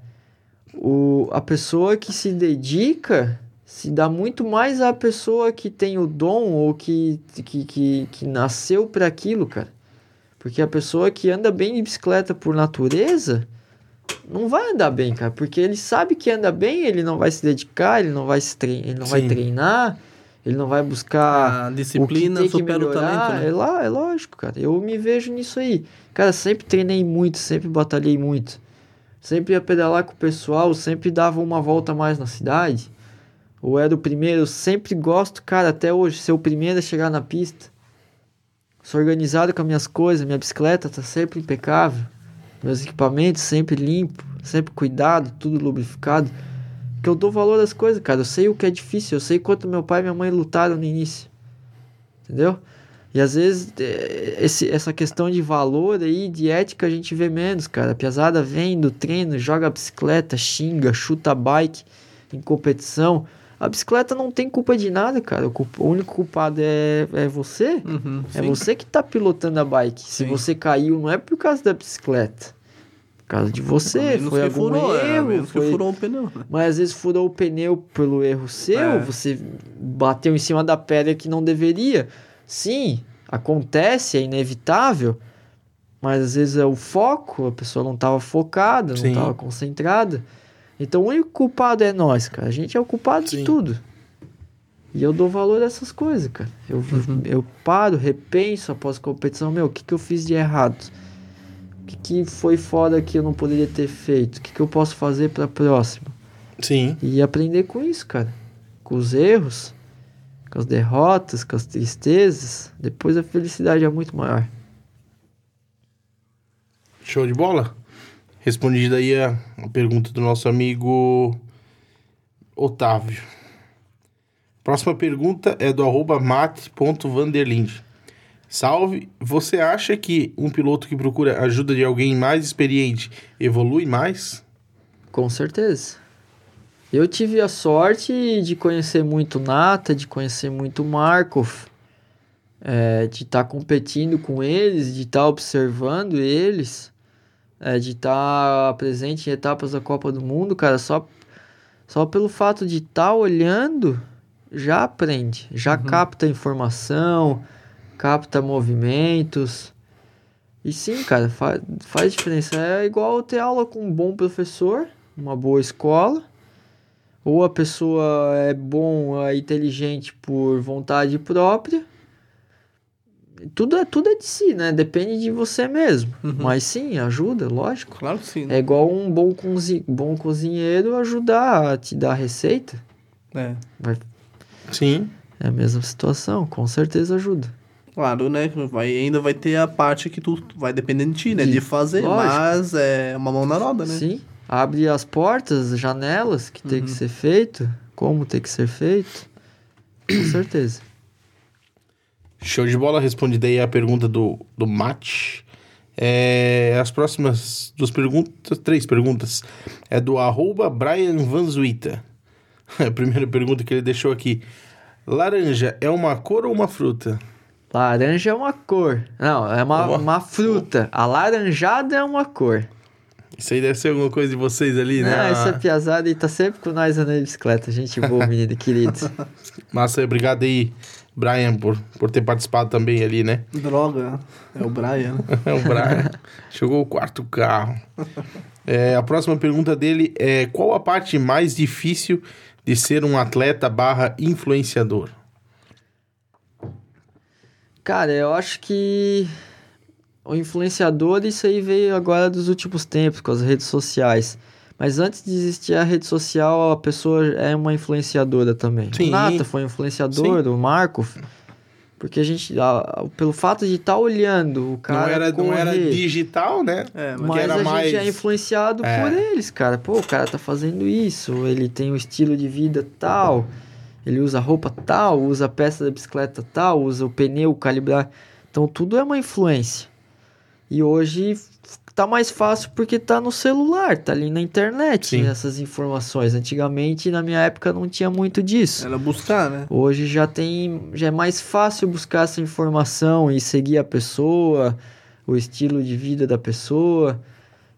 Speaker 3: o, a pessoa que se dedica se dá muito mais à pessoa que tem o dom ou que, que, que, que nasceu para aquilo, cara. Porque a pessoa que anda bem de bicicleta por natureza não vai andar bem, cara. Porque ele sabe que anda bem, ele não vai se dedicar, ele não vai, se trein ele não vai
Speaker 2: Sim.
Speaker 3: treinar, ele não vai buscar
Speaker 1: A disciplina
Speaker 3: o que tem que
Speaker 1: supera o
Speaker 3: melhorar,
Speaker 1: talento, né?
Speaker 3: É, lá, é lógico, cara. Eu me vejo nisso aí. Cara, sempre treinei muito, sempre batalhei muito. Sempre ia pedalar com o pessoal, sempre dava uma volta mais na cidade. Ou era o primeiro, eu sempre gosto, cara, até hoje, ser o primeiro a chegar na pista. Sou organizado com as minhas coisas, minha bicicleta tá sempre impecável. Meus equipamentos sempre limpo, sempre cuidado, tudo lubrificado. Porque eu dou valor às coisas, cara. Eu sei o que é difícil, eu sei quanto meu pai e minha mãe lutaram no início. Entendeu? E às vezes eh, esse, essa questão de valor aí, de ética, a gente vê menos, cara. A piazada vem do treino, joga bicicleta, xinga, chuta bike em competição. A bicicleta não tem culpa de nada, cara. O, único culpado é, é você.
Speaker 1: Uhum,
Speaker 3: É você que tá pilotando a bike. Se
Speaker 1: Sim.
Speaker 3: você caiu, não é por causa da bicicleta. Por causa de você. Foi algum
Speaker 1: furou, é,
Speaker 3: erro.
Speaker 1: que
Speaker 3: foi-
Speaker 1: furou o pneu. né?
Speaker 3: Mas às vezes furou o pneu pelo erro seu,
Speaker 1: É.
Speaker 3: você bateu em cima da pedra que não deveria. Sim, acontece, é inevitável, mas às vezes é o foco, a pessoa não estava focada, não estava concentrada. Então o único culpado é nós, cara. A gente é o culpado
Speaker 2: Sim.
Speaker 3: de tudo. E eu dou valor a essas coisas, cara. Eu,
Speaker 1: Uhum.
Speaker 3: eu paro, repenso após a competição, meu, o que, que eu fiz de errado? O que, que foi foda que eu não poderia ter feito? O que, que eu posso fazer para próxima?
Speaker 2: Sim.
Speaker 3: E aprender com isso, cara. Com os erros, com as derrotas, com as tristezas. Depois a felicidade é muito maior.
Speaker 2: Show de bola? Respondida aí a, a pergunta do nosso amigo Otávio. Próxima pergunta é do arroba mate.vanderlinde. Salve, você acha que um piloto que procura ajuda de alguém mais experiente evolui mais?
Speaker 3: Com certeza. Eu tive a sorte de conhecer muito Nata, de conhecer muito Markov, é, de estar competindo com eles, de estar observando eles, é, de estar presente em etapas da Copa do Mundo, cara, só, só pelo fato de estar olhando, já aprende, já capta informação, capta movimentos. E sim, cara, fa faz diferença. É igual ter aula com um bom professor, uma boa escola, ou a pessoa é bom, é inteligente por vontade própria. Tudo é, tudo é de si, né? Depende de você mesmo.
Speaker 1: Uhum.
Speaker 3: Mas sim, ajuda, lógico.
Speaker 1: Claro que sim.
Speaker 3: É igual um bom, cozi bom cozinheiro ajudar a te dar receita.
Speaker 1: É.
Speaker 2: Sim.
Speaker 3: É a mesma situação, com certeza ajuda.
Speaker 1: Claro, né? Vai, ainda vai ter a parte que tu vai dependendo de ti, né?
Speaker 3: De-
Speaker 1: De fazer,
Speaker 3: lógico.
Speaker 1: mas é uma mão na roda, né?
Speaker 3: Sim, abre as portas, janelas que tem que
Speaker 1: Uhum.
Speaker 3: ser feito, como tem que ser feito. Com certeza.
Speaker 2: Show de bola, respondida aí a pergunta do, do Mate. É, as próximas duas perguntas, três perguntas, é do arroba Brian Vanzuita. A primeira pergunta que ele deixou aqui. Laranja é uma cor ou uma fruta?
Speaker 3: Laranja é uma cor. Não, é uma,
Speaker 2: Uma-
Speaker 3: uma fruta. Alaranjada é uma cor.
Speaker 2: Isso aí deve ser alguma coisa de vocês ali, né?
Speaker 3: Não, essa piazada aí tá sempre com nós andando de bicicleta. Gente boa, menino querido.
Speaker 2: Massa, obrigado aí, Brian, por, por ter participado também ali, né?
Speaker 1: Droga, é o Brian.
Speaker 2: É o Brian. Chegou o quarto carro. É, a próxima pergunta dele é: qual a parte mais difícil de ser um atleta barra influenciador?
Speaker 3: Cara, eu acho que o influenciador, isso aí veio agora dos últimos tempos, com as redes sociais. Mas antes de existir a rede social, a pessoa é uma influenciadora também.
Speaker 2: Sim.
Speaker 3: O Nata foi um influenciador, o Marco. Porque a gente, a- pelo fato de estar olhando o cara.
Speaker 2: não, era, não era digital, né?
Speaker 1: É, mas
Speaker 3: Mas
Speaker 2: era
Speaker 3: a gente
Speaker 2: mais-
Speaker 3: é influenciado
Speaker 2: É.
Speaker 3: por eles, cara. Pô, o cara tá fazendo isso, ele tem um estilo de vida tal, ele usa roupa tal, usa a peça da bicicleta tal, usa o pneu, calibrar. Então tudo é uma influência. E hoje tá mais fácil porque tá no celular, tá ali na internet
Speaker 2: Sim.
Speaker 3: essas informações. Antigamente, na minha época, não tinha muito disso.
Speaker 1: era buscar, né?
Speaker 3: Hoje já tem, já é mais fácil buscar essa informação e seguir a pessoa, o estilo de vida da pessoa.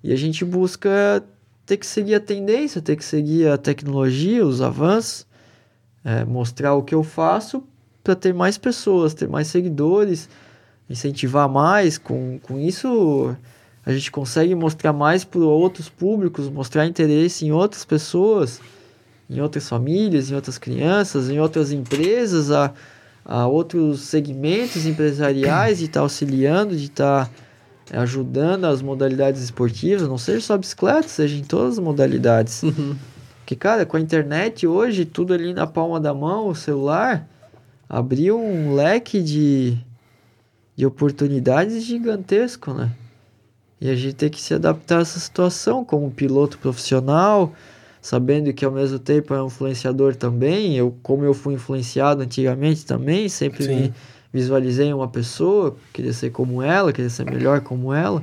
Speaker 3: E a gente busca ter que seguir a tendência, ter que seguir a tecnologia, os avanços, é, mostrar o que eu faço para ter mais pessoas, ter mais seguidores, incentivar mais. Com, com isso, a gente consegue mostrar mais para outros públicos, mostrar interesse em outras pessoas em outras famílias, em outras crianças, em outras empresas, a, a outros segmentos empresariais, de estar auxiliando, de estar eh, ajudando as modalidades esportivas, não seja só bicicleta, seja em todas as modalidades.
Speaker 1: Uhum.
Speaker 3: Porque, cara, com a internet hoje, tudo ali na palma da mão, o celular, abriu um leque de, de oportunidades gigantesco, né? E a gente tem que se adaptar a essa situação como piloto profissional, sabendo que ao mesmo tempo é um influenciador também. Eu, como eu fui influenciado antigamente também, sempre
Speaker 2: Sim.
Speaker 3: me visualizei uma pessoa, queria ser como ela, queria ser melhor como ela.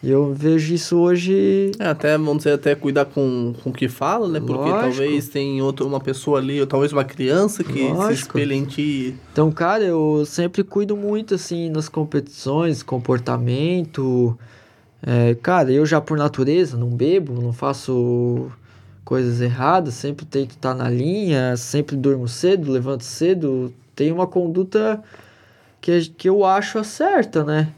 Speaker 3: E eu vejo isso hoje
Speaker 1: É, até, vamos dizer, até cuidar com, com o que fala, né? Porque
Speaker 3: Lógico.
Speaker 1: talvez tem outra, uma pessoa ali, ou talvez uma criança que se
Speaker 3: Lógico.
Speaker 1: espelha em ti.
Speaker 3: Então, cara, eu sempre cuido muito, assim, nas competições, comportamento. É, cara, eu já por natureza não bebo, não faço coisas erradas, sempre tenho que estar na linha, sempre durmo cedo, levanto cedo. Tenho uma conduta que, que eu acho a certa, né?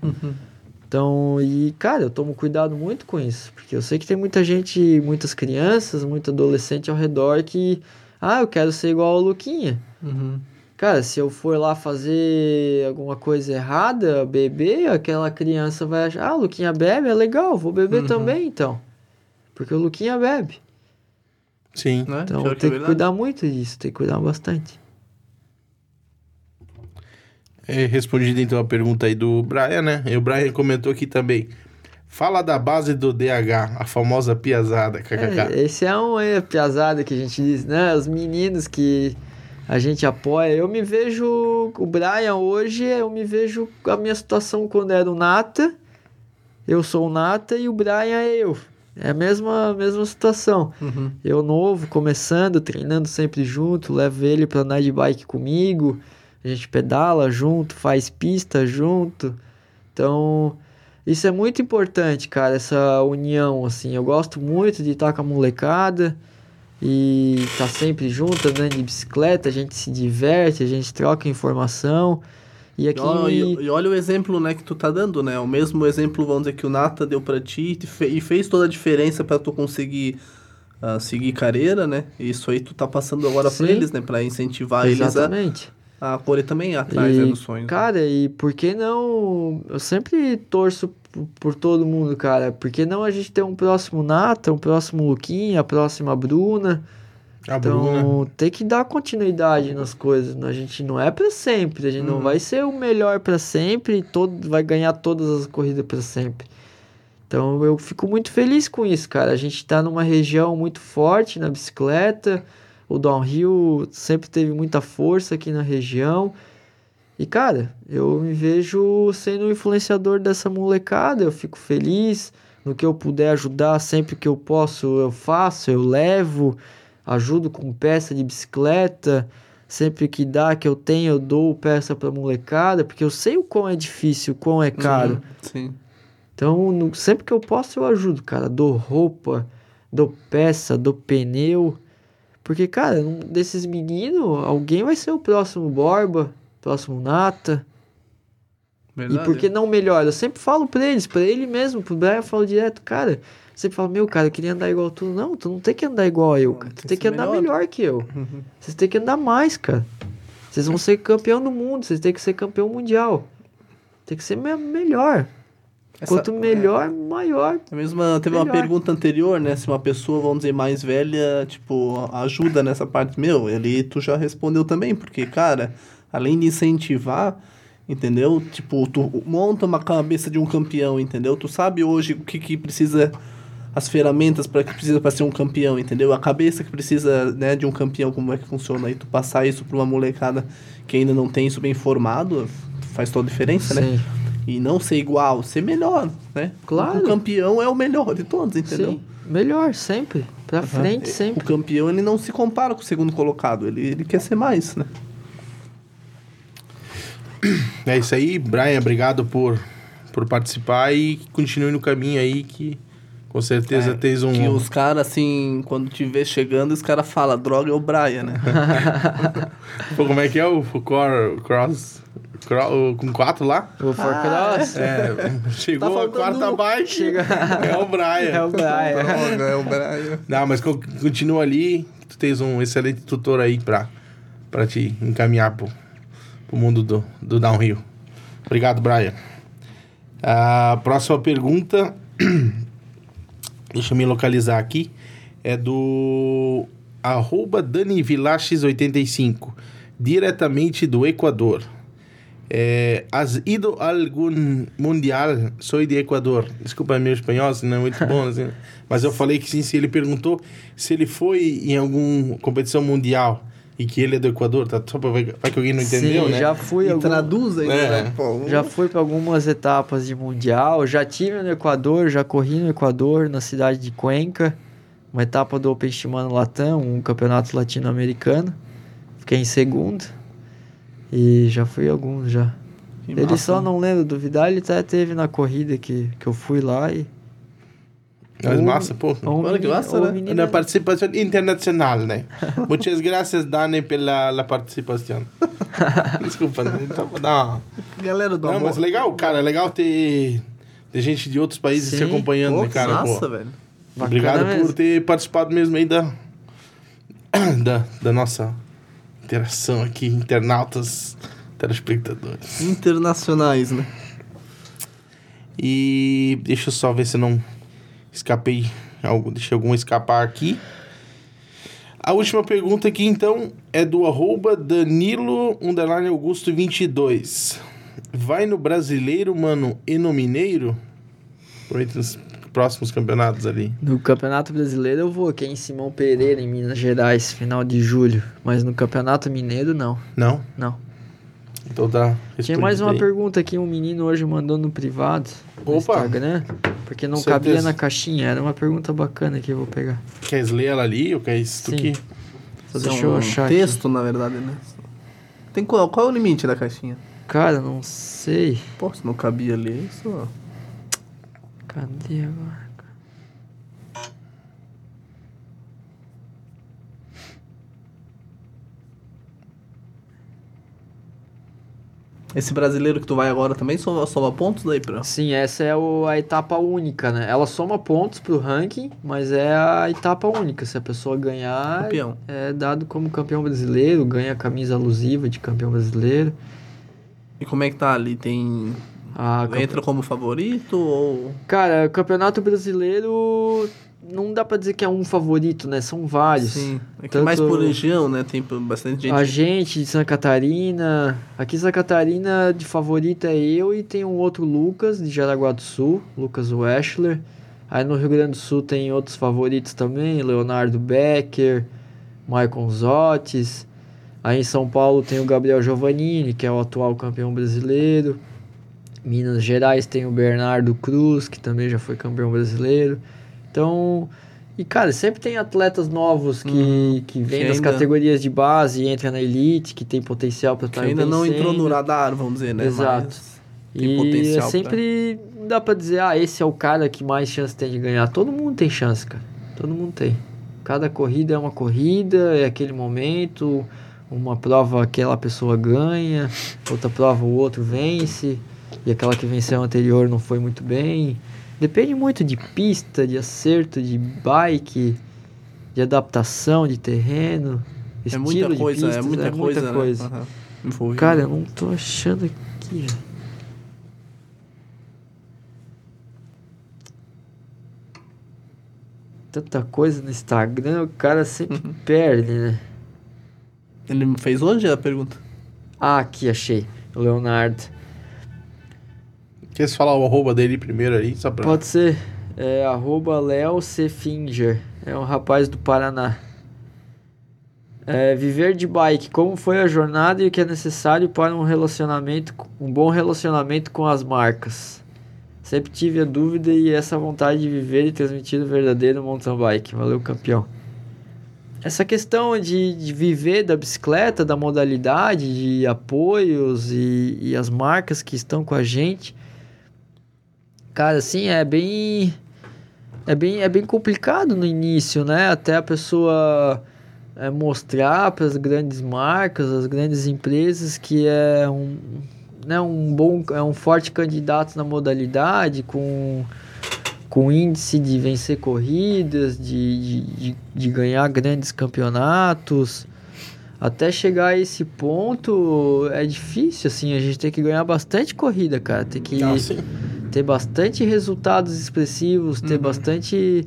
Speaker 3: Então, e cara, eu tomo cuidado muito com isso, porque eu sei que tem muita gente, muitas crianças, muito adolescente ao redor que, ah, eu quero ser igual ao Luquinha.
Speaker 1: Uhum.
Speaker 3: Cara, se eu for lá fazer alguma coisa errada, beber, aquela criança vai achar, ah, o Luquinha bebe, é legal, vou beber
Speaker 1: Uhum.
Speaker 3: também então. Porque o Luquinha bebe.
Speaker 2: Sim.
Speaker 1: Né?
Speaker 3: Então
Speaker 1: Pior
Speaker 3: tem
Speaker 1: é
Speaker 3: que
Speaker 1: verdade.
Speaker 3: cuidar muito disso, tem que cuidar bastante.
Speaker 2: É, respondido então a pergunta aí do Brian, né? E o Brian comentou aqui também. Fala da base do DH, a famosa piazada, kkk.
Speaker 3: É, esse é um é, piazada que a gente diz, né? Os meninos que a gente apoia. Eu me vejo, o Brian hoje, eu me vejo a minha situação quando era o Nata. Eu sou o Nata e o Brian é eu. É a mesma, mesma situação.
Speaker 1: Uhum.
Speaker 3: Eu novo, começando, treinando sempre junto, levo ele pra andar de bike comigo. A gente pedala junto, faz pista junto. Então, isso é muito importante, cara, essa união, assim. Eu gosto muito de estar com a molecada e estar sempre junto, andando de bicicleta. A gente se diverte, a gente troca informação. E aqui.
Speaker 1: E, e- olha o exemplo, né, que tu tá dando, né? O mesmo exemplo, vamos dizer, que o Nata deu pra ti e fez toda a diferença pra tu conseguir ah, seguir carreira, né? Isso aí tu tá passando agora
Speaker 3: Sim.
Speaker 1: eles, né? Pra incentivar eles a,
Speaker 3: Exatamente.
Speaker 1: A correr também atrás né,
Speaker 3: E,
Speaker 1: dos sonhos.
Speaker 3: Cara, e por que não. Eu sempre torço por, por todo mundo, cara. Por que não a gente ter um próximo Nata, um próximo Luquinha, a próxima Bruna?
Speaker 2: A
Speaker 3: Então,
Speaker 2: Bruna.
Speaker 3: tem que dar continuidade nas coisas. né? A gente não é pra sempre. A gente não
Speaker 1: Uhum.
Speaker 3: vai ser o melhor pra sempre e todo, vai ganhar todas as corridas pra sempre. Então, eu fico muito feliz com isso, cara. A gente tá numa região muito forte na bicicleta. O downhill sempre teve muita força aqui na região. E, cara, eu me vejo sendo um influenciador dessa molecada. Eu fico feliz no que eu puder ajudar, sempre que eu posso, eu faço, eu levo, ajudo com peça de bicicleta, Sempre que dá, que eu tenho, eu dou peça pra molecada, porque eu sei o quão é difícil, o quão é caro.
Speaker 1: Uhum, Sim.
Speaker 3: Então, no- sempre que eu posso, eu ajudo, cara. Dou roupa, dou peça, dou pneu. Porque, cara, um desses meninos, alguém vai ser o próximo Borba, próximo Nata.
Speaker 1: Verdade.
Speaker 3: E por que não melhor? Eu sempre falo pra eles, pra ele mesmo, pro Brian, eu falo direto, cara. Sempre falo, meu, cara, eu queria andar igual tu. Não, tu não tem que andar igual eu, cara. Tu
Speaker 1: tem
Speaker 3: tem
Speaker 1: que
Speaker 3: andar
Speaker 1: melhor.
Speaker 3: melhor que eu.
Speaker 1: Uhum.
Speaker 3: Vocês têm que andar mais, cara. Vocês vão ser campeão do mundo, vocês têm que ser campeão mundial. Tem que ser me- melhor.
Speaker 1: Essa-
Speaker 3: Quanto melhor, maior.
Speaker 1: É mesmo, uma- teve uma
Speaker 3: Melhor.
Speaker 1: pergunta anterior, né? Se uma pessoa, vamos dizer, mais velha, tipo, ajuda nessa parte. Meu, ele, tu já respondeu também, porque, cara, além de incentivar, entendeu? Tipo, tu monta uma cabeça de um campeão, entendeu? Tu sabe hoje o que, que precisa, as ferramentas para que precisa para ser um campeão, entendeu? A cabeça que precisa, né, de um campeão, como é que funciona. E tu passar isso pra uma molecada que ainda não tem isso bem formado, faz toda a diferença, né? E não ser igual, ser melhor, né?
Speaker 3: Claro.
Speaker 1: O campeão é o melhor de todos, entendeu?
Speaker 3: Sim, melhor, sempre. Pra frente,
Speaker 1: O
Speaker 3: sempre.
Speaker 1: campeão, ele não se compara com o segundo colocado, ele, ele quer ser mais, né?
Speaker 2: É isso aí, Brian, obrigado por, por participar e continue no caminho aí que com certeza
Speaker 1: É,
Speaker 2: tens um...
Speaker 1: Que os caras, assim, quando te vê chegando, os caras falam, droga é o Brian, né?
Speaker 2: Pô, como é que é o, o core, cross, cro- com quatro lá?
Speaker 3: O Forcross
Speaker 2: É, chegou
Speaker 1: Tá
Speaker 2: a quarta
Speaker 1: um.
Speaker 2: bike,
Speaker 3: Chega-
Speaker 2: é o Brian.
Speaker 3: é o Brian.
Speaker 1: droga é o Brian.
Speaker 2: Não, mas co- continua ali, tu tens um excelente tutor aí pra, pra te encaminhar pro, pro mundo do, do downhill. Obrigado, Brian. A próxima pergunta, deixa eu me localizar aqui, é do arroba Dani Vilaches85, diretamente do Equador. É, has ido a algum mundial? Sou de Equador. Desculpa meu espanhol, se não é muito bom, assim. mas eu falei que sim, se ele perguntou se ele foi em alguma competição mundial e que ele é do Equador, tá? Só pra ver vai que alguém não entendeu,
Speaker 3: Sim,
Speaker 2: né?
Speaker 3: já fui algum-
Speaker 1: traduz ainda,
Speaker 2: É.
Speaker 1: né? Pô,
Speaker 3: Já fui para algumas etapas de mundial, já tive no Equador, já corri no Equador, na cidade de Cuenca, uma etapa do Open Shimano Latam, um campeonato latino-americano. Fiquei em segundo. E já fui alguns já.
Speaker 1: que
Speaker 3: Ele
Speaker 1: massa,
Speaker 3: só não lembra do Vidal, ele até teve na corrida que, que eu fui lá e.
Speaker 2: Mas massa, pô.
Speaker 1: Olha que massa, né?
Speaker 3: menino-
Speaker 2: Una participación internacional, né? Muchas gracias, Dani, pela la participação. Desculpa, né? Então, uma...
Speaker 1: Galera do
Speaker 2: Não,
Speaker 1: amor.
Speaker 2: mas legal, cara. É legal ter, ter gente de outros países
Speaker 3: Sim.
Speaker 2: te acompanhando,
Speaker 1: Pô,
Speaker 2: né,
Speaker 1: que
Speaker 2: cara?
Speaker 1: massa,
Speaker 2: Pô,
Speaker 1: velho.
Speaker 3: Bacana
Speaker 2: Obrigado por
Speaker 3: mesmo.
Speaker 2: ter participado mesmo aí da, da, da nossa interação aqui, internautas, telespectadores.
Speaker 1: Internacionais, né?
Speaker 2: E deixa eu só ver se eu não escapei, algo, deixei algum escapar aqui. A última pergunta aqui, então, é do arroba Danilo underline Augusto 22. Vai no brasileiro, mano, e no mineiro? Próximos campeonatos ali.
Speaker 3: No Campeonato Brasileiro eu vou aqui em Simão Pereira, em Minas Gerais, final de julho. Mas no Campeonato Mineiro, não.
Speaker 2: Não?
Speaker 3: Não.
Speaker 2: Então tá.
Speaker 3: Tinha mais uma
Speaker 2: aí.
Speaker 3: pergunta que um menino hoje mandou no privado no
Speaker 2: Opa!
Speaker 3: Instagram, porque não
Speaker 2: Certeza.
Speaker 3: cabia na caixinha. Era uma pergunta bacana que eu vou pegar.
Speaker 2: Queres ler ela ali ou queres tu
Speaker 3: Sim.
Speaker 2: que...
Speaker 3: Só
Speaker 1: Isso é
Speaker 3: deixa eu
Speaker 1: um
Speaker 3: achar aqui.
Speaker 1: texto, na verdade, né? Tem qual, qual é o limite da caixinha?
Speaker 3: Cara, não sei.
Speaker 1: Pô, se não cabia ali, isso...
Speaker 3: Cadê agora?
Speaker 1: Esse brasileiro que tu vai agora também soma, soma pontos daí, pra...
Speaker 3: Sim, essa é o- a etapa única, né? Ela soma pontos pro ranking, mas é a etapa única. Se a pessoa ganhar,
Speaker 1: Campeão.
Speaker 3: é dado como campeão brasileiro, ganha a camisa alusiva de campeão brasileiro.
Speaker 1: E como é que tá ali? Tem...
Speaker 3: A campe-
Speaker 1: Entra como favorito ou...
Speaker 3: Cara, o campeonato brasileiro não dá pra dizer que é um favorito, né? São vários.
Speaker 1: Sim. É
Speaker 3: Tanto-
Speaker 1: mais por região, né? Tem bastante gente...
Speaker 3: A gente de Santa Catarina. Aqui em Santa Catarina, de favorita é eu e tem um outro Lucas, de Jaraguá do Sul, Lucas Weschler. Aí no Rio Grande do Sul tem outros favoritos também, Leonardo Becker, Maicon Zotes. Aí em São Paulo tem o Gabriel Giovannini, que é o atual campeão brasileiro. Minas Gerais tem o Bernardo Cruz, que também já foi campeão brasileiro. Então, E, cara, sempre tem atletas novos que, que vêm das
Speaker 1: ainda-
Speaker 3: categorias de base e entram na elite, que tem potencial para
Speaker 1: Que
Speaker 3: estar
Speaker 1: ainda não entrou no radar, vamos dizer, né?
Speaker 3: Exato.
Speaker 1: Mas tem
Speaker 3: E
Speaker 1: potencial
Speaker 3: é
Speaker 1: pra-
Speaker 3: sempre não dá pra dizer, ah, esse é o cara que mais chance tem de ganhar. Todo mundo tem chance, cara. Todo mundo tem. Cada corrida é uma corrida, é aquele momento. Uma prova aquela pessoa ganha, outra prova o outro vence, e aquela que venceu anterior não foi muito bem. Depende muito de pista, de acerto, de bike, de adaptação de terreno,
Speaker 1: É
Speaker 3: estilo
Speaker 1: muita
Speaker 3: de
Speaker 1: coisa,
Speaker 3: pistas,
Speaker 1: é muita coisa, né?
Speaker 3: coisa.
Speaker 1: Aham. Envolvido.
Speaker 3: Cara, eu não tô achando aqui. Tanta coisa no Instagram, o cara sempre
Speaker 1: Uhum.
Speaker 3: perde, né?
Speaker 1: Ele me fez hoje a pergunta?
Speaker 3: Ah, aqui, achei. Leonardo.
Speaker 2: Quer falar o arroba dele primeiro aí? Só pra...
Speaker 3: Pode ser. É arroba Léo C. Finger. É um rapaz do Paraná. É, viver de bike. Como foi a jornada e o que é necessário para um relacionamento, um bom relacionamento com as marcas. Sempre tive a dúvida e essa vontade de viver e transmitir o verdadeiro mountain bike. Valeu, campeão. Essa questão de, de viver da bicicleta, da modalidade, de apoios e, e as marcas que estão com a gente, cara, assim, é bem. É bem, é bem complicado no início, né? Até a pessoa é, mostrar para as grandes marcas, as grandes empresas que é um, né, um bom, é um forte candidato na modalidade, com, com índice de vencer corridas, de, de, de, de ganhar grandes campeonatos. Até chegar a esse ponto é difícil, assim, a gente tem que ganhar bastante corrida, cara. Tem que
Speaker 2: Ah.
Speaker 3: Ter bastante resultados expressivos, ter
Speaker 1: Uhum.
Speaker 3: bastante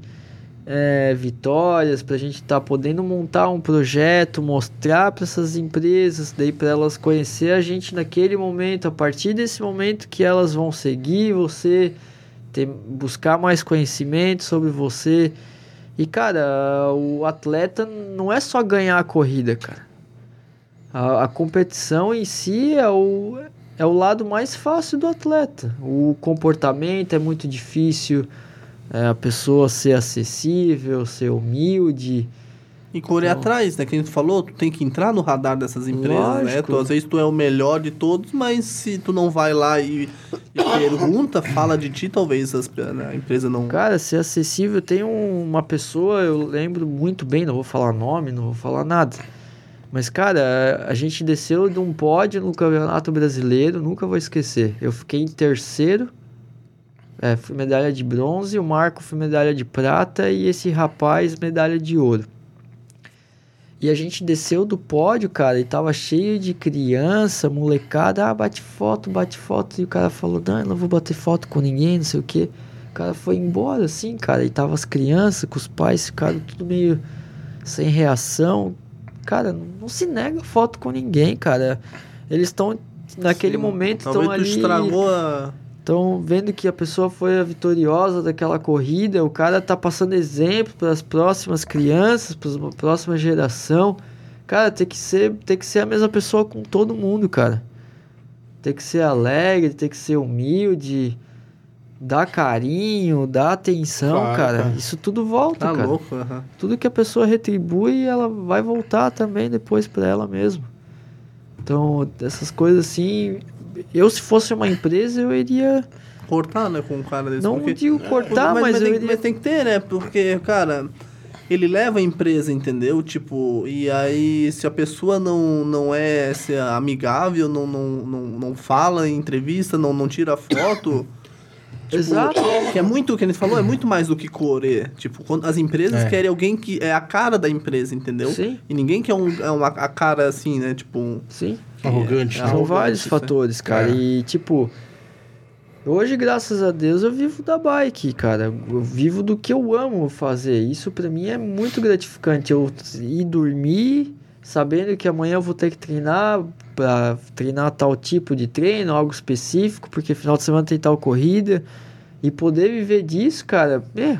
Speaker 3: é, vitórias para a gente estar podendo montar um projeto, mostrar para essas empresas, daí para elas conhecer a gente naquele momento, a partir desse momento que elas vão seguir você, ter, buscar mais conhecimento sobre você. E cara, o atleta não é só ganhar a corrida, cara. A, a competição em si é o, é o lado mais fácil do atleta. O comportamento é muito difícil, é, a pessoa ser acessível, ser humilde.
Speaker 1: E correr
Speaker 3: Então-
Speaker 1: atrás, né? Que a gente falou, tu tem que entrar no radar dessas empresas, né?
Speaker 3: Lógico.
Speaker 1: Tu, às vezes tu é o melhor de todos, mas se tu não vai lá e, e pergunta, fala de ti, talvez as- né, a empresa não...
Speaker 3: Cara, ser acessível. Tem um- uma pessoa, eu lembro muito bem, não vou falar nome, não vou falar nada. Mas, cara, a gente desceu de um pódio no Campeonato Brasileiro, nunca vou esquecer. Eu fiquei em terceiro, é, fui medalha de bronze, o Marco foi medalha de prata e esse rapaz medalha de ouro. E a gente desceu do pódio, cara, e tava cheio de criança, molecada, ah, bate foto, bate foto. E o cara falou, não, eu não vou bater foto com ninguém, não sei o quê. O cara foi embora, assim, cara, e tava as crianças com os pais, ficaram tudo meio sem reação. Cara, não se nega foto com ninguém, cara. Eles estão, naquele
Speaker 1: Sim,
Speaker 3: momento, estão ali...
Speaker 1: estragou a...
Speaker 3: Estão vendo que a pessoa foi a vitoriosa daquela corrida, o cara tá passando exemplo para as próximas crianças, para a próxima geração. Cara, tem que ser, tem que ser a mesma pessoa com todo mundo, cara. Tem que ser alegre, tem que ser humilde, dar carinho, dar atenção,
Speaker 2: Claro,
Speaker 3: cara.
Speaker 2: cara.
Speaker 3: Isso tudo volta,
Speaker 1: Tá
Speaker 3: cara.
Speaker 1: louco.
Speaker 3: Tudo que a pessoa retribui, ela vai voltar também depois para ela mesma. Então, essas coisas assim, eu se fosse uma empresa, eu iria
Speaker 1: Cortar, né, com um cara desse.
Speaker 3: não
Speaker 1: porque-
Speaker 3: digo cortar, mas, eu
Speaker 1: tem,
Speaker 3: iria...
Speaker 1: mas tem que ter, né? Porque, cara, ele leva a empresa, entendeu? Tipo, e aí se a pessoa não, não é se é amigável, não, não, não, não fala em entrevista, não, não tira foto. Tipo,
Speaker 3: Exato.
Speaker 1: Que é muito, o que a gente falou, é muito mais do que correr. Tipo, quando as empresas
Speaker 2: É.
Speaker 1: querem alguém que é a cara da empresa, entendeu?
Speaker 3: Sim.
Speaker 1: E ninguém quer um, é uma, a cara assim, né? Tipo, um-
Speaker 3: Sim.
Speaker 2: Arrogante.
Speaker 1: É,
Speaker 2: né?
Speaker 3: São vários
Speaker 1: é.
Speaker 3: fatores, cara.
Speaker 2: É.
Speaker 3: E, tipo, hoje, graças a Deus, eu vivo da bike, cara. Eu vivo do que eu amo fazer. Isso pra mim é muito gratificante. Eu ir dormir sabendo que amanhã eu vou ter que treinar pra treinar tal tipo de treino, algo específico, porque final de semana tem tal corrida. E poder viver disso, cara, é,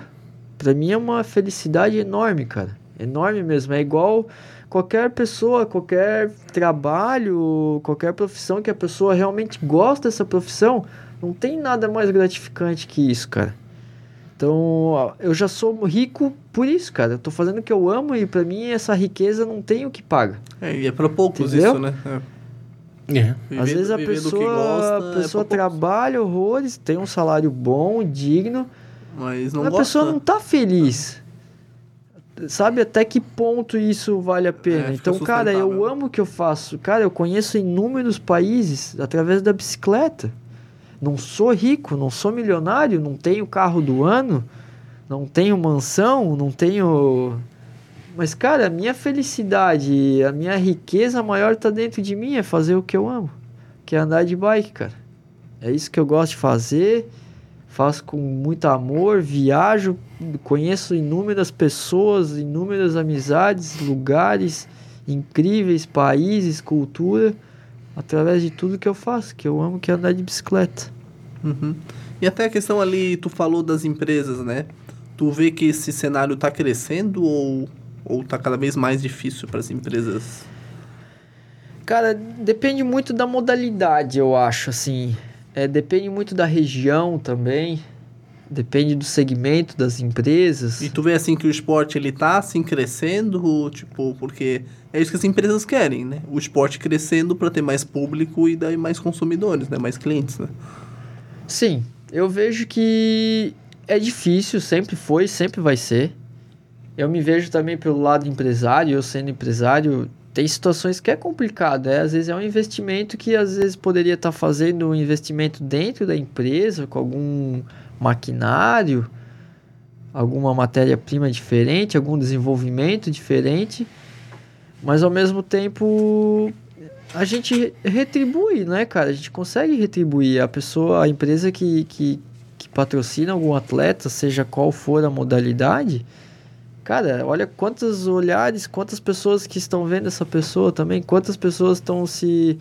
Speaker 3: pra mim é uma felicidade enorme, cara. Enorme mesmo. É igual qualquer pessoa, qualquer trabalho, qualquer profissão que a pessoa realmente gosta dessa profissão, não tem nada mais gratificante que isso, cara. Então, eu já sou rico por isso, cara. Eu tô fazendo o que eu amo e pra mim essa riqueza não tem o que paga.
Speaker 1: É, e é pra poucos
Speaker 3: Entendeu?
Speaker 1: isso, né? É.
Speaker 2: É.
Speaker 1: Viver-
Speaker 3: Às vezes a pessoa,
Speaker 1: gosta
Speaker 3: a
Speaker 1: é
Speaker 3: pessoa
Speaker 1: poucos.
Speaker 3: trabalha horrores, tem um salário bom, digno,
Speaker 1: Mas não
Speaker 3: a
Speaker 1: gosta.
Speaker 3: pessoa não tá feliz. Sabe até que ponto isso vale a pena?
Speaker 1: É,
Speaker 3: então, cara, eu amo o que eu faço. Cara, eu conheço inúmeros países através da bicicleta. Não sou rico, não sou milionário, não tenho carro do ano, não tenho mansão, não tenho. Mas, cara, a minha felicidade, a minha riqueza maior tá dentro de mim, é fazer o que eu amo, que é andar de bike, cara. É isso que eu gosto de fazer, faço com muito amor, viajo, conheço inúmeras pessoas, inúmeras amizades, lugares incríveis, países, cultura, através de tudo que eu faço, que eu amo, que é andar de bicicleta.
Speaker 1: Uhum. E até a questão ali, tu falou das empresas, né? Tu vê que esse cenário tá crescendo ou, ou tá cada vez mais difícil para as empresas?
Speaker 3: Cara, depende muito da modalidade, eu acho, assim. É, depende muito da região também. Depende do segmento das empresas.
Speaker 1: E tu vê assim que o esporte ele tá assim crescendo, tipo, porque é isso que as empresas querem, né? O esporte crescendo para ter mais público e daí mais consumidores, né? Mais clientes, né?
Speaker 3: Sim, eu vejo que é difícil, sempre foi, sempre vai ser. Eu me vejo também pelo lado empresário, eu sendo empresário, tem situações que é complicado, é, às vezes é um investimento que às vezes poderia estar fazendo um investimento dentro da empresa, com algum maquinário, alguma matéria-prima diferente, algum desenvolvimento diferente, mas ao mesmo tempo a gente retribui, né, cara? A gente consegue retribuir. A pessoa, a empresa que, que, que patrocina algum atleta, seja qual for a modalidade, cara, olha quantos olhares, quantas pessoas que estão vendo essa pessoa também, quantas pessoas estão se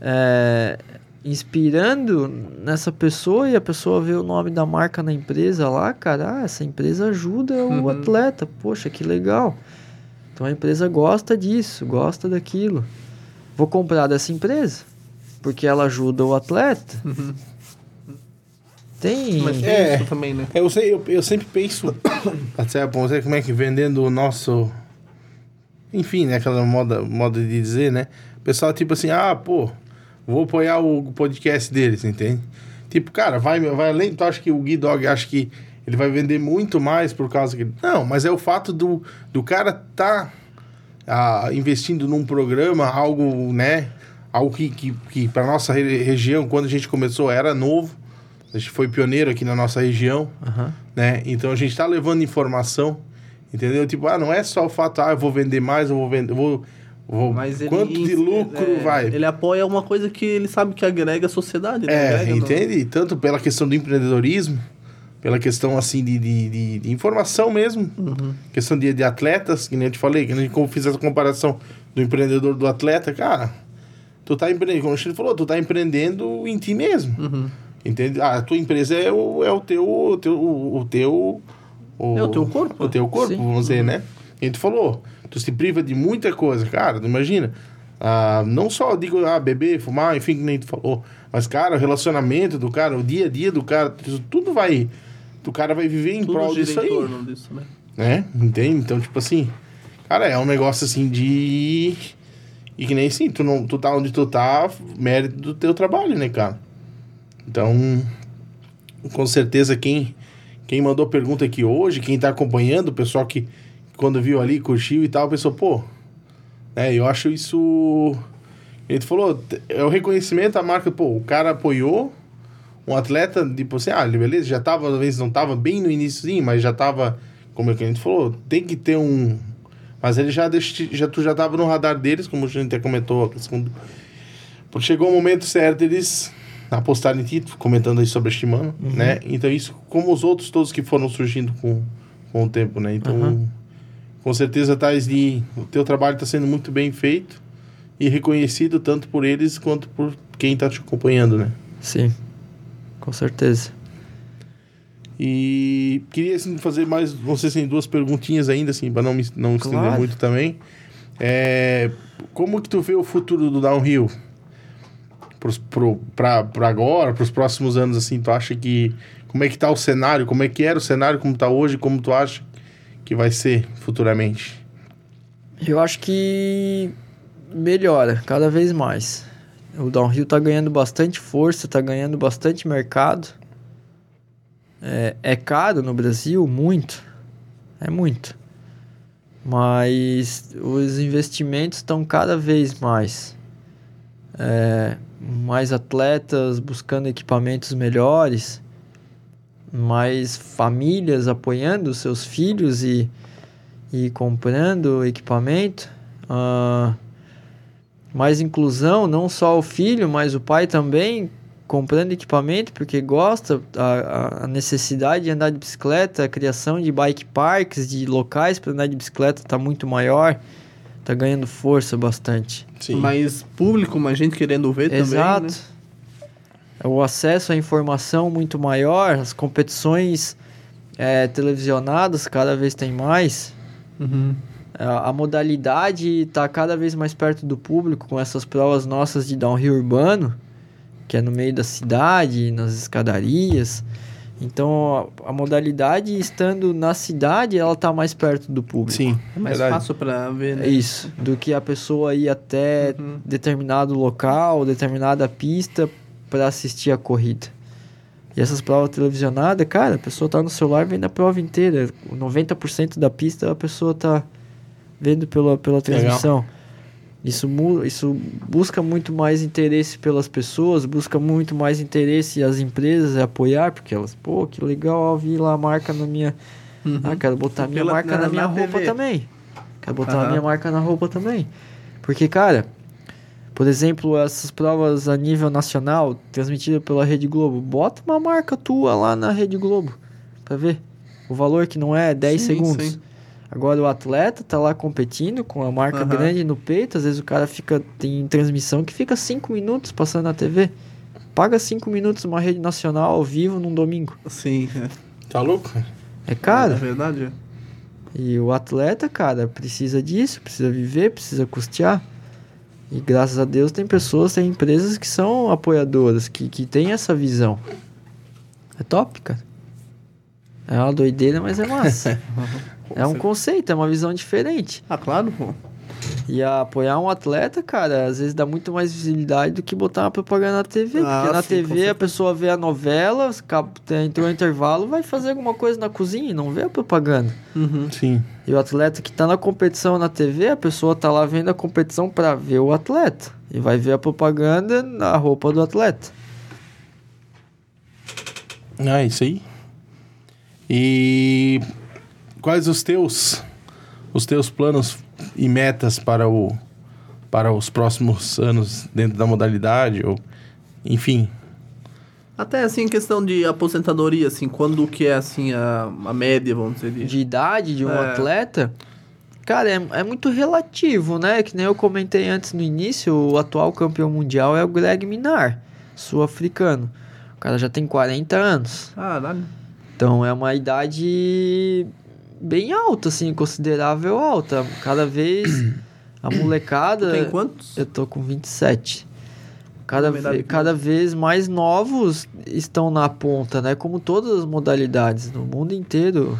Speaker 3: é, inspirando nessa pessoa e a pessoa vê o nome da marca na empresa lá, cara, ah, essa empresa ajuda o
Speaker 1: Uhum.
Speaker 3: atleta, poxa, que legal. Então a empresa gosta disso, gosta daquilo. Vou comprar dessa empresa, porque ela ajuda o atleta.
Speaker 1: Uhum.
Speaker 3: Tem.
Speaker 1: Mas tem
Speaker 2: É.
Speaker 1: isso também, né?
Speaker 2: Eu, sei, eu, eu sempre penso, até bom, sei como é que vendendo o nosso. Enfim, né? Aquela moda, moda de dizer, né? O pessoal, tipo assim, ah, pô, vou apoiar o podcast deles, entende? Tipo, cara, vai, vai além. Tu acha que o Gui Dog acha que ele vai vender muito mais por causa que. Não, mas é o fato do, do cara tá ah, investindo num programa, algo, né? Algo que, que, que para nossa re- região, quando a gente começou, era novo. A gente foi pioneiro aqui na nossa região
Speaker 3: Aham.
Speaker 2: né? Então a gente tá levando informação, entendeu? Tipo, ah, não é só o fato, ah, eu vou vender mais, eu vou vender, eu vou, vou
Speaker 1: Mas ele
Speaker 2: quanto de lucro
Speaker 1: é,
Speaker 2: vai?
Speaker 1: Ele apoia uma coisa que ele sabe que agrega a sociedade, né?
Speaker 2: É,
Speaker 1: Agrega
Speaker 2: entende? Tanto pela questão do empreendedorismo, pela questão assim de, de, de- informação mesmo,
Speaker 1: Uhum.
Speaker 2: questão de, de atletas, que nem eu te falei, que a gente fiz essa comparação do empreendedor do atleta, cara, tu tá empreendendo, como a gente falou, tu tá empreendendo em ti mesmo.
Speaker 1: Uhum.
Speaker 2: Entende? Ah, a tua empresa é o, é o teu. O teu, o teu
Speaker 1: É o teu corpo.
Speaker 2: O teu corpo,
Speaker 3: Sim.
Speaker 2: vamos dizer, né? E a gente falou, tu se priva de muita coisa, cara, tu imagina. Ah, não só digo, ah, beber, fumar, enfim, que nem tu falou. Mas, cara, o relacionamento do cara, o dia a dia do cara, tudo vai. O cara vai viver em
Speaker 1: Tudo
Speaker 2: prol disso
Speaker 1: em
Speaker 2: aí.
Speaker 1: torno disso, né?
Speaker 2: Né? Entende? Então, tipo assim, cara, é um negócio assim de. E que nem assim, tu, não, tu tá onde tu tá, mérito do teu trabalho, né, cara? Então, com certeza, quem, quem mandou pergunta aqui hoje, quem tá acompanhando, o pessoal que quando viu ali, curtiu e tal, pensou, pô, né, eu acho isso. Ele falou, é o reconhecimento à marca, pô, o cara apoiou um atleta, tipo assim, ah, beleza, já tava, às vezes não tava bem no início, mas já tava, como é que a gente falou, tem que ter um. Mas ele já, deixa, já tu já tava no radar deles, como a gente até comentou, a questão do- porque chegou o momento certo, eles apostaram em ti, comentando aí sobre a Shimano, né? Então isso, como os outros todos que foram surgindo com, com o tempo, né? Então,
Speaker 3: Aham.
Speaker 2: com certeza, Thais, de, o teu trabalho está sendo muito bem feito e reconhecido tanto por eles quanto por quem está te acompanhando, né?
Speaker 3: Sim, com certeza.
Speaker 2: E queria assim, fazer mais, não sei se tem duas perguntinhas ainda, assim, para não me não estender
Speaker 3: Claro.
Speaker 2: muito também. É, como que tu vê o futuro do downhill? Pros, pro, pra, pra agora, para os próximos anos, assim, tu acha que Como é que tá o cenário? Como é que era o cenário? Como tá hoje? Como tu acha que vai ser futuramente?
Speaker 3: Eu acho que melhora cada vez mais. O downhill tá ganhando bastante força, tá ganhando bastante mercado. É, é caro no Brasil, muito. É muito. Mas os investimentos estão cada vez mais. É, mais atletas buscando equipamentos melhores, mais famílias apoiando seus filhos e, e comprando equipamento. Uh, mais inclusão, não só o filho, mas o pai também comprando equipamento porque gosta, a, a necessidade de andar de bicicleta, a criação de bike parks, de locais para andar de bicicleta está muito maior, está ganhando força bastante.
Speaker 1: Sim. Mais público, mais gente querendo ver
Speaker 3: Exato.
Speaker 1: também. Né?
Speaker 3: O acesso à informação muito maior, as competições é, televisionadas cada vez tem mais.
Speaker 1: Uhum.
Speaker 3: A, a modalidade está cada vez mais perto do público com essas provas nossas de downhill urbano que é no meio da cidade, nas escadarias. Então, a, a modalidade estando na cidade, ela tá mais perto do público.
Speaker 2: Sim,
Speaker 1: é mais
Speaker 2: verdade.
Speaker 1: fácil para ver, né?
Speaker 3: Isso, do que a pessoa ir até
Speaker 1: Uhum.
Speaker 3: determinado local, determinada pista para assistir a corrida. E essas provas televisionadas, cara, a pessoa tá no celular vendo a prova inteira. 90% da pista a pessoa tá vendo pela, pela transmissão. Isso, isso busca muito mais interesse pelas pessoas, busca muito mais interesse as empresas a apoiar, porque elas, pô, que legal, ó, vi lá a marca na minha.
Speaker 1: Uhum.
Speaker 3: Ah, quero botar a minha
Speaker 1: Pela-
Speaker 3: marca na,
Speaker 1: na-
Speaker 3: minha
Speaker 1: na
Speaker 3: roupa
Speaker 1: TV.
Speaker 3: também. Quero botar a
Speaker 1: Aham.
Speaker 3: minha marca na roupa também. Porque, cara, por exemplo, essas provas a nível nacional, transmitidas pela Rede Globo, bota uma marca tua lá na Rede Globo, pra ver. O valor que não é 10
Speaker 1: Sim,
Speaker 3: segundos.
Speaker 1: sim.
Speaker 3: Agora o atleta tá lá competindo com a marca
Speaker 1: Aham.
Speaker 3: grande no peito, às vezes o cara fica tem transmissão que fica 5 minutos passando na TV. Paga 5 minutos uma rede nacional ao vivo num domingo.
Speaker 1: Sim, é.
Speaker 2: Tá louco?
Speaker 3: É caro.
Speaker 1: É verdade.
Speaker 3: E o atleta, cara, precisa disso, precisa viver, precisa custear. E graças a Deus tem pessoas, tem empresas que são apoiadoras, que, que têm essa visão. É top, cara. É uma doideira, mas é massa. é um conceito, é uma visão diferente.
Speaker 1: Ah, claro, pô.
Speaker 3: E apoiar um atleta, cara, às vezes dá muito mais visibilidade do que botar uma propaganda na TV.
Speaker 1: Ah,
Speaker 3: porque na
Speaker 1: sim,
Speaker 3: TV a pessoa vê a novela, entrou o intervalo, vai fazer alguma coisa na cozinha e não vê a propaganda.
Speaker 1: Uhum.
Speaker 2: Sim.
Speaker 3: E o atleta que tá na competição na TV, a pessoa tá lá vendo a competição pra ver o atleta. E vai ver a propaganda na roupa do atleta.
Speaker 2: Ah, isso aí. E quais os teus os teus planos e metas para o para os próximos anos dentro da modalidade ou enfim,
Speaker 1: Até assim, questão de aposentadoria, assim, quando que é assim a, a média, vamos dizer. De...
Speaker 3: De idade de um
Speaker 1: É.
Speaker 3: atleta, cara, é, é muito relativo, né? Que nem eu comentei antes no início, o atual campeão mundial é o Greg Minar, sul-africano. O cara já tem 40 anos.
Speaker 1: Caralho.
Speaker 3: Então é uma idade bem alta, assim, considerável alta. Cada vez a molecada.
Speaker 1: Tem quantos?
Speaker 3: Eu tô com 27. Cada, ve cada vez mais novos estão na ponta, né? Como todas as modalidades no mundo inteiro.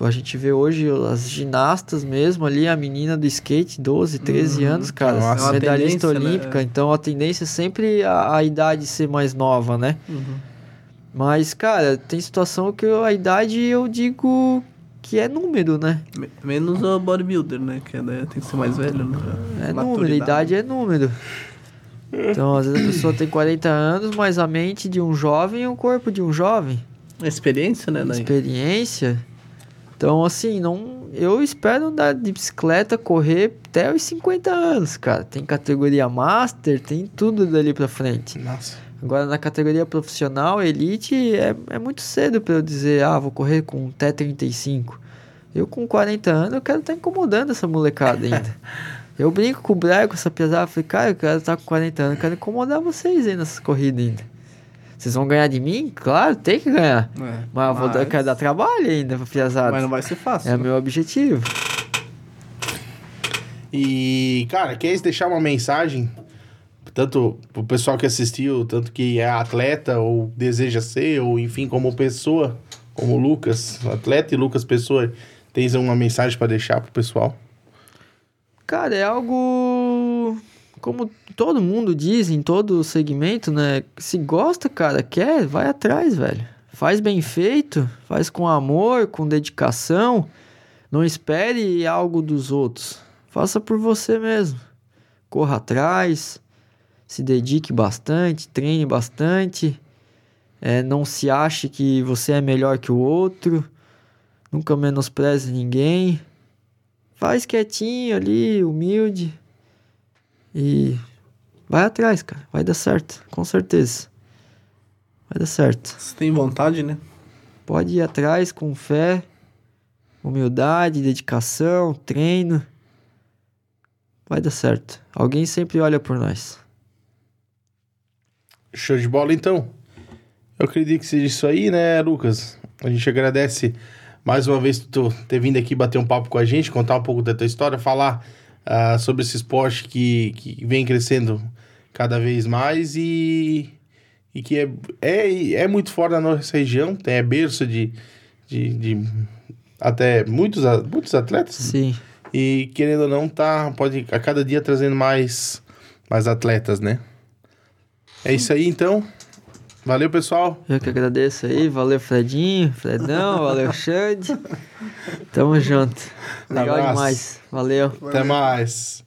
Speaker 3: A gente vê hoje as ginastas mesmo ali, a menina do skate, 12, 13
Speaker 1: Uhum.
Speaker 3: anos, cara,
Speaker 2: Nossa.
Speaker 1: É
Speaker 3: medalhista
Speaker 1: né?
Speaker 3: olímpica. Então a tendência é sempre a, a idade ser mais nova, né?
Speaker 1: Uhum.
Speaker 3: Mas, cara, tem situação que eu- a idade eu digo que é número, né?
Speaker 1: Me- Menos o bodybuilder, né? Que é, né, tem que ser mais velho, né?
Speaker 3: É número, idade é número. Então, às vezes a pessoa tem 40 anos, mas a mente de um jovem e o corpo de um jovem.
Speaker 1: A experiência, né? Daí.
Speaker 3: Experiência. Então, assim, não, eu espero andar de bicicleta, correr até os 50 anos, cara. Tem categoria master, tem tudo dali pra frente.
Speaker 2: nossa.
Speaker 3: Agora, na categoria profissional, elite, é, é muito cedo pra eu dizer, ah, vou correr com um T35. Eu, com 40 anos, eu quero estar incomodando essa molecada ainda. eu brinco com o Brian, com essa pesada, falei, cara, eu quero estar com 40 anos, eu quero incomodar vocês aí nessas corridas ainda. Vocês vão ganhar de mim? Claro, tem que ganhar.
Speaker 1: É.
Speaker 3: Mas eu vou dar, eu quero dar trabalho ainda pra piazada.
Speaker 1: Mas não vai ser fácil.
Speaker 3: É o meu objetivo.
Speaker 2: E, cara, queres deixar uma mensagem tanto pro pessoal que assistiu, tanto que é atleta ou deseja ser, ou enfim, como pessoa, como Lucas, atleta e Lucas Pessoa, tens uma mensagem para deixar pro pessoal?
Speaker 3: Cara, é algo. Como todo mundo diz em todo segmento, né? Se gosta, cara, quer, vai atrás, velho. Faz bem feito, faz com amor, com dedicação. Não espere algo dos outros. Faça por você mesmo. Corra atrás, se dedique bastante, treine bastante. É, não se ache que você é melhor que o outro. Nunca menospreze ninguém. Faz quietinho ali, humilde. E vai atrás, cara. Vai dar certo, com certeza. Vai dar certo.
Speaker 1: Você tem vontade, né?
Speaker 3: Pode ir atrás com fé, humildade, dedicação, treino. Vai dar certo. Alguém sempre olha por nós.
Speaker 2: Show de bola, então. Eu acredito que seja isso aí, né, Lucas? A gente agradece mais uma vez tu ter vindo aqui bater um papo com a gente, contar um pouco da tua história, falar uh, sobre esse esporte que, que vem crescendo cada vez mais e, e que é, é, é muito forte na nossa região, é berço de, de, de até muitos, muitos atletas.
Speaker 3: Sim.
Speaker 2: E querendo ou não, tá, pode a cada dia trazendo mais, mais atletas, né? É isso aí então. Valeu, pessoal.
Speaker 3: Eu que agradeço aí. Valeu, Fredinho, Fredão, valeu, Xande. Tamo junto. Legal demais. Valeu.
Speaker 2: Até mais.